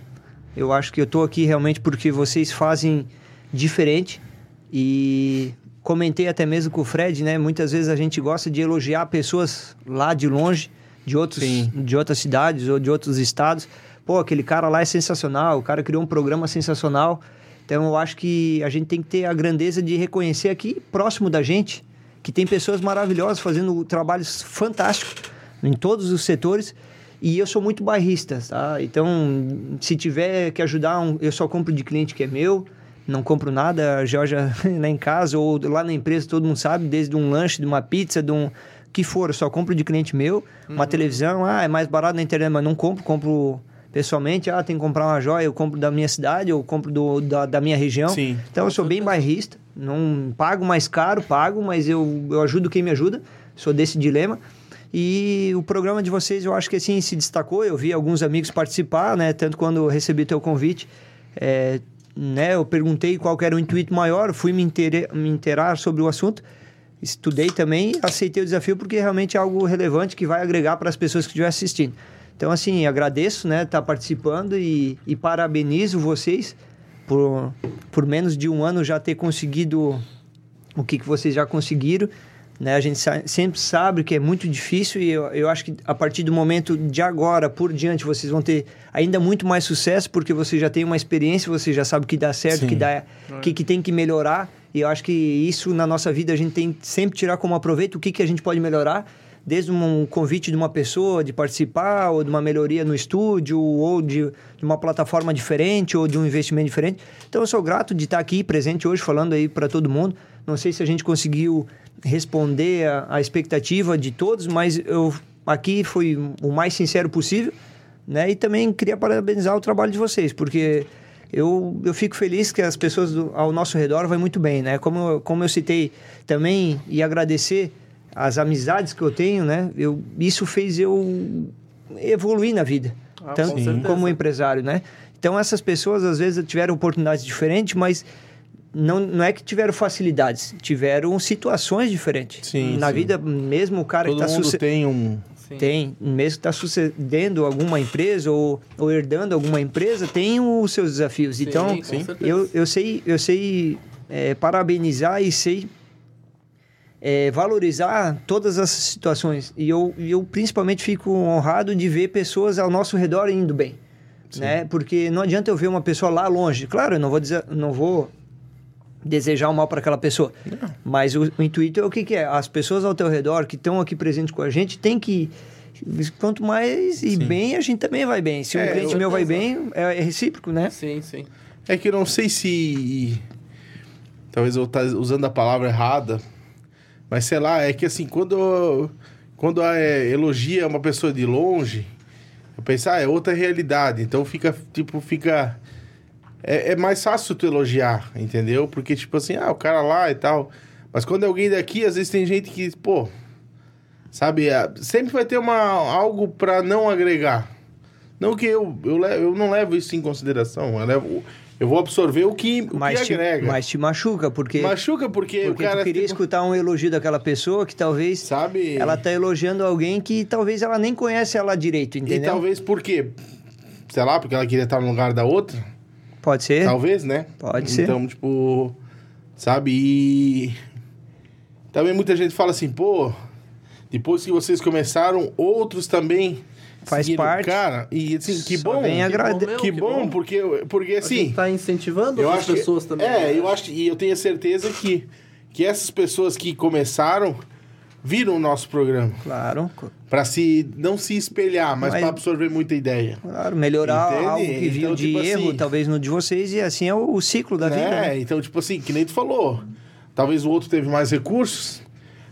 [SPEAKER 3] Eu acho que eu estou aqui realmente porque vocês fazem diferente e comentei até mesmo com o Fred, né? Muitas vezes a gente gosta de elogiar pessoas lá de longe, de outros,
[SPEAKER 2] Sim.
[SPEAKER 3] de outras cidades ou de outros estados. Pô, aquele cara lá é sensacional, o cara criou um programa sensacional. Então eu acho que a gente tem que ter a grandeza de reconhecer aqui, próximo da gente, que tem pessoas maravilhosas fazendo trabalhos fantásticos em todos os setores. E eu sou muito bairrista, tá? Então, se tiver que ajudar, um- eu só compro de cliente que é meu, não compro nada. A Georgia *laughs* lá em casa ou lá na empresa, todo mundo sabe, desde um lanche, de uma pizza, de um que for, só compro de cliente meu. Uma televisão, ah, é mais barato na internet, mas não compro, compro pessoalmente. Ah, tem que comprar uma joia, eu compro da minha cidade, eu compro do, da, da minha região.
[SPEAKER 2] Sim.
[SPEAKER 3] Então eu sou bem bairrista, não pago mais caro, pago, mas eu, eu ajudo quem me ajuda, sou desse dilema. E o programa de vocês eu acho que assim se destacou, eu vi alguns amigos participar, né? Tanto quando eu recebi teu convite, é, né? Eu perguntei qual era o intuito maior, fui me, intere- me inteirar sobre o assunto, estudei também, aceitei o desafio porque realmente é algo relevante que vai agregar para as pessoas que estiverem assistindo. Então, assim, agradeço, né, estar participando e, e parabenizo vocês por, por menos de um ano já ter conseguido o que, que vocês já conseguiram. Né? A gente sa- sempre sabe que é muito difícil e eu, eu acho que a partir do momento de agora por diante vocês vão ter ainda muito mais sucesso porque você já tem uma experiência, você já sabe o que dá certo, o que, dá, o que, que tem que melhorar. E eu acho que isso na nossa vida a gente tem que sempre tirar como aproveito o que, que a gente pode melhorar desde um convite de uma pessoa de participar, ou de uma melhoria no estúdio, ou de, de uma plataforma diferente, ou de um investimento diferente. Então eu sou grato de estar aqui presente hoje falando aí para todo mundo. Não sei se a gente conseguiu responder a, a expectativa de todos, mas eu aqui fui o mais sincero possível, né? E também queria parabenizar o trabalho de vocês, porque eu, eu fico feliz que as pessoas do, ao nosso redor vai muito bem, né? Como, como eu citei também e agradecer as amizades que eu tenho, né? Eu, isso fez eu evoluir na vida,
[SPEAKER 1] Ah,
[SPEAKER 3] tanto
[SPEAKER 1] com
[SPEAKER 3] como empresário, né? Então essas pessoas às vezes tiveram oportunidades diferentes, mas não, não é que tiveram facilidades, tiveram situações diferentes.
[SPEAKER 2] Sim,
[SPEAKER 3] na
[SPEAKER 2] sim.
[SPEAKER 3] vida, mesmo o cara
[SPEAKER 2] Todo
[SPEAKER 3] que está
[SPEAKER 2] mundo tem um...
[SPEAKER 1] Sim.
[SPEAKER 3] tem, mesmo que está sucedendo alguma empresa ou, ou herdando alguma empresa, tem os seus desafios.
[SPEAKER 1] Sim,
[SPEAKER 3] então, eu, eu sei, eu sei é, parabenizar e sei é, valorizar todas essas situações. E eu, e eu principalmente fico honrado de ver pessoas ao nosso redor indo bem. Né? Porque não adianta eu ver uma pessoa lá longe. Claro, eu não vou dizer, não vou desejar o mal para aquela pessoa. Mas o, o intuito é o que, que é? As pessoas ao teu redor que estão aqui presentes com a gente tem que quanto mais ir bem, a gente também vai bem. Se um
[SPEAKER 2] É,
[SPEAKER 3] cliente meu vai bem, é, é recíproco, né?
[SPEAKER 1] Sim, sim.
[SPEAKER 2] É que eu não sei se. Talvez eu tá usando a palavra errada. Mas sei lá, é que assim, quando, quando é, elogia uma pessoa de longe, eu penso, ah, é outra realidade. Então fica, tipo, fica. É, é mais fácil tu elogiar, entendeu? Porque, tipo assim, ah, o cara lá e tal. Mas quando é alguém daqui, às vezes tem gente que, pô. Sabe, é, sempre vai ter uma, algo pra não agregar. Não que eu, eu, eu não levo isso em consideração. Eu, levo, eu vou absorver o que, o
[SPEAKER 3] Mas
[SPEAKER 2] que
[SPEAKER 3] te,
[SPEAKER 2] agrega.
[SPEAKER 3] mas te machuca, porque,
[SPEAKER 2] Machuca porque,
[SPEAKER 3] porque
[SPEAKER 2] o cara.
[SPEAKER 3] tu queria
[SPEAKER 2] tipo,
[SPEAKER 3] escutar um elogio daquela pessoa que talvez
[SPEAKER 2] Sabe?
[SPEAKER 3] ela tá elogiando alguém que talvez ela nem conhece ela direito,
[SPEAKER 2] E
[SPEAKER 3] entendeu?
[SPEAKER 2] talvez por quê? Sei lá, porque ela queria estar no lugar da outra.
[SPEAKER 3] Pode ser.
[SPEAKER 2] Talvez, né?
[SPEAKER 3] Pode ser.
[SPEAKER 2] Então, tipo, sabe? E também muita gente fala assim, pô, depois que vocês começaram, outros também
[SPEAKER 3] Faz
[SPEAKER 2] seguiram.
[SPEAKER 3] parte.
[SPEAKER 2] Cara, e assim, que
[SPEAKER 3] Só
[SPEAKER 2] bom.
[SPEAKER 3] vem
[SPEAKER 2] que
[SPEAKER 3] agrade-
[SPEAKER 1] bom, meu,
[SPEAKER 2] que
[SPEAKER 1] que
[SPEAKER 2] bom,
[SPEAKER 1] bom.
[SPEAKER 2] porque, porque
[SPEAKER 1] A
[SPEAKER 2] assim.
[SPEAKER 1] gente tá incentivando
[SPEAKER 2] eu
[SPEAKER 1] outras
[SPEAKER 2] acho que-
[SPEAKER 1] pessoas também.
[SPEAKER 2] É,
[SPEAKER 1] né?
[SPEAKER 2] eu acho e eu tenho certeza que, que essas pessoas que começaram viram o nosso programa.
[SPEAKER 3] Claro,
[SPEAKER 2] Pra se não se espelhar, mas,
[SPEAKER 3] Mas-
[SPEAKER 2] pra absorver muita ideia.
[SPEAKER 3] claro, melhorar
[SPEAKER 2] Entende?
[SPEAKER 3] algo que viu
[SPEAKER 2] Então,
[SPEAKER 3] de
[SPEAKER 2] tipo
[SPEAKER 3] erro,
[SPEAKER 2] assim-
[SPEAKER 3] talvez no de vocês, e assim é o, o ciclo da vida.
[SPEAKER 2] É,
[SPEAKER 3] né?
[SPEAKER 2] então, tipo assim, que nem tu falou. Talvez o outro teve mais recursos.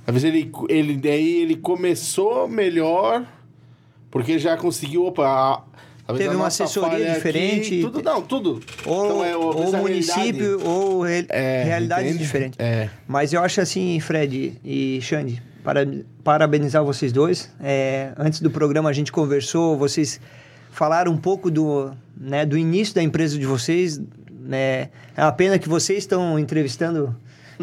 [SPEAKER 2] Talvez ele, ele, daí ele começou melhor, porque já conseguiu, opa, a- talvez
[SPEAKER 3] Teve uma assessoria diferente.
[SPEAKER 2] tudo, não, tudo.
[SPEAKER 3] Ou,
[SPEAKER 2] Então, é,
[SPEAKER 3] ou
[SPEAKER 2] a
[SPEAKER 3] município,
[SPEAKER 2] realidade-
[SPEAKER 3] ou re-
[SPEAKER 2] É,
[SPEAKER 3] realidades
[SPEAKER 2] entende?
[SPEAKER 3] diferentes.
[SPEAKER 2] É.
[SPEAKER 3] Mas eu acho assim, Fred e Xande, para, parabenizar vocês dois. É, antes do programa a gente conversou, vocês falaram um pouco do, né, do início da empresa de vocês. Né? É uma pena que vocês estão entrevistando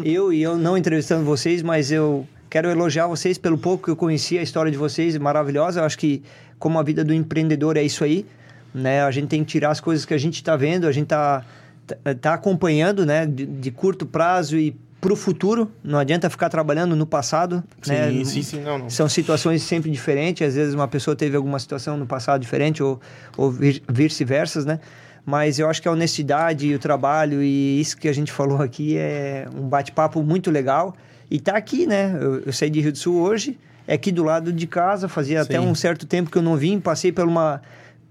[SPEAKER 3] eu e eu não entrevistando vocês, mas eu quero elogiar vocês pelo pouco que eu conheci a história de vocês, maravilhosa. Eu acho que como a vida do empreendedor é isso aí, né? A gente tem que tirar as coisas que a gente está vendo, a gente está tá, tá acompanhando, né? De, de curto prazo e para o futuro. Não adianta ficar trabalhando no passado,
[SPEAKER 2] Sim,
[SPEAKER 3] né?
[SPEAKER 2] sim, sim, não, não.
[SPEAKER 3] São situações sempre diferentes. Às vezes uma pessoa teve alguma situação no passado diferente ou, ou vice-versas, né? Mas eu acho que a honestidade e o trabalho e isso que a gente falou aqui é um bate-papo muito legal. E tá aqui, né? Eu, eu saí de Rio do Sul hoje, é aqui do lado de casa. Fazia até
[SPEAKER 2] Sim.
[SPEAKER 3] um certo tempo que eu não vim, passei por uma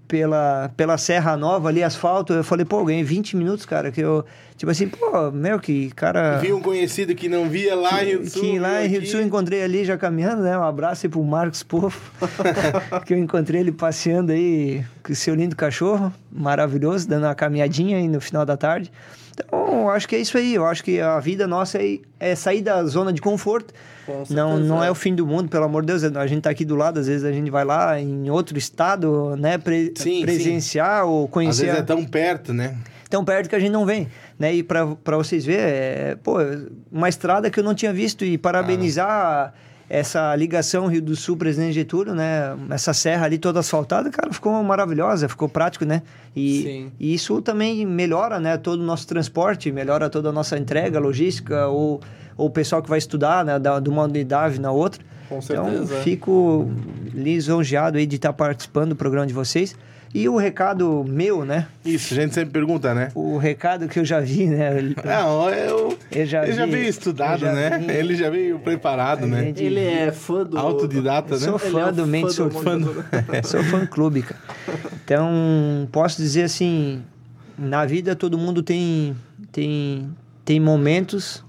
[SPEAKER 3] pela, pela Serra Nova ali, asfalto. Eu falei, pô, eu ganhei 20 minutos, cara. Que eu, tipo assim, pô, meu, que cara.
[SPEAKER 2] Vi um conhecido que não via lá em Rio do Sul.
[SPEAKER 3] Que lá em Rio do Sul encontrei ali já caminhando, né? Um abraço aí pro Marcos Pofo, *laughs* que eu encontrei ele passeando aí com seu lindo cachorro, maravilhoso, dando uma caminhadinha aí no final da tarde. Então, eu acho que é isso aí. Eu acho que a vida nossa é, é sair da zona de conforto. Não, não é o fim do mundo, pelo amor de Deus. A gente tá aqui do lado, às vezes a gente vai lá em outro estado, né? Pre-
[SPEAKER 2] Sim,
[SPEAKER 3] presenciar ou
[SPEAKER 2] Às
[SPEAKER 3] conhecer.
[SPEAKER 2] vezes
[SPEAKER 3] a-
[SPEAKER 2] é tão perto, né?
[SPEAKER 3] tão perto que a gente não vem, né? E para vocês verem, é, pô, uma estrada que eu não tinha visto e parabenizar essa ligação Rio do Sul Presidente Getúlio, né? Essa serra ali toda asfaltada, cara, ficou maravilhosa, ficou prático, né? E, e isso também melhora, né? Todo o nosso transporte, melhora toda a nossa entrega, logística ou ou o pessoal que vai estudar, né? Da, de uma unidade na outra.
[SPEAKER 1] Com
[SPEAKER 3] Então,
[SPEAKER 1] certeza.
[SPEAKER 3] fico lisonjeado aí de estar participando do programa de vocês. E o recado meu, né?
[SPEAKER 2] Isso, a gente sempre pergunta, né?
[SPEAKER 3] O recado que eu já vi, né?
[SPEAKER 2] Não, eu,
[SPEAKER 3] Eu já
[SPEAKER 2] ele já
[SPEAKER 3] vi-
[SPEAKER 2] veio estudado,
[SPEAKER 3] eu já
[SPEAKER 2] né?
[SPEAKER 3] vi-
[SPEAKER 2] Ele já veio preparado, né?
[SPEAKER 3] gente-
[SPEAKER 1] Ele é fã do.
[SPEAKER 2] Autodidata, né?
[SPEAKER 3] sou
[SPEAKER 1] Ele
[SPEAKER 3] fã
[SPEAKER 1] é
[SPEAKER 3] do Mente
[SPEAKER 1] fã do.
[SPEAKER 3] Sou fã *laughs* clube, cara. Então, posso dizer assim, na vida todo mundo tem tem tem momentos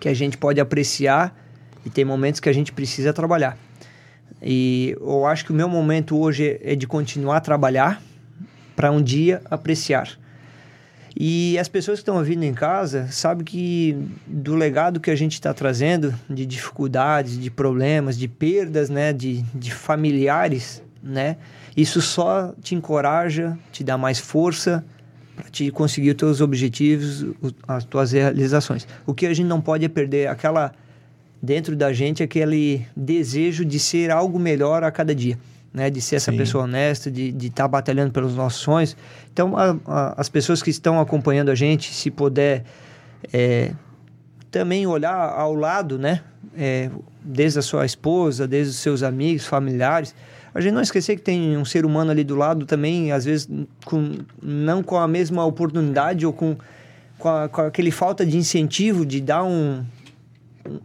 [SPEAKER 3] que a gente pode apreciar e tem momentos que a gente precisa trabalhar. E eu acho que o meu momento hoje é de continuar a trabalhar para um dia apreciar. E as pessoas que estão ouvindo em casa sabem que do legado que a gente está trazendo, de dificuldades, de problemas, de perdas, né, de, de familiares, né, isso só te encoraja, te dá mais força para te conseguir os teus objetivos, as tuas realizações. O que a gente não pode é perder aquela dentro da gente aquele desejo de ser algo melhor a cada dia, né? De ser essa
[SPEAKER 2] Sim.
[SPEAKER 3] pessoa honesta, de estar batalhando pelos nossos sonhos. Então, a- a- as pessoas que estão acompanhando a gente, se puder é, também olhar ao lado, né? É, desde a sua esposa, desde os seus amigos, familiares. A gente não esquecer que tem um ser humano ali do lado também, às vezes com, não com a mesma oportunidade ou com, com, a- com aquele falta de incentivo de dar um,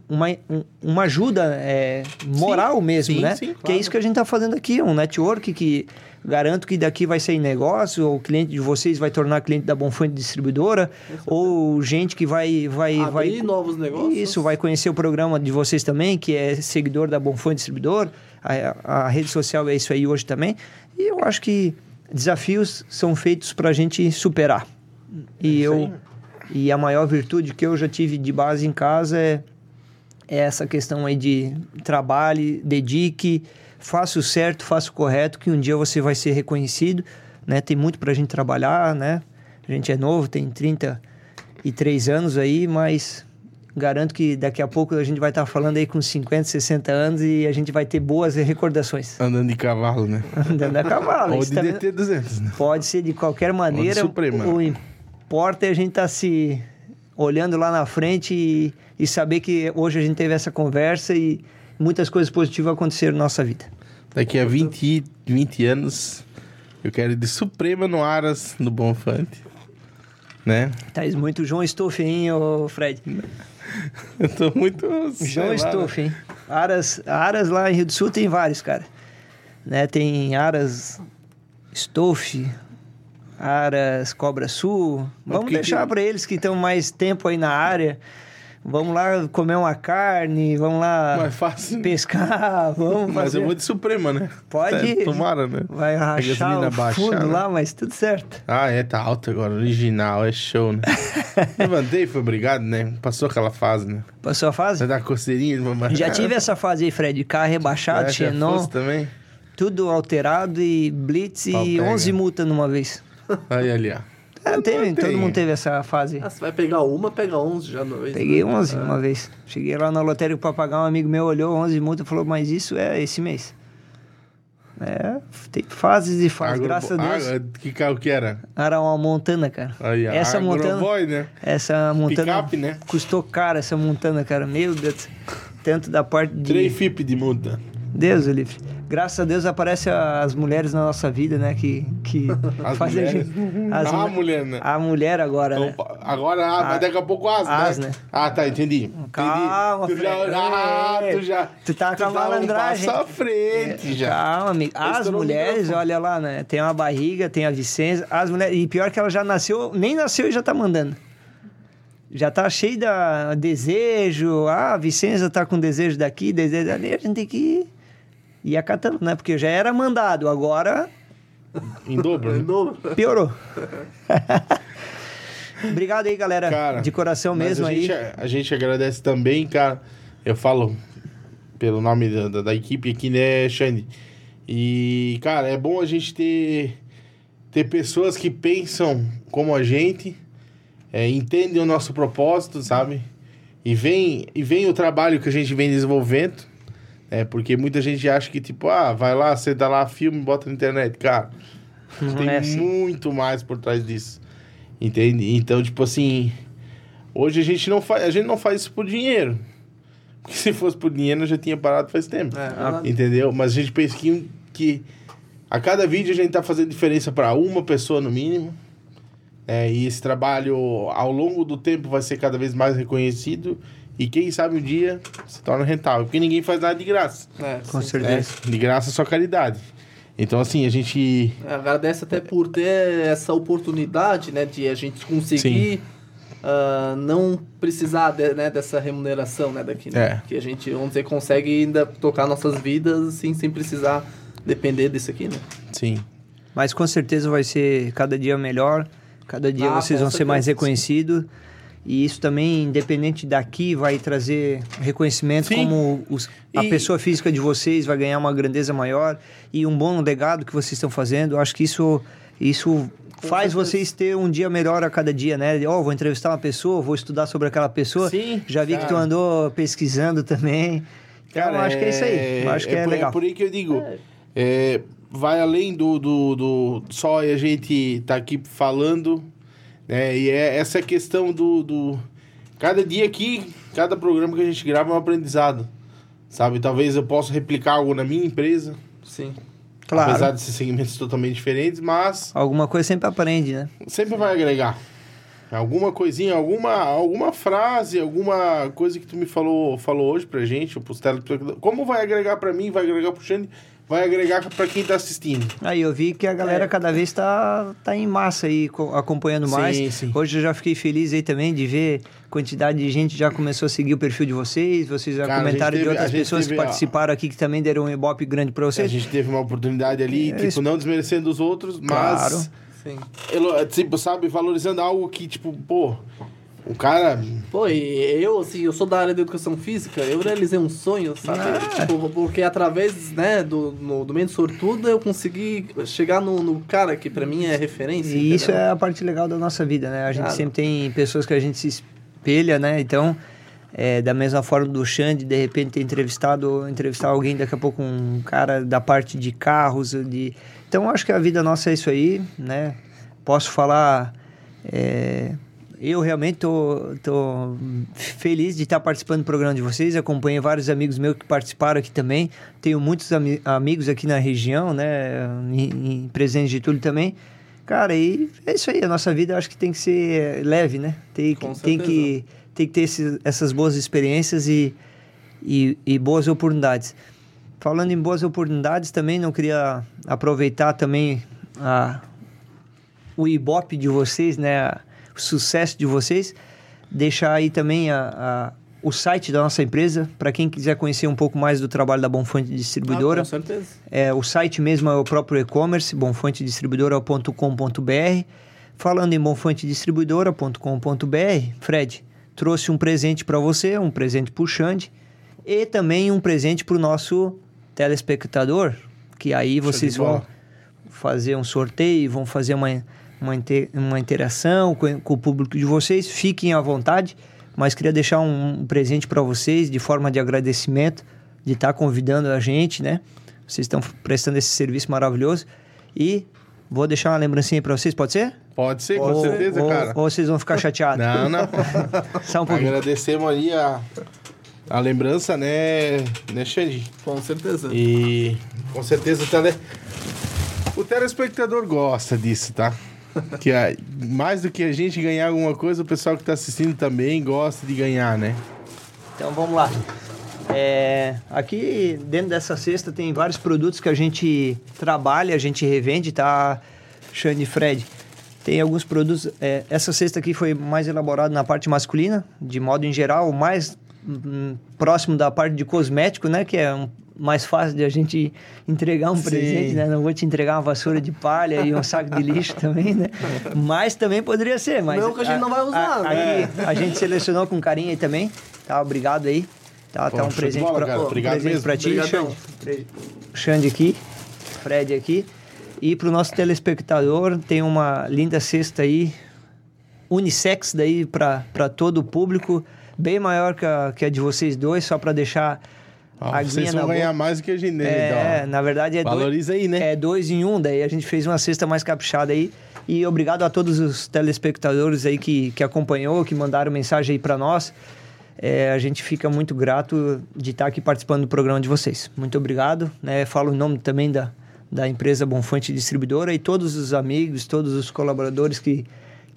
[SPEAKER 3] uma, um- uma ajuda é, moral mesmo,
[SPEAKER 2] sim,
[SPEAKER 3] né?
[SPEAKER 2] sim,
[SPEAKER 3] Que é
[SPEAKER 2] claro.
[SPEAKER 3] isso que a gente está fazendo aqui, um network que garanto que daqui vai sair negócio, o cliente de vocês vai tornar cliente da Bonfante Distribuidora, ou gente que vai vai
[SPEAKER 1] Abrir
[SPEAKER 3] vai
[SPEAKER 1] novos negócios.
[SPEAKER 3] isso, vai conhecer o programa de vocês também, que é seguidor da Bonfone Distribuidor. A, a rede social é isso aí hoje também. E eu acho que desafios são feitos para a gente superar. E eu e a maior virtude que eu já tive de base em casa é, é essa questão aí de trabalhe, dedique, faça o certo, faça o correto, que um dia você vai ser reconhecido, né? Tem muito pra gente trabalhar, né? A gente é novo, tem 33 anos aí, mas garanto que daqui a pouco a gente vai estar falando aí com 50, 60 anos e a gente vai ter boas recordações.
[SPEAKER 2] Andando de cavalo, né? *laughs*
[SPEAKER 3] Andando a cavalo.
[SPEAKER 2] Ou de
[SPEAKER 3] também-
[SPEAKER 2] DT200, né?
[SPEAKER 3] Pode ser de qualquer maneira.
[SPEAKER 2] Suprema.
[SPEAKER 3] O importa é a gente estar se olhando lá na frente e, e saber que hoje a gente teve essa conversa e muitas coisas positivas aconteceram na nossa vida.
[SPEAKER 2] Daqui a 20, 20 anos, eu quero ir de Suprema no Aras, no Bonfante. Né?
[SPEAKER 3] Traz muito João Stuff, hein, ô Fred? *laughs*
[SPEAKER 2] Eu tô muito...
[SPEAKER 3] João
[SPEAKER 2] lá,
[SPEAKER 3] Stuff, hein? Aras, Aras lá em Rio do Sul tem vários, cara. Né? Tem Aras Stuff, Aras Cobra Sul.
[SPEAKER 2] Mas
[SPEAKER 3] Vamos deixar
[SPEAKER 2] que-
[SPEAKER 3] para eles que estão mais tempo aí na área. Vamos lá comer uma carne, vamos lá pescar, *laughs* vamos
[SPEAKER 2] Mas
[SPEAKER 3] fazer.
[SPEAKER 2] eu vou de Suprema, né?
[SPEAKER 3] Pode.
[SPEAKER 2] É, tomara, né?
[SPEAKER 3] Vai rachar o fundo
[SPEAKER 2] né?
[SPEAKER 3] lá, mas tudo certo.
[SPEAKER 2] Ah, é, tá alto agora. Original, é show, né? *laughs* Levantei, foi obrigado, né? Passou aquela fase, né?
[SPEAKER 3] Passou a fase?
[SPEAKER 2] Você dá coceirinha, mamãe.
[SPEAKER 3] Já tive essa fase aí, Fred. Carro rebaixado,
[SPEAKER 2] É,
[SPEAKER 3] Xenon,
[SPEAKER 2] também?
[SPEAKER 3] tudo alterado e blitz
[SPEAKER 2] Pau
[SPEAKER 3] e
[SPEAKER 2] pega.
[SPEAKER 3] 11 multas numa vez.
[SPEAKER 2] Aí, ali, ó.
[SPEAKER 3] É, teve, todo mundo teve essa fase.
[SPEAKER 1] Ah, você vai pegar uma, pega 11 já no vez.
[SPEAKER 3] Peguei
[SPEAKER 1] né?
[SPEAKER 3] 11
[SPEAKER 1] É.
[SPEAKER 3] uma vez. Cheguei lá na lotérica pra pagar, um amigo meu olhou 11 multas e falou, mas isso é esse mês. É, tem fases e fases,
[SPEAKER 2] Agro-
[SPEAKER 3] graças a Deus.
[SPEAKER 2] Agro- Que carro que era?
[SPEAKER 3] Era uma montana, cara.
[SPEAKER 2] Aí,
[SPEAKER 3] essa montana,
[SPEAKER 2] Agroboy, né?
[SPEAKER 3] essa montana
[SPEAKER 2] Picape, né?
[SPEAKER 3] custou caro essa montana, cara. Meu Deus. Tanto da parte de
[SPEAKER 2] 3 FIP de multa.
[SPEAKER 3] Deus o livre. Graças a Deus aparecem as mulheres na nossa vida, né? Que, que *laughs*
[SPEAKER 2] As
[SPEAKER 3] fazem a gente. as
[SPEAKER 2] Ah,
[SPEAKER 3] mu-
[SPEAKER 2] mulher, né?
[SPEAKER 3] A mulher agora, né?
[SPEAKER 2] Opa, Agora, ah, mas daqui a pouco as,
[SPEAKER 3] as,
[SPEAKER 2] né?
[SPEAKER 3] né?
[SPEAKER 2] Ah, tá, entendi. entendi.
[SPEAKER 3] Calma,
[SPEAKER 2] tu já. Ah, tu já...
[SPEAKER 3] Tu tá com a
[SPEAKER 2] um
[SPEAKER 3] malandragem.
[SPEAKER 2] passo à frente já.
[SPEAKER 3] Calma, amigo. As mulheres, olha lá, né? Tem uma barriga, tem a Vicenza. As mulheres. E pior que ela já nasceu, nem nasceu e já tá mandando. Já tá cheio da desejo. Ah, a Vicenza tá com desejo daqui, desejo dali. A gente tem que ir acatando, né? Porque já era mandado, agora
[SPEAKER 2] Em dobro, né?
[SPEAKER 1] Novo.
[SPEAKER 3] piorou. *laughs* Obrigado aí, galera.
[SPEAKER 2] Cara,
[SPEAKER 3] de coração mesmo
[SPEAKER 2] a
[SPEAKER 3] aí.
[SPEAKER 2] Gente, a gente agradece também, cara. Eu falo pelo nome da, da, da equipe aqui, né, Xande? E, cara, é bom a gente ter, ter pessoas que pensam como a gente, é, entendem o nosso propósito, sabe? E vem, e vem o trabalho que a gente vem desenvolvendo, é, porque muita gente acha que, tipo, ah, vai lá, você dá lá filme, bota na internet. Cara, *laughs*
[SPEAKER 3] Não
[SPEAKER 2] tem
[SPEAKER 3] é assim.
[SPEAKER 2] muito mais por trás disso. Entende? Então, tipo assim, hoje a gente não faz, a gente não faz isso por dinheiro. Porque se fosse por dinheiro, eu já tinha parado faz tempo.
[SPEAKER 1] É, verdade.
[SPEAKER 2] Entendeu? Mas a gente pensa que, que a cada vídeo a gente tá fazendo diferença para uma pessoa no mínimo. É, e esse trabalho, ao longo do tempo, vai ser cada vez mais reconhecido. E quem sabe um dia se torna rentável. Porque ninguém faz nada de graça.
[SPEAKER 1] É,
[SPEAKER 3] Com
[SPEAKER 1] sim.
[SPEAKER 3] certeza.
[SPEAKER 2] É, de graça é só caridade. Então, assim, a gente.
[SPEAKER 1] Agradece até por ter essa oportunidade, né, de a gente conseguir ah, não precisar de- né, dessa remuneração, né, daqui, né?
[SPEAKER 2] É.
[SPEAKER 1] Que a gente, vamos dizer, consegue ainda tocar nossas vidas assim, sem precisar depender disso aqui, né?
[SPEAKER 2] Sim.
[SPEAKER 3] Mas com certeza vai ser cada dia melhor, cada dia
[SPEAKER 1] Ah,
[SPEAKER 3] vocês vão ser mais reconhecidos. E isso também, independente daqui, vai trazer reconhecimento
[SPEAKER 2] Sim.
[SPEAKER 3] como os- a
[SPEAKER 2] E-
[SPEAKER 3] pessoa física de vocês vai ganhar uma grandeza maior e um bom legado que vocês estão fazendo. Eu acho que isso, isso faz vocês ter um dia melhor a cada dia, né? Ó, vou entrevistar uma pessoa, vou estudar sobre aquela pessoa.
[SPEAKER 2] Sim,
[SPEAKER 3] Já vi que tu andou pesquisando também. Então, eu acho que é isso aí. Eu acho que é,
[SPEAKER 2] por-
[SPEAKER 3] legal.
[SPEAKER 2] por aí que eu digo. é, vai além do, do, do só a gente tá aqui falando, né? E é essa questão do, do. Cada dia aqui, cada programa que a gente grava é um aprendizado. Sabe? Talvez eu possa replicar algo na minha empresa.
[SPEAKER 1] Sim.
[SPEAKER 3] Claro.
[SPEAKER 2] Apesar de ser segmentos totalmente diferentes, mas
[SPEAKER 3] Alguma coisa sempre aprende, né?
[SPEAKER 2] sempre vai agregar. Alguma coisinha, alguma, alguma frase, alguma coisa que tu me falou, falou hoje pra gente, ou pros telespectadores. Como vai agregar pra mim, vai agregar pro Xande, vai agregar pra quem tá assistindo.
[SPEAKER 3] Aí eu vi que a galera
[SPEAKER 1] É.
[SPEAKER 3] cada vez tá, tá em massa aí, co- acompanhando
[SPEAKER 2] Sim,
[SPEAKER 3] mais.
[SPEAKER 2] sim.
[SPEAKER 3] Hoje eu já fiquei feliz aí também de ver quantidade de gente já começou a seguir o perfil de vocês. Vocês já
[SPEAKER 2] Cara, a
[SPEAKER 3] comentaram de
[SPEAKER 2] teve- a
[SPEAKER 3] outras pessoas
[SPEAKER 2] teve,
[SPEAKER 3] que
[SPEAKER 2] ó,
[SPEAKER 3] participaram aqui que também deram um ibope grande pra
[SPEAKER 2] A
[SPEAKER 3] vocês.
[SPEAKER 2] gente teve uma oportunidade ali,
[SPEAKER 3] É
[SPEAKER 2] tipo,
[SPEAKER 3] isso.
[SPEAKER 2] não desmerecendo os outros, mas.
[SPEAKER 3] Claro.
[SPEAKER 1] Sim.
[SPEAKER 2] Tipo, sabe, valorizando algo que, tipo, pô, o cara.
[SPEAKER 1] Pô, e eu, assim, eu sou da área da educação física, eu realizei um sonho, sabe?
[SPEAKER 3] Ah.
[SPEAKER 1] Tipo, porque através, né, do, no, do meio sortudo eu consegui chegar no, no cara que pra mim é referência.
[SPEAKER 3] E isso
[SPEAKER 1] entendeu?
[SPEAKER 3] é a parte legal da nossa vida, né? A gente
[SPEAKER 1] Claro.
[SPEAKER 3] sempre tem pessoas que a gente se espelha, né? Então, é, da mesma forma do Xande, de repente ter entrevistado, entrevistar alguém, daqui a pouco um cara da parte de carros, de... Então, acho que a vida nossa é isso aí, né? Posso falar... é, eu realmente tô, tô feliz de estar participando do programa de vocês. Acompanhei vários amigos meus que participaram aqui também. Tenho muitos ami- amigos aqui na região, né? Em, em Presidente de Túlio também. Cara, e é isso aí. A nossa vida acho que tem que ser leve, né? Tem, que- tem, que, tem que ter esses- essas boas experiências e, e, e boas oportunidades. Falando em boas oportunidades, também não queria aproveitar também a, o ibope de vocês, né? Sucesso de vocês. Deixar aí também a, a- o site da nossa empresa, para quem quiser conhecer um pouco mais do trabalho da Bonfonte Distribuidora.
[SPEAKER 1] Ah, com certeza.
[SPEAKER 3] É, o site mesmo é o próprio e-commerce, bonfontedistribuidora.com.br. Falando em bonfontedistribuidora.com.br, Fred, trouxe um presente para você, um presente para o Xande e também um presente para o nosso telespectador, que aí vocês vão fazer um sorteio, vão fazer uma, uma, inte- uma interação com, com o público de vocês. Fiquem à vontade, mas queria deixar um, um presente para vocês de forma de agradecimento, de estar convidando a gente, né? Vocês estão prestando esse serviço maravilhoso. E vou deixar uma lembrancinha para vocês, pode ser?
[SPEAKER 2] Pode ser, com
[SPEAKER 3] ou,
[SPEAKER 2] certeza,
[SPEAKER 3] ou-
[SPEAKER 2] cara.
[SPEAKER 3] Ou vocês vão ficar chateados?
[SPEAKER 2] Não, não. *laughs*
[SPEAKER 3] Só um pouquinho.
[SPEAKER 2] Agradecemos ali a, a lembrança, né, né, Xande?
[SPEAKER 1] Com certeza.
[SPEAKER 2] E com certeza o, tele... o telespectador gosta disso, tá? Que a- mais do que a gente ganhar alguma coisa, o pessoal que tá assistindo também gosta de ganhar, né?
[SPEAKER 3] Então vamos lá. É, aqui dentro dessa cesta tem vários produtos que a gente trabalha, a gente revende, tá, Xande e Fred? Tem alguns produtos. é, essa cesta aqui foi mais elaborada na parte masculina, de modo em geral, mais hum, próximo da parte de cosmético, né? Que é um- mais fácil de a gente entregar um
[SPEAKER 2] Sim.
[SPEAKER 3] presente, né? Não vou te entregar uma vassoura de palha e um saco de lixo *laughs* também, né? Mas também poderia ser, mas
[SPEAKER 1] Não que a gente não vai usar, né?
[SPEAKER 3] Aqui a gente selecionou com carinho aí também, tá? Obrigado aí. Tá, tá
[SPEAKER 2] Pô,
[SPEAKER 3] um
[SPEAKER 2] show de
[SPEAKER 3] presente
[SPEAKER 2] cara.
[SPEAKER 3] um
[SPEAKER 2] Obrigado
[SPEAKER 3] presente
[SPEAKER 2] mesmo.
[SPEAKER 3] pra ti. Xande. Xande aqui, Fred aqui. E pro nosso telespectador, tem uma linda cesta aí, unissex daí pra pra todo o público, bem maior que a, que a de vocês dois, só pra deixar
[SPEAKER 2] Ó,
[SPEAKER 3] a
[SPEAKER 2] vocês vão ganhar
[SPEAKER 3] boca.
[SPEAKER 2] mais do que a gente, né?
[SPEAKER 3] É,
[SPEAKER 2] então,
[SPEAKER 3] na verdade é dois,
[SPEAKER 2] Valoriza aí, né?
[SPEAKER 3] é dois em um, daí a gente fez uma cesta mais caprichada aí. E obrigado a todos os telespectadores aí que, que acompanhou, que mandaram mensagem aí pra nós. É, a gente fica muito grato de estar aqui participando do programa de vocês. Muito obrigado. Né? Falo o nome também da, da empresa Bonfante Distribuidora e todos os amigos, todos os colaboradores que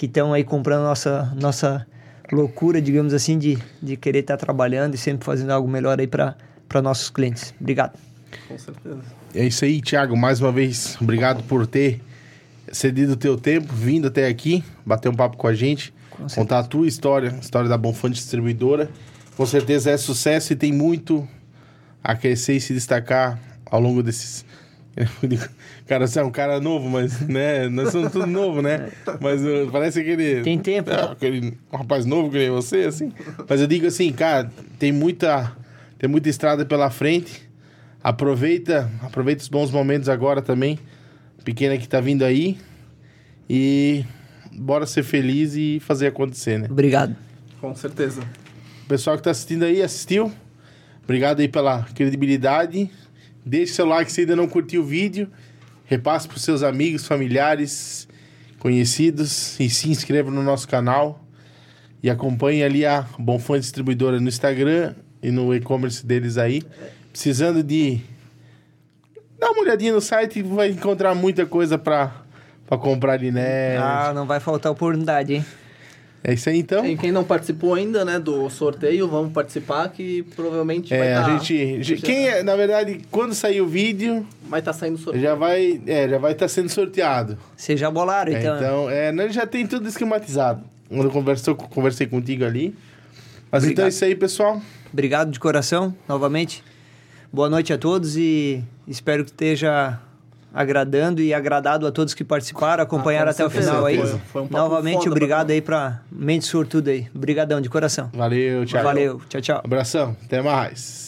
[SPEAKER 3] que estão aí comprando nossa nossa loucura, digamos assim, de, de querer estar trabalhando e sempre fazendo algo melhor aí para nossos clientes. Obrigado.
[SPEAKER 1] Com certeza.
[SPEAKER 2] É isso aí, Thiago. Mais uma vez, obrigado por ter cedido o teu tempo, vindo até aqui, bater um papo com a gente, com contar a tua história, a história da Bonfante Distribuidora. Com certeza é sucesso e tem muito a crescer e se destacar ao longo desses *laughs* Cara, você é um cara novo, mas, né? Nós somos tudo novo, né? Mas uh, parece aquele.
[SPEAKER 3] Tem tempo. É,
[SPEAKER 2] aquele um rapaz novo que nem você, assim. Mas eu digo assim, cara, tem muita, tem muita estrada pela frente. Aproveita, aproveita os bons momentos agora também. Pequena que tá vindo aí. E bora ser feliz e fazer acontecer, né?
[SPEAKER 3] Obrigado.
[SPEAKER 1] Com certeza.
[SPEAKER 2] O pessoal que tá assistindo aí, assistiu. Obrigado aí pela credibilidade Deixe seu like se ainda não curtiu o vídeo. Repasse para os seus amigos, familiares, conhecidos e se inscreva no nosso canal. E acompanhe ali a Bonfã Distribuidora no Instagram e no e-commerce deles aí. Precisando de dar uma olhadinha no site, vai encontrar muita coisa para comprar ali, né?
[SPEAKER 3] Ah, não vai faltar oportunidade, hein?
[SPEAKER 2] É isso aí então.
[SPEAKER 1] E quem não participou ainda, né, do sorteio, vamos participar que provavelmente
[SPEAKER 2] é,
[SPEAKER 1] vai
[SPEAKER 2] estar. Tá, a gente, quem é, na verdade, quando sair o vídeo,
[SPEAKER 1] vai estar tá saindo sorteio.
[SPEAKER 2] Já vai, é, já vai estar tá sendo sorteado.
[SPEAKER 3] Vocês já bolaram
[SPEAKER 2] é,
[SPEAKER 3] então.
[SPEAKER 2] Então, é, nós já tem tudo esquematizado. Quando eu conversei, conversei contigo ali. Mas Obrigado. então é isso aí, pessoal.
[SPEAKER 3] Obrigado de coração, novamente. Boa noite a todos e espero que esteja agradando e agradado a todos que participaram, acompanharam ah, até o final aí. Foi, um Novamente, obrigado aí para mente sortuda aí. Obrigadão de coração.
[SPEAKER 2] Valeu, tchau.
[SPEAKER 3] Valeu, tchau, tchau.
[SPEAKER 2] Abração, até mais.